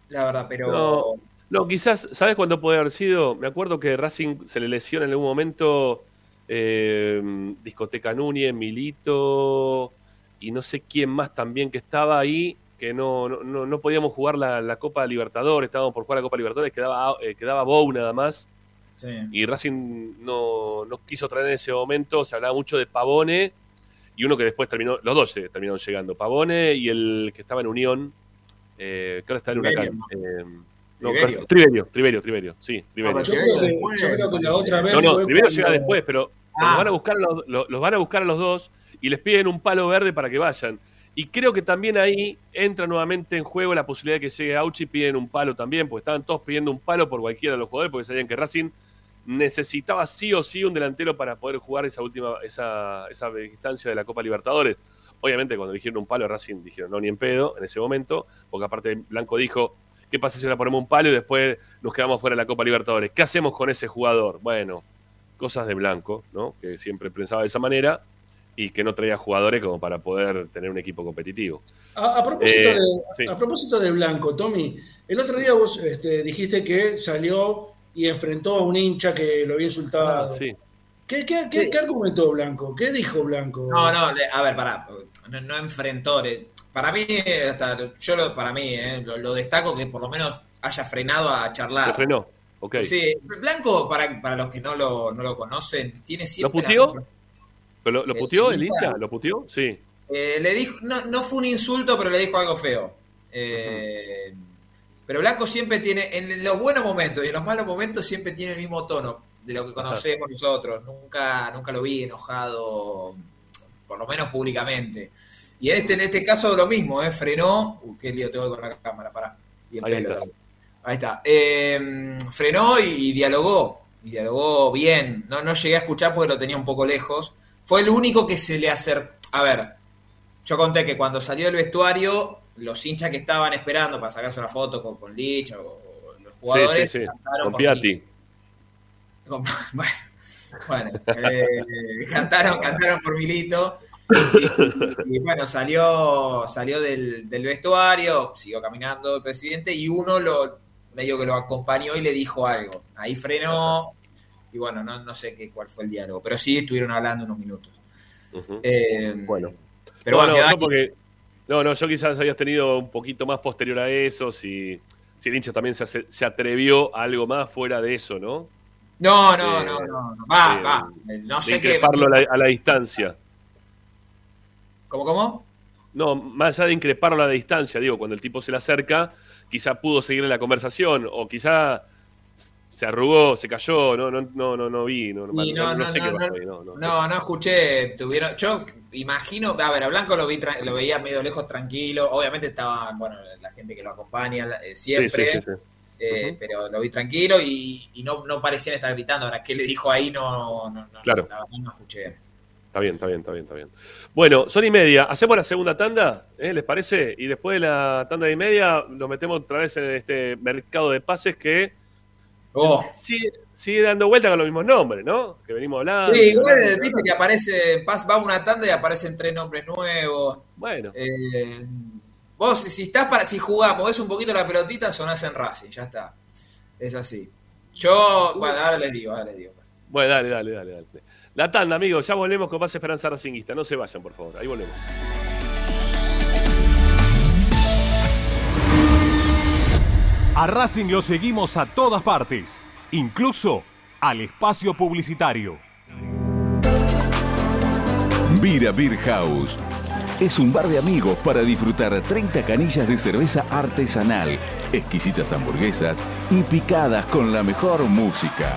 La verdad, pero... No, no, quizás, ¿sabes cuándo puede haber sido? Me acuerdo que Racing se le lesiona en algún momento eh, Discoteca Núñez, Milito y no sé quién más también que estaba ahí, que no, no, no- podíamos jugar la, la Copa Libertadores, estábamos por jugar la Copa Libertadores, quedaba, eh, quedaba Bow nada más. Sí. Y Racing no, no quiso traer en ese momento, se hablaba mucho de Pavone y uno que después terminó, los dos se terminaron llegando, Pavone y el que estaba en Unión, eh, que ahora está en Huracán. Eh, no, Triverio. Triverio, Triverio, Triverio, sí, Triverio. Yo creo, que, yo creo que la otra vez. No, no, Triverio llega después, pero Ah. los, van a buscar a los, lo- los van a buscar a los dos y les piden un palo verde para que vayan. Y creo que también ahí entra nuevamente en juego la posibilidad de que llegue Auchi y piden un palo también, porque estaban todos pidiendo un palo por cualquiera de los jugadores, porque sabían que Racing necesitaba sí o sí un delantero para poder jugar esa última, esa, esa instancia de la Copa Libertadores. Obviamente, cuando dijeron un palo, Racing dijeron no, ni en pedo en ese momento, porque aparte Blanco dijo, ¿qué pasa si ahora ponemos un palo y después nos quedamos fuera de la Copa Libertadores? ¿Qué hacemos con ese jugador? Bueno, cosas de Blanco, ¿no? Que siempre pensaba de esa manera y que no traía jugadores como para poder tener un equipo competitivo. A, a propósito Eh, de, sí. a propósito de Blanco, Tommy, el otro día vos este, dijiste que salió y enfrentó a un hincha que lo había insultado. Ah, sí. ¿Qué, qué, qué- qué argumentó Blanco? ¿Qué dijo Blanco? No, no, le- a ver, pará, no, no enfrentó. Para mí, hasta, yo lo, para mí, eh, lo, lo destaco que por lo menos haya frenado a charlar. Se frenó, ok. Sí, Blanco, para, para los que no lo, no lo conocen, tiene ¿Lo siempre... la- puteó? ¿Pero ¿Lo, lo puteó el hincha. ¿Lo puteó? Sí. Eh, le dijo, no, no fue un insulto, pero le dijo algo feo. Eh, Pero Blanco siempre tiene, en los buenos momentos y en los malos momentos, siempre tiene el mismo tono de lo que conocemos nosotros. Nunca, nunca lo vi enojado, por lo menos públicamente. Y este, en este caso lo mismo, ¿eh? frenó. Uy, qué lío tengo con la cámara, pará. Y el Ahí pelo está. Ahí está. Eh, frenó y, y dialogó. Y dialogó bien. No, no llegué a escuchar porque lo tenía un poco lejos. Fue el único que se le acercó. A ver, yo conté que cuando salió del vestuario, los hinchas que estaban esperando para sacarse una foto con, con Lich o, o los Sí, jugadores sí, sí. cantaron Con Piatti. con- bueno, bueno, eh, cantaron, cantaron por Milito. Y, y bueno, salió, salió del, del vestuario, siguió caminando el presidente y uno lo medio que lo acompañó y le dijo algo. Ahí frenó y bueno, no, no sé qué, cuál fue el diálogo, pero sí estuvieron hablando unos minutos. Eh, bueno, pero no, bueno, no, porque, no, no, yo quizás habías tenido un poquito más posterior a eso, si, si el hincha también se, se atrevió a algo más fuera de eso, ¿no? No, no, Eh, no, no, no. Va, eh, va. No de sé qué. a la, a la distancia. ¿Cómo, cómo? No, más allá de increparlo a la distancia, digo, cuando el tipo se le acerca, quizá pudo seguir en la conversación, o quizá se arrugó, se cayó, no, no, no, no, no vi, no, no, no, no sé no, qué no, pasó ahí, no, no. No, no escuché. Tuvieron, yo imagino, a ver, a Blanco lo, vi lo veía medio lejos, tranquilo. Obviamente estaban, bueno, la gente que lo acompaña eh, siempre, Sí, sí, sí, sí. eh, pero lo vi tranquilo y, y no, no parecían estar gritando. Ahora, ¿qué le dijo ahí? No, no, no, Claro. la verdad no escuché. Está bien, está bien, está bien, está bien. Bueno, son y media. ¿Hacemos la segunda tanda? ¿Eh? ¿Les parece? Y después de la tanda y media lo metemos otra vez en este mercado de pases que Oh. sigue, sigue dando vuelta con los mismos nombres, ¿no? Que venimos hablando. Sí, igual viste que aparece, va una tanda y aparecen tres nombres nuevos. Bueno. Eh, vos, si estás para, si jugamos, ves un poquito la pelotita, sonás en Racing, ya está. Es así. Yo, bueno, ahora les digo, ahora les digo. Bueno, dale, dale, dale, dale. La tanda, amigos. Ya volvemos con Pase Esperanza Racinguista. No se vayan, por favor. Ahí volvemos. A Racing lo seguimos a todas partes, incluso al espacio publicitario. Vira Beer House. Es un bar de amigos para disfrutar 30 canillas de cerveza artesanal, exquisitas hamburguesas y picadas con la mejor música.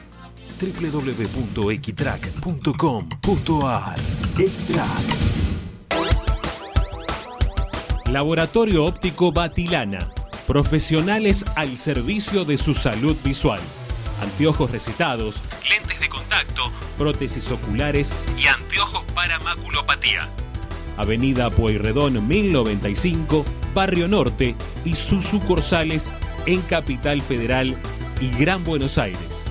www.equitrack.com.ar Equitrack Laboratorio Óptico Batilana. Profesionales al servicio de su salud visual. Anteojos recetados, lentes de contacto, prótesis oculares y anteojos para maculopatía. Avenida Pueyrredón 1095, Barrio Norte y sus sucursales en Capital Federal y Gran Buenos Aires.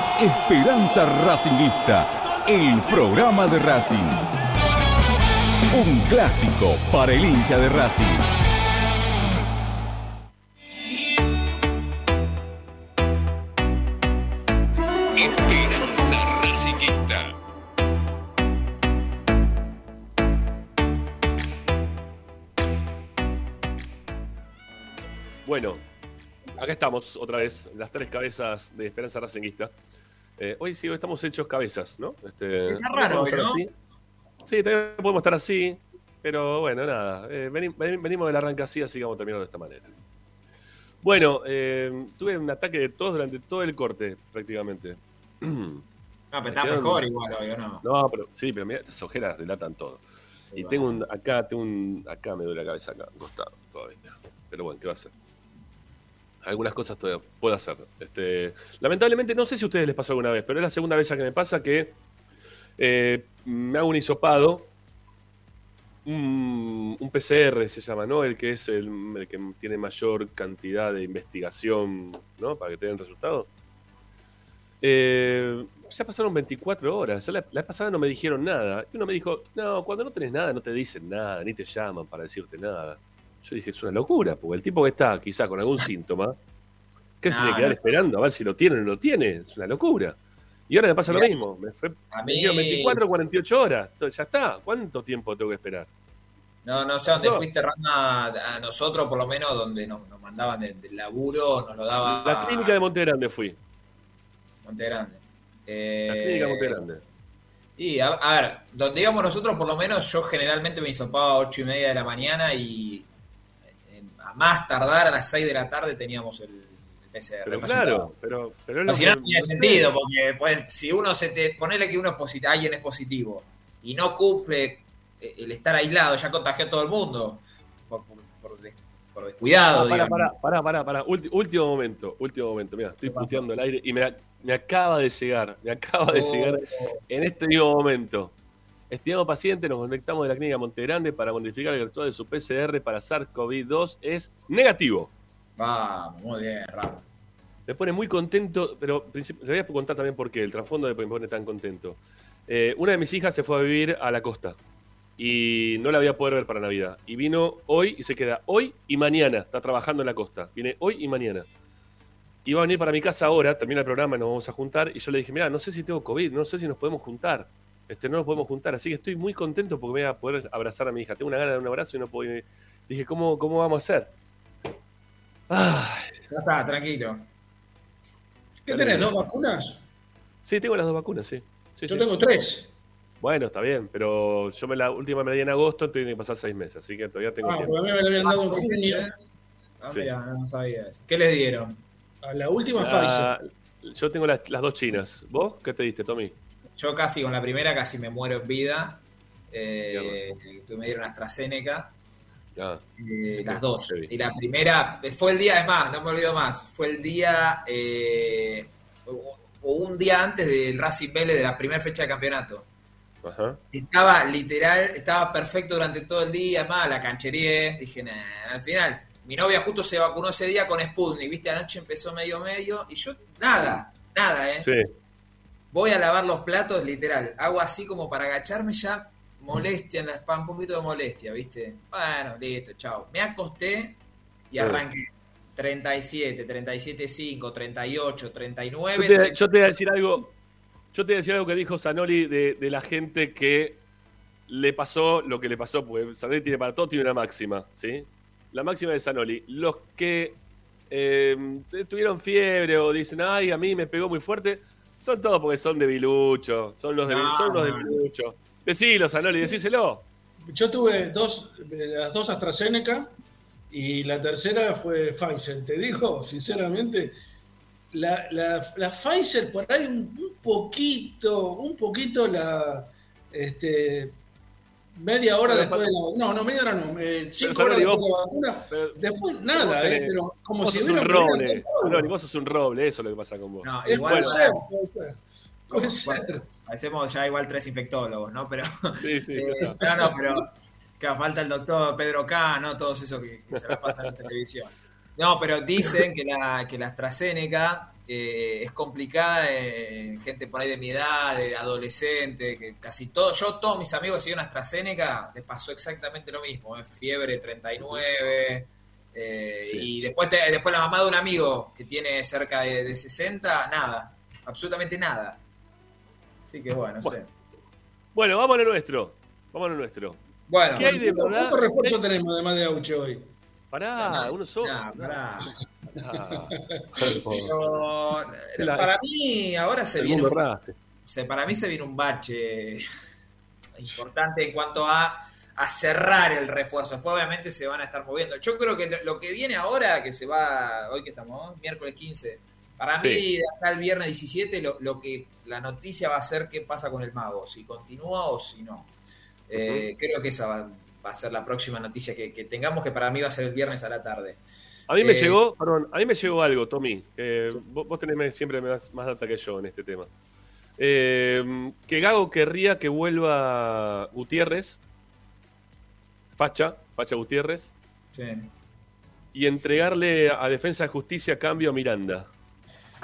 Esperanza Racingista, el programa de Racing. Un clásico para el hincha de Racing. Bueno, acá estamos otra vez, las tres cabezas de Esperanza Racinguista. Eh, hoy sí, hoy estamos hechos cabezas, ¿no? Este, Está raro ¿no? así. Sí, también podemos estar así, pero bueno, nada. eh, veni- veni- venimos del arranque así, así que vamos a terminar de esta manera. Bueno, eh, tuve un ataque de tos durante todo el corte, prácticamente. No, pero está mejor igual hoy, ¿o no? No, pero sí, pero mira, estas ojeras delatan todo. Y tengo un, acá, tengo un, acá me duele la cabeza, acá, costado, todavía. Pero bueno, ¿qué va a hacer? Algunas cosas todavía puedo hacer. Este, lamentablemente, no sé si a ustedes les pasó alguna vez, pero es la segunda vez ya que me pasa que eh, me hago un hisopado, un, PCR se llama, ¿no? El que es el, que tiene mayor cantidad de investigación, ¿no? Para que te den resultados. Eh, ya pasaron 24 horas. Ya la, la pasada no me dijeron nada. Y uno me dijo, no, cuando no tenés nada, no te dicen nada, ni te llaman para decirte nada. Yo dije, es una locura, porque el tipo que está quizá con algún síntoma, ¿qué se tiene que quedar no. esperando a ver si lo tiene o no lo tiene? Es una locura. Y ahora me pasa lo mismo. Me, fue, a mí- dijeron 24, 48 horas. Ya está. ¿Cuánto tiempo tengo que esperar? No, no sé dónde fuiste, Rama, a nosotros por lo menos, donde nos, nos mandaban del, del laburo, nos lo daba La clínica de Monte Grande fui. Monte Grande. La Eh, clínica de Monte Grande. Y a, a ver, donde íbamos nosotros, por lo menos, yo generalmente me hisopaba a 8 y media de la mañana y eh, a más tardar a las 6 de la tarde teníamos el, PCR. Pero claro, pero, pero si no, no tiene sentido, porque pues, si uno se te. Ponele que uno es positivo, alguien es positivo y no cumple eh, el estar aislado, ya contagió a todo el mundo por, por, por des- por descuidado. Ah, pará, pará, pará. Ulti- último momento, último momento. Mira, estoy puteando el aire y me, me acaba de llegar, me acaba de Oh. llegar en este mismo momento. Estimado paciente, nos conectamos de la clínica Montegrande para modificar el resultado de su PCR para SARS-CoV-2 es negativo. Vamos, muy bien, Rama. Me pone muy contento, pero le voy a contar también por qué, el trasfondo de me pone tan contento. Eh, una de mis hijas se fue a vivir a la costa y no la voy a poder ver para Navidad. Y vino hoy y se queda hoy y mañana. Está trabajando en la costa. Viene hoy y mañana. Va a venir para mi casa ahora, termina el programa, nos vamos a juntar. Y yo le dije, mira, no sé si tengo COVID, no sé si nos podemos juntar. Este, no nos podemos juntar. Así que estoy muy contento porque voy a poder abrazar a mi hija. Tengo una gana de un abrazo y no puedo. ir. Dije, ¿cómo, cómo vamos a hacer? Ya está, tranquilo. ¿Qué tenés? ¿Dos vacunas? Sí, tengo las dos vacunas, sí. Sí, Yo sí. tengo tres. Bueno, está bien, pero yo me la última me la di en agosto, entonces tiene que pasar seis meses, así que todavía tengo Ah, tiempo. a mí me la habían dado en Ah, junio. Ah, Sí. no sabía eso. ¿Qué les dieron? A la última La- Pfizer. yo tengo las, las dos chinas. ¿Vos qué te diste, Tommy? Yo casi con la primera casi me muero en vida. Eh, tú me dieron AstraZeneca, Ah, eh, las dos. Y la primera, fue el día, además, no me olvido más, fue el día, eh, o o un día antes del Racing Vélez de la primera fecha de campeonato. Ajá. Estaba literal, estaba perfecto durante todo el día, además la canchería. Dije, nah, al final, mi novia justo se vacunó ese día con Sputnik, viste, anoche empezó medio medio y yo, nada, nada, ¿eh? Sí. Voy a lavar los platos, literal. Hago así como para agacharme ya, molestia en la espalda, un poquito de molestia, ¿viste? Bueno, listo, chao. Me acosté y arranqué 37, 37.5, 38, 39. Yo te, yo te voy a decir algo. Yo te voy a decir algo que dijo Zanoli de, de la gente que le pasó lo que le pasó, porque Zanoli tiene para todo, tiene una máxima, ¿sí? La máxima de Zanoli. Los que eh, tuvieron fiebre o dicen, ay, a mí me pegó muy fuerte, son todos porque son de Bilucho, son los de, No. son los de Bilucho. Decilo, Zanoli, decíselo. Yo tuve dos, las dos AstraZeneca y la tercera fue Pfizer. Te digo, sinceramente, la, la, la Pfizer por ahí un, un poquito, un poquito la este, media hora Pero después de la No, no, media hora no, eh, cinco horas después de la vacuna. Después nada, tenés- eh, pero como vos si sos un roble. Zanoli, vos sos un roble, eso es lo que pasa con vos. No, igual, puede ser, puede ser. Puede Bueno, ser. Hacemos ya igual tres infectólogos, ¿no? Pero. Sí, sí, eh, está. no, no, pero. Que falta el doctor Pedro K, ¿no? Todos esos que, que se la pasan en televisión. No, pero dicen que la, que la AstraZeneca eh, es complicada en gente por ahí de mi edad, de adolescente, que casi todo, yo, todos mis amigos que siguieron AstraZeneca, les pasó exactamente lo mismo, ¿eh? fiebre 39, eh, y después, te- después la mamá de un amigo que tiene cerca de, de 60, nada, absolutamente nada. Así que bueno, no sé. Bueno, vamos a lo nuestro. Vamos a lo nuestro. Bueno, ¿Qué hay de cuántos refuerzos tenemos además de Auche hoy? Pará, uno solo. Nah, pará. Pero, la- para mí ahora se viene un, se- para mí se viene un bache importante en cuanto a, a cerrar el refuerzo. Después obviamente se van a estar moviendo. Yo creo que lo, lo que viene ahora, que se va, hoy que estamos, miércoles 15, para Sí. mí acá el viernes 17, lo, lo que la noticia va a ser qué pasa con el mago, si continúa o si no. Eh, Creo que esa va, va a ser la próxima noticia que, que tengamos, que para mí va a ser el viernes a la tarde. A mí me Eh, llegó, perdón, a mí me llegó algo, Tommy. vos, vos tenés siempre más, más data que yo en este tema. Eh, que Gago querría que vuelva Gutiérrez, Facha, Facha Gutiérrez, Sí. y entregarle a Defensa de Justicia a cambio a Miranda.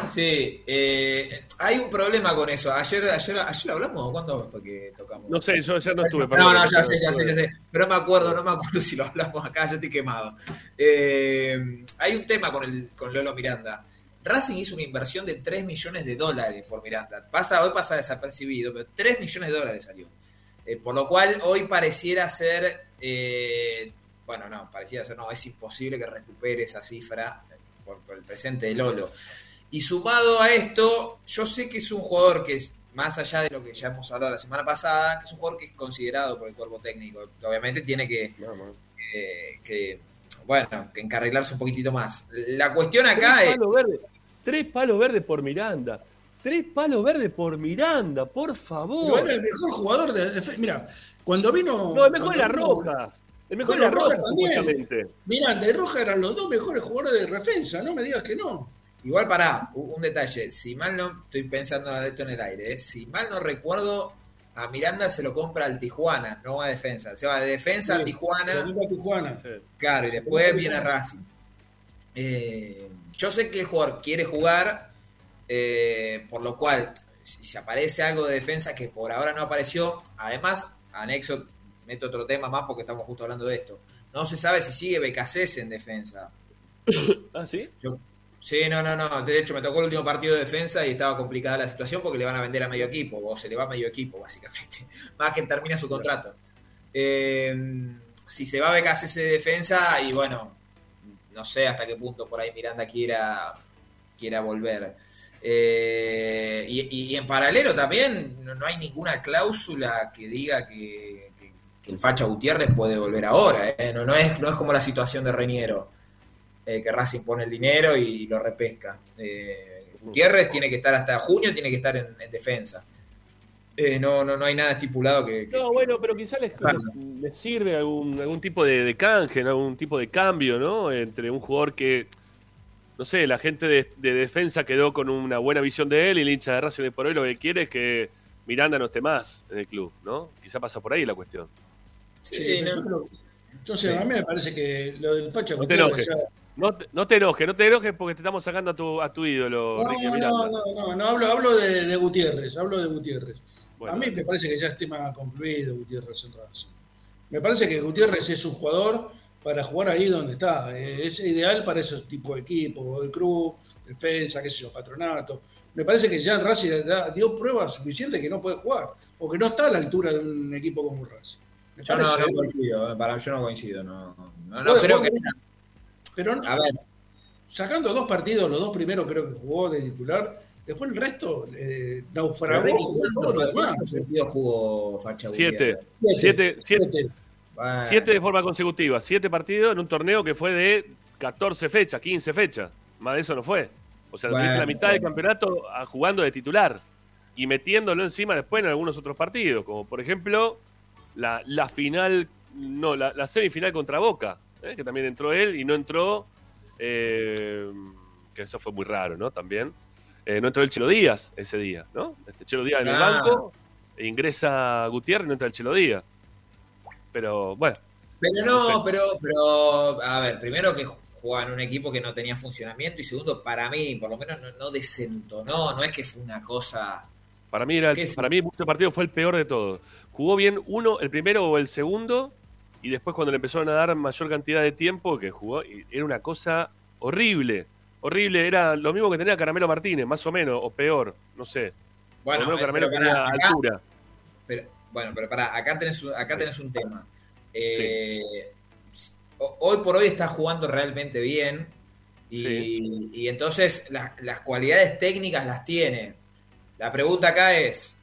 Sí, eh, hay un problema con eso. Ayer, ayer, ayer hablamos, ¿cuándo fue que tocamos? No sé, yo ya no estuve. No, no, ya sé, ya sé, ya sé. Pero no me acuerdo, no me acuerdo si lo hablamos acá, yo estoy quemado. Eh, hay un tema con, el, con Lolo Miranda. Racing hizo una inversión de 3 millones de dólares por Miranda. Pasa, hoy pasa desapercibido, pero 3 millones de dólares salió. Eh, por lo cual hoy pareciera ser, eh, bueno, no, pareciera ser, no, es imposible que recupere esa cifra por, por el presente de Lolo. Y sumado a esto, yo sé que es un jugador que es, más allá de lo que ya hemos hablado la semana pasada, que es un jugador que es considerado por el cuerpo técnico. Obviamente tiene que, eh, que, bueno, que encarrilarse un poquitito más. La cuestión acá tres es... palos verdes, tres palos verdes por Miranda. Tres palos verdes por Miranda, por favor. Igual el mejor jugador de. Mira, cuando vino. No, el mejor era vino- Rojas. El mejor era Rojas, también. supuestamente. Miranda y Rojas eran los dos mejores jugadores de defensa, no me digas que no. Igual para un detalle, si mal no, estoy pensando esto en el aire, ¿eh? si mal no recuerdo, a Miranda se lo compra al Tijuana, no a defensa. Se va de defensa a Tijuana. a Tijuana. Claro, y después viene Racing. Eh, yo sé que el jugador quiere jugar, eh, por lo cual, si, si aparece algo de defensa que por ahora no apareció, además, anexo, meto otro tema más porque estamos justo hablando de esto. No se sabe si sigue Becasés en defensa. ¿Ah, sí? Yo- sí, no, no, no. De hecho, me tocó el último partido de defensa y estaba complicada la situación porque le van a vender a medio equipo, o se le va a medio equipo, básicamente. Más que termina su contrato. Eh, si se va a Becasés de defensa, y bueno, no sé hasta qué punto por ahí Miranda quiera, quiera volver. Eh, y, en paralelo también no, hay ninguna cláusula que diga que el Facha Gutiérrez puede volver ahora. ¿eh? No, no, es, no es como la situación de Reñero, eh, que Racing pone el dinero y lo repesca. Eh, Gutiérrez tiene que estar hasta junio, tiene que estar en, en defensa. Eh, no, no, no hay nada estipulado que, que- No, bueno, pero quizás les, sirve algún, algún tipo de, de canje, ¿no? algún tipo de cambio, ¿no? Entre un jugador que, no sé, la gente de, de defensa quedó con una buena visión de él y el hincha de Racing por hoy lo que quiere es que Miranda no esté más en el club, ¿no? Quizá pasa por ahí la cuestión. Sí, pero yo creo- yo sé, Sí. a mí me parece que lo del Facha No te enojes. No te, no te enojes, no te enojes porque te estamos sacando a tu, a tu ídolo, No, Ricky no, Miranda. no, no, no, hablo, hablo de, de Gutiérrez, hablo de Gutiérrez. Bueno. a mí me parece que ya es tema concluido Gutiérrez en Racing. Me parece que Gutiérrez es un jugador para jugar ahí donde está. Eh, Es ideal para ese tipo de equipo, de club, defensa, qué sé yo, patronato. Me parece que ya en Racing dio pruebas suficientes que no puede jugar o que no está a la altura de un equipo como Racing. Yo no, no coincido, eh, para, yo no coincido, no, no, no creo que sea. Pero A ver, sacando dos partidos, los dos primeros creo que jugó de titular, después el resto eh, naufragó todo lo demás. ¿cuántos partidos jugó Facha Siete. Siete, siete, Bueno. siete de forma consecutiva. Siete partidos en un torneo que fue de 14 fechas, 15 fechas. Más de eso no fue. O sea, Bueno, la mitad del campeonato ah, jugando de titular y metiéndolo encima después en algunos otros partidos, como por ejemplo la, la final, no, la, la semifinal contra Boca, ¿eh? que también entró él y no entró, eh, que eso fue muy raro, ¿no? También. Eh, no entró el Chelo Díaz ese día, ¿no? Este Chelo Díaz en el Ah. banco, e ingresa Gutiérrez y no entra el Chelo Díaz. Pero bueno. Pero no, pero, pero, a ver, primero que jugaba en un equipo que no tenía funcionamiento y segundo, para mí, por lo menos no, no desentonó, no es que fue una cosa... Para mí, era el- para mí este partido fue el peor de todos. Jugó bien uno, el primero o el segundo, y después cuando le empezaron a dar mayor cantidad de tiempo que jugó, era una cosa horrible. Horrible, era lo mismo que tenía Caramelo Martínez, más o menos, o peor, no sé. Bueno, menos Caramelo pero tenía acá- altura. Pero, bueno, pero pará, acá tenés, un- acá tenés un tema. Eh, ho- Hoy por hoy está jugando realmente bien y, y entonces las, las cualidades técnicas las tiene. La pregunta acá es,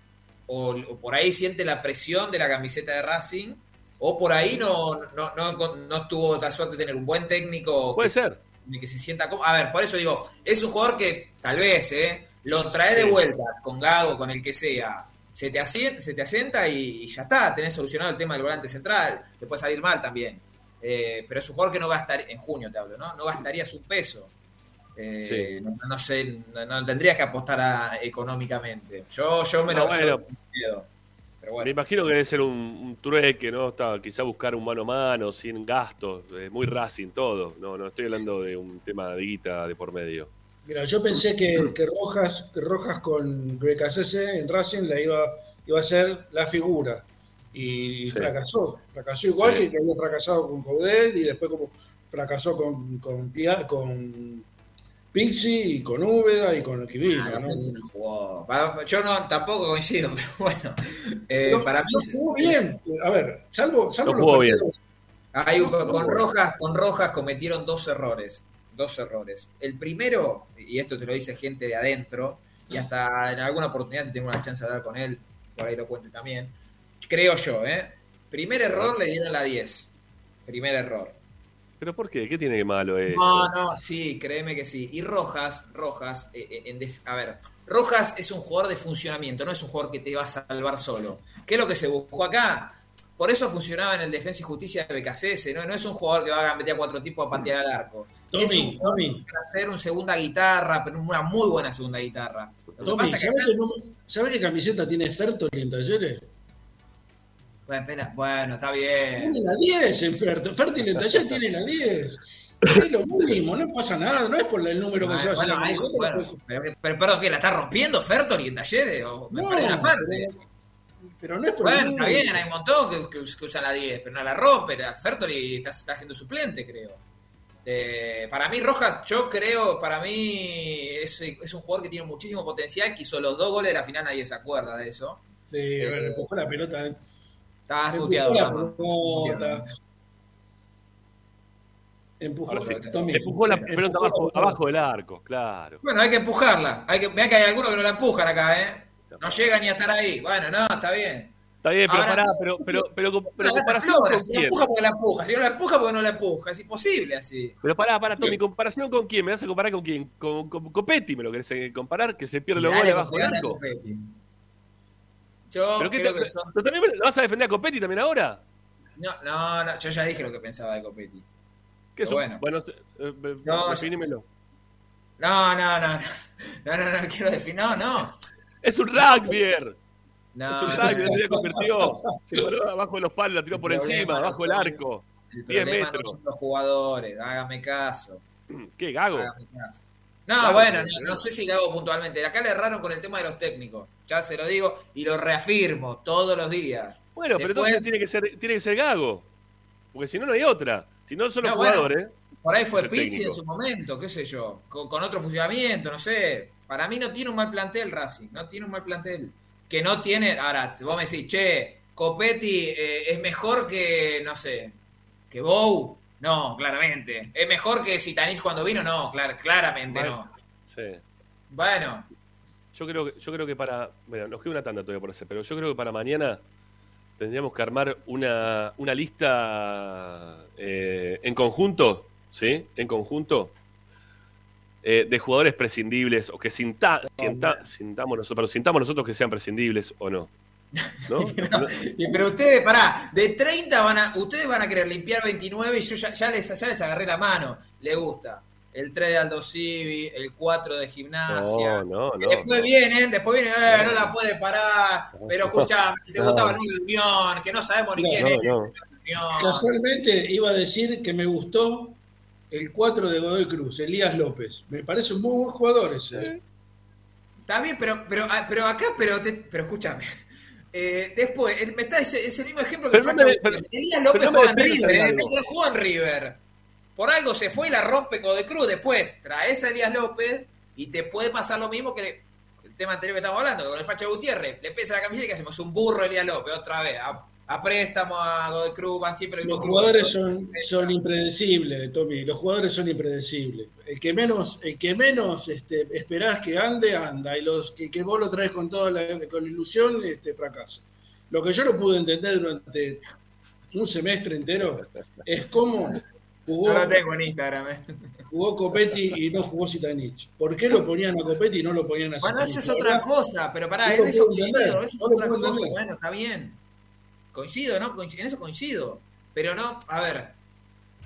o, o por ahí siente la presión de la camiseta de Racing, o por ahí no, no, no, no tuvo la suerte de tener un buen técnico. Puede que, ser. que se sienta cómodo. A ver, por eso digo, es un jugador que tal vez, ¿eh? Lo trae de Sí. vuelta con Gago, con el que sea. Se te, asien- se te asienta y, y ya está, tenés solucionado el tema del volante central. Te puede salir mal también. Eh, pero es un jugador que no gastaría, en junio te hablo, ¿no? No gastarías un peso. Eh, no, no sé, no, no tendrías que apostar a- económicamente. Yo, yo me lo bueno. yo. Pero bueno. Me imagino que debe ser un, un trueque, ¿no? Está, quizá buscar un mano a mano, sin gastos, eh, muy Racing todo. No, no estoy hablando de un tema de guita de por medio. Mira, yo pensé que, que Rojas, que Rojas con Becasese en Racing la iba, iba a ser la figura. Y Sí. fracasó. Fracasó igual Sí. que, había fracasado con Coudet y después como fracasó con, con Pixie y con Úbeda y con el Quivino. Ah, ¿no? No jugó. Yo no, tampoco coincido, pero bueno. Eh, Pero para mí no jugó bien. A ver, salvo, salvo No los jugó bien. Hay con. Rojas, con Rojas cometieron dos errores. Dos errores. El primero, y esto te lo dice gente de adentro, y hasta en alguna oportunidad, si tengo una chance de hablar con él, por ahí lo cuento también. Creo yo, ¿eh? Primer error le dieron la 10. Primer error. ¿Pero por qué? ¿Qué tiene de malo eso? No, no, sí, créeme que sí. Y Rojas, Rojas, eh, eh, en def- a ver, Rojas es un jugador de funcionamiento, no es un jugador que te va a salvar solo. ¿Qué es lo que se buscó acá? Por eso funcionaba en el Defensa y Justicia de BKCS, ¿no? No es un jugador que va a meter a cuatro tipos a patear al arco. es Tommy, un jugador Tommy. para hacer un segunda guitarra, pero una muy buena segunda guitarra. Lo que Tommy, pasa es que ¿sabe acá- qué, número- sabe qué camiseta tiene Fertoli en talleres? Bueno, está bien. Tiene la 10 en talleres tiene la 10. Es lo mismo, no pasa nada, no es por el número que se Bueno, hace. bueno, hay- bueno, pero, pero, perdón, ¿qué? ¿La está rompiendo Fertoli en talleres? ¿O me No, perdí una parte? pero, no es por Bueno, está bien, hay un montón que, que- que usan la 10, pero no la rompe. Fertoli está, está haciendo suplente, creo. Eh, para mí, Rojas, yo creo, para mí es, es un jugador que tiene muchísimo potencial, que hizo los dos goles de la final, nadie se acuerda de eso. Sí, bueno, empujó la pelota. Estabas Empujó muteado, la. Empujó, sí. Empujó la pelota la abajo, del arco, claro. Bueno, hay que empujarla. Hay que, mirá que hay algunos que no la empujan acá, ¿eh? No llega ni a estar ahí. Bueno, no, está bien. Está bien, pero Ahora, pará, pero, pero, pero, pero, comparación Flora, con si la quién. empuja porque la empuja. Si no la empuja porque no la empuja. Es imposible así. Pero pará, pará, Tommy, comparación con quién, me vas a comparar con quién, con, con Copetti, me lo querés eh, comparar, que se pierde los goles abajo del arco. Copetti. Yo ¿Pero qué creo te- que son... ¿pero también lo vas a defender a Copetti también ahora? No, no, no, yo ya dije lo que pensaba de Copetti. ¿Qué es Pero un- bueno. bueno, eh, No, definímelo. No, no, no, no. No, no, no, quiero definir. No, no. Es un rugbyer. No, es un no, rugby, no. se convirtió. Se paró abajo de los palos, la tiró por encima, abajo del arco. El 10 problema metros. no son los jugadores, hágame caso. ¿Qué, Gago? Hágame caso. No, bueno, no, no sé si Gago puntualmente. Acá le erraron con el tema de los técnicos. Ya se lo digo y lo reafirmo todos los días. Bueno, pero entonces tiene que, ser, tiene que ser Gago. Porque si no, no hay otra. Si no, son los No, bueno, jugadores. Por ahí fue Pizzi en su momento, qué sé yo, con, con otro funcionamiento, no sé. Para mí no tiene un mal plantel Racing, no tiene un mal plantel. Que no tiene, ahora, vos me decís, che, Copetti eh, es mejor que, no sé, que Bou. No, claramente. ¿Es mejor que Sitanich cuando vino? No, clar- claramente no. Sí. Bueno, Yo creo, que, yo creo que para. Bueno, nos queda una tanda todavía por hacer, pero yo creo que para mañana tendríamos que armar una, una lista eh, en conjunto, ¿sí? En conjunto, eh, de jugadores prescindibles o que sinta, sintamos, nosotros, pero sintamos nosotros que sean prescindibles o no. Pero ustedes, pará, de 30 van a, ustedes van a querer limpiar 29 y yo ya, ya les, ya les agarré la mano. Le gusta. El 3 de Aldo Civi, el 4 de gimnasia. No, no, no. Después vienen, después vienen, eh, no la puede parar. Pero escuchame, si te No. gustaba el Unión, que no sabemos ni No, quién no, es. Casualmente iba a decir que me gustó el 4 de Godoy Cruz, Elías López. Me parece un muy buen jugador ese. Está bien, pero, pero, ah, pero acá, pero, te- pero escúchame. Eh, después, me está ese, ese mismo ejemplo que Facha me- pero- Elías López pero no me juega en River, de eh, jugó en River. Por algo se fue y la rompe en Godoy Cruz. Después traes a Elías López y te puede pasar lo mismo que le- el tema anterior que estamos hablando, con el Facha Gutiérrez. Le pesa la camiseta y que hacemos un burro a Elías López otra vez. A préstamo a Godoy Cruz, van siempre el Los club. jugadores son, son impredecibles, Tommy. Los jugadores son impredecibles. El que menos, el que menos este, esperás que ande, anda. Y los que, que vos lo traes con toda la con ilusión, este, fracasa. Lo que yo no pude entender durante un semestre entero es cómo jugó, No lo tengo en Instagram. eh. jugó Copetti y no jugó Zitanich. ¿Por qué lo ponían a Copetti y no lo ponían a Bueno, Zitanich? eso es otra cosa, pero pará, no eso eso es no otra cosa, entender. bueno, está bien. Coincido, ¿no? En eso coincido. Pero no, a ver,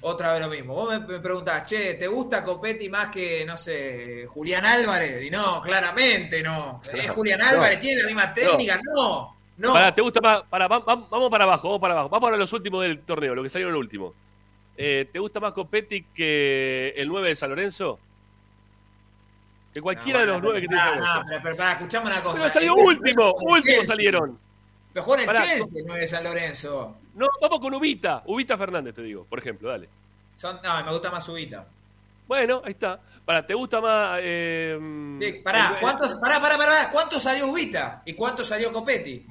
otra vez lo mismo. Vos me, me preguntás, che, ¿te gusta Copetti más que, no sé, Julián Álvarez? Y no, claramente no. ¿Es Julián No. Álvarez? ¿Tiene la misma técnica? No, no. ¿te gusta más? Va- vamos para abajo, vamos para abajo. Vamos a los últimos del torneo, lo que salió el último. Eh, ¿Te gusta más Copetti que el 9 de San Lorenzo? Que cualquiera No, de los bueno, 9 que pará, famoso. no, pero, pero pará, escuchame una cosa. Pero salió último, último salieron. Pero juega en el Pará, Chelsea, no de San Lorenzo. No, vamos con Ubita, Ubita Fernández, te digo, por ejemplo, dale. Son, no, me gusta más Subita. Bueno, ahí está. Pará, ¿te gusta más? Eh, Sí, pará, el- ¿cuántos, pará, pará, pará, ¿cuánto salió Ubita? ¿Y cuánto salió Copetti?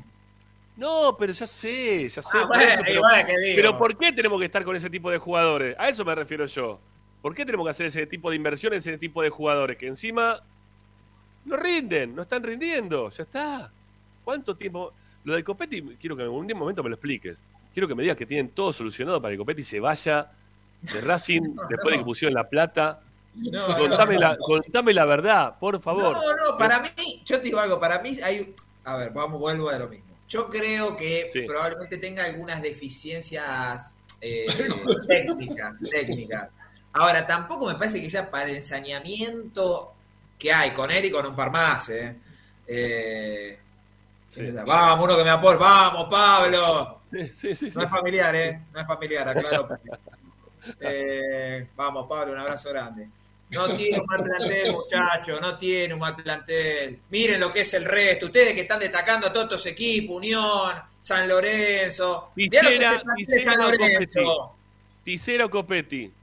No, pero ya sé, ya sé. Ah, por bueno, eso, pero, pero ¿por qué tenemos que estar con ese tipo de jugadores? A eso me refiero yo. ¿Por qué tenemos que hacer ese tipo de inversiones, ese tipo de jugadores que encima no rinden, no están rindiendo? Ya está. ¿Cuánto tiempo? Lo del Copetti, quiero que en algún momento me lo expliques. Quiero que me digas que tienen todo solucionado para que Copetti se vaya de Racing después de que pusieron la plata. No, contame, no, la, no. contame la verdad, por favor. No, no, para mí, yo te digo algo, para mí hay, a ver, vamos, vuelvo a lo mismo. Yo creo que Sí. probablemente tenga algunas deficiencias eh, técnicas, técnicas. Ahora, tampoco me parece que sea para el ensañamiento que hay con él y con un par más, ¿eh? Eh, Vamos, uno que me aporte, vamos, Pablo. Sí, sí, sí, No es familiar, ¿eh? No es familiar, aclaro. Eh, vamos, Pablo, un abrazo grande. No tiene un mal plantel, muchachos, no tiene un mal plantel. Miren lo que es el resto. Ustedes que están destacando a todos estos equipos, Unión, San Lorenzo. Tisera San Lorenzo. Copetti. Tisera o Copetti.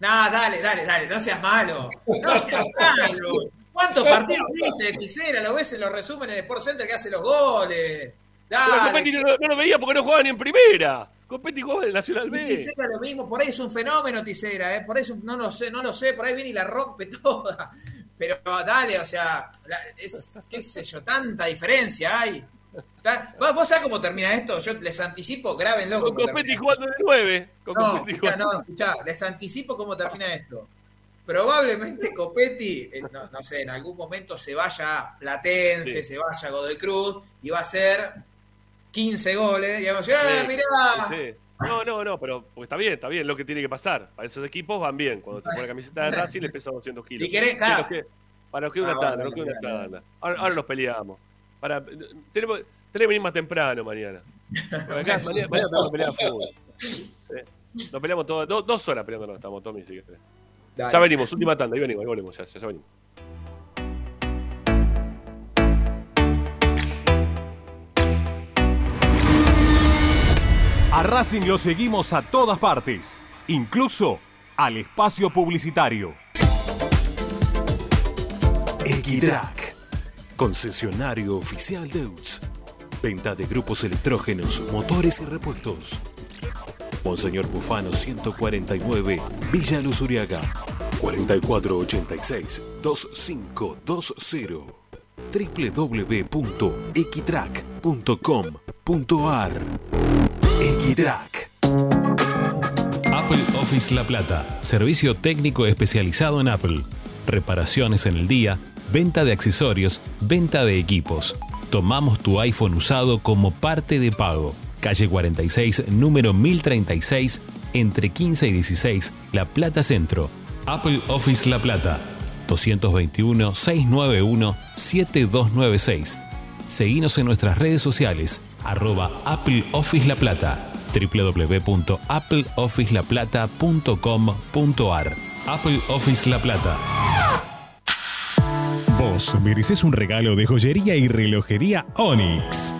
Nah, dale, dale, dale, no seas malo. No seas malo. ¿Cuántos partidos viste de Tisera? Lo ves en los resúmenes de Sport Center que hace los goles. Dale. No, no lo veía porque no jugaba ni en primera. Copetti jugaba en Nacional B. Tisera lo mismo, por ahí es un fenómeno Tisera, ¿eh? por eso no lo sé, no lo sé, por ahí viene y la rompe toda. Pero dale, o sea, la- es, qué sé yo, tanta diferencia hay. ¿Vos, vos sabés cómo termina esto? Yo les anticipo, grábenlo. Con Copetti jugando el 9. Con No, escuchá, no, escuchá, les anticipo cómo termina esto. Probablemente Copetti, eh, no, no sé, en algún momento se vaya a Platense, Sí. se vaya a Godoy Cruz y va a hacer 15 goles. Y vamos a decir, ¡ah, Sí, mirá! sí. No, no, no, pero porque está bien, está bien lo que tiene que pasar. Para esos equipos van bien. Cuando se pone la camiseta de Racing les pesa 200 kilos. Y querés, claro. para nos queda una Ah, tanda, bueno, nos queda una bueno, tanda. Ahora, ahora nos peleamos. Para, tenemos, tenemos que venir más temprano mañana. Acá, mañana, mañana tenemos que pelear fútbol. Nos peleamos todas, dos, dos horas peleándonos estamos, Tommy, si querés. Dale. Ya venimos, última tanda, ahí venimos, ahí volvemos, ya, ya, ya venimos. A Racing lo seguimos a todas partes, incluso al espacio publicitario. Equitrack, concesionario oficial Deutz. Venta de grupos electrógenos, motores y repuestos. Monseñor Bufano 149, Villa Luz Uriaga. 4486-2520. www.equitrack.com.ar Equitrack. Apple Office La Plata, servicio técnico especializado en Apple. Reparaciones en el día, venta de accesorios, venta de equipos. Tomamos tu iPhone usado como parte de pago. Calle 46, número 1036, entre 15 y 16, La Plata Centro. Apple Office La Plata, 221-691-7296. Seguinos en nuestras redes sociales, arroba Apple Office La Plata, www.appleofficelaplata.com.ar. Apple Office La Plata. Vos mereces un regalo de joyería y relojería Onyx.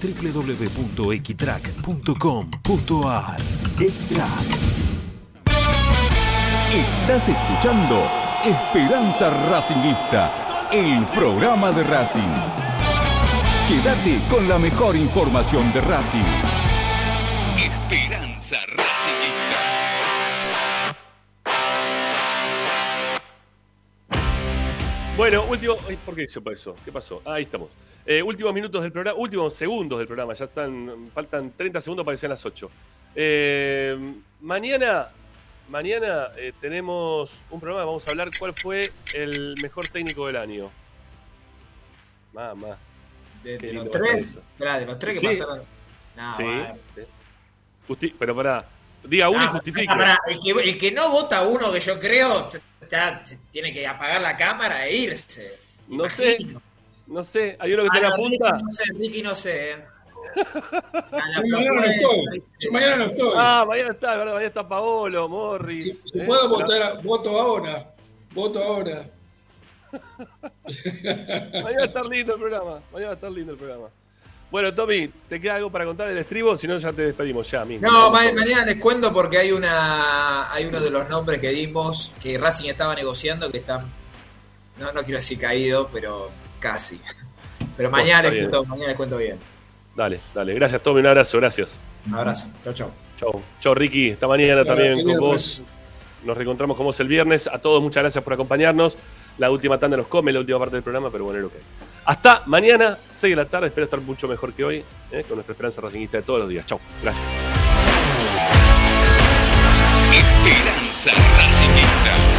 www.equitrack.com.ar Equitrack Estás escuchando Esperanza Racingista, el programa de Racing. Quédate con la mejor información de Racing. Esperanza Racingista. Bueno, último. ay, ¿Por qué hizo eso? ¿Qué pasó? Ah, ahí estamos. Eh, últimos minutos del programa, últimos segundos del programa. Ya están. Faltan 30 segundos para que sean las 8. Eh, mañana. Mañana eh, tenemos un programa. Vamos a hablar cuál fue el mejor técnico del año. Mamá. De, de los tres, esperá, de los tres que Sí. pasaron. No, sí. Justi- pero pará. Diga uno y justifique. pará, El, que, el que no vota uno, que yo creo, ya tiene que apagar la cámara e irse. No sé. No sé. Hay uno que está en Ah, la no, punta. Ricky no sé, Ricky no sé. eh. Ah, Yo mañana no estoy. Yo mañana no estoy. Ah, mañana está, ¿verdad? Mañana está Paolo, Morris. Si ¿eh? puedo votar, voto ahora. Voto ahora. Mañana va a estar lindo el programa. Mañana va a estar lindo el programa. Bueno, Tommy, ¿te queda algo para contar del estribo? Si no, ya te despedimos ya mismo. No, mañana les cuento porque hay una hay uno de los nombres que dimos que Racing estaba negociando que están no no quiero decir caído, pero casi. Pero mañana les cuento, mañana les cuento bien. Dale, dale. Gracias, Tommy. Un abrazo, gracias. Un abrazo. Chau, chau. Chau. Chau, Ricky. Esta mañana Claro, también con vos. Nos reencontramos con vos el viernes. A todos, muchas gracias por acompañarnos. La última tanda nos come, la última parte del programa, pero bueno, es lo que hay. Hasta mañana, 6 de la tarde. Espero estar mucho mejor que hoy, ¿eh? con nuestra esperanza racingista de todos los días. Chau. Gracias. Esperanza Racing.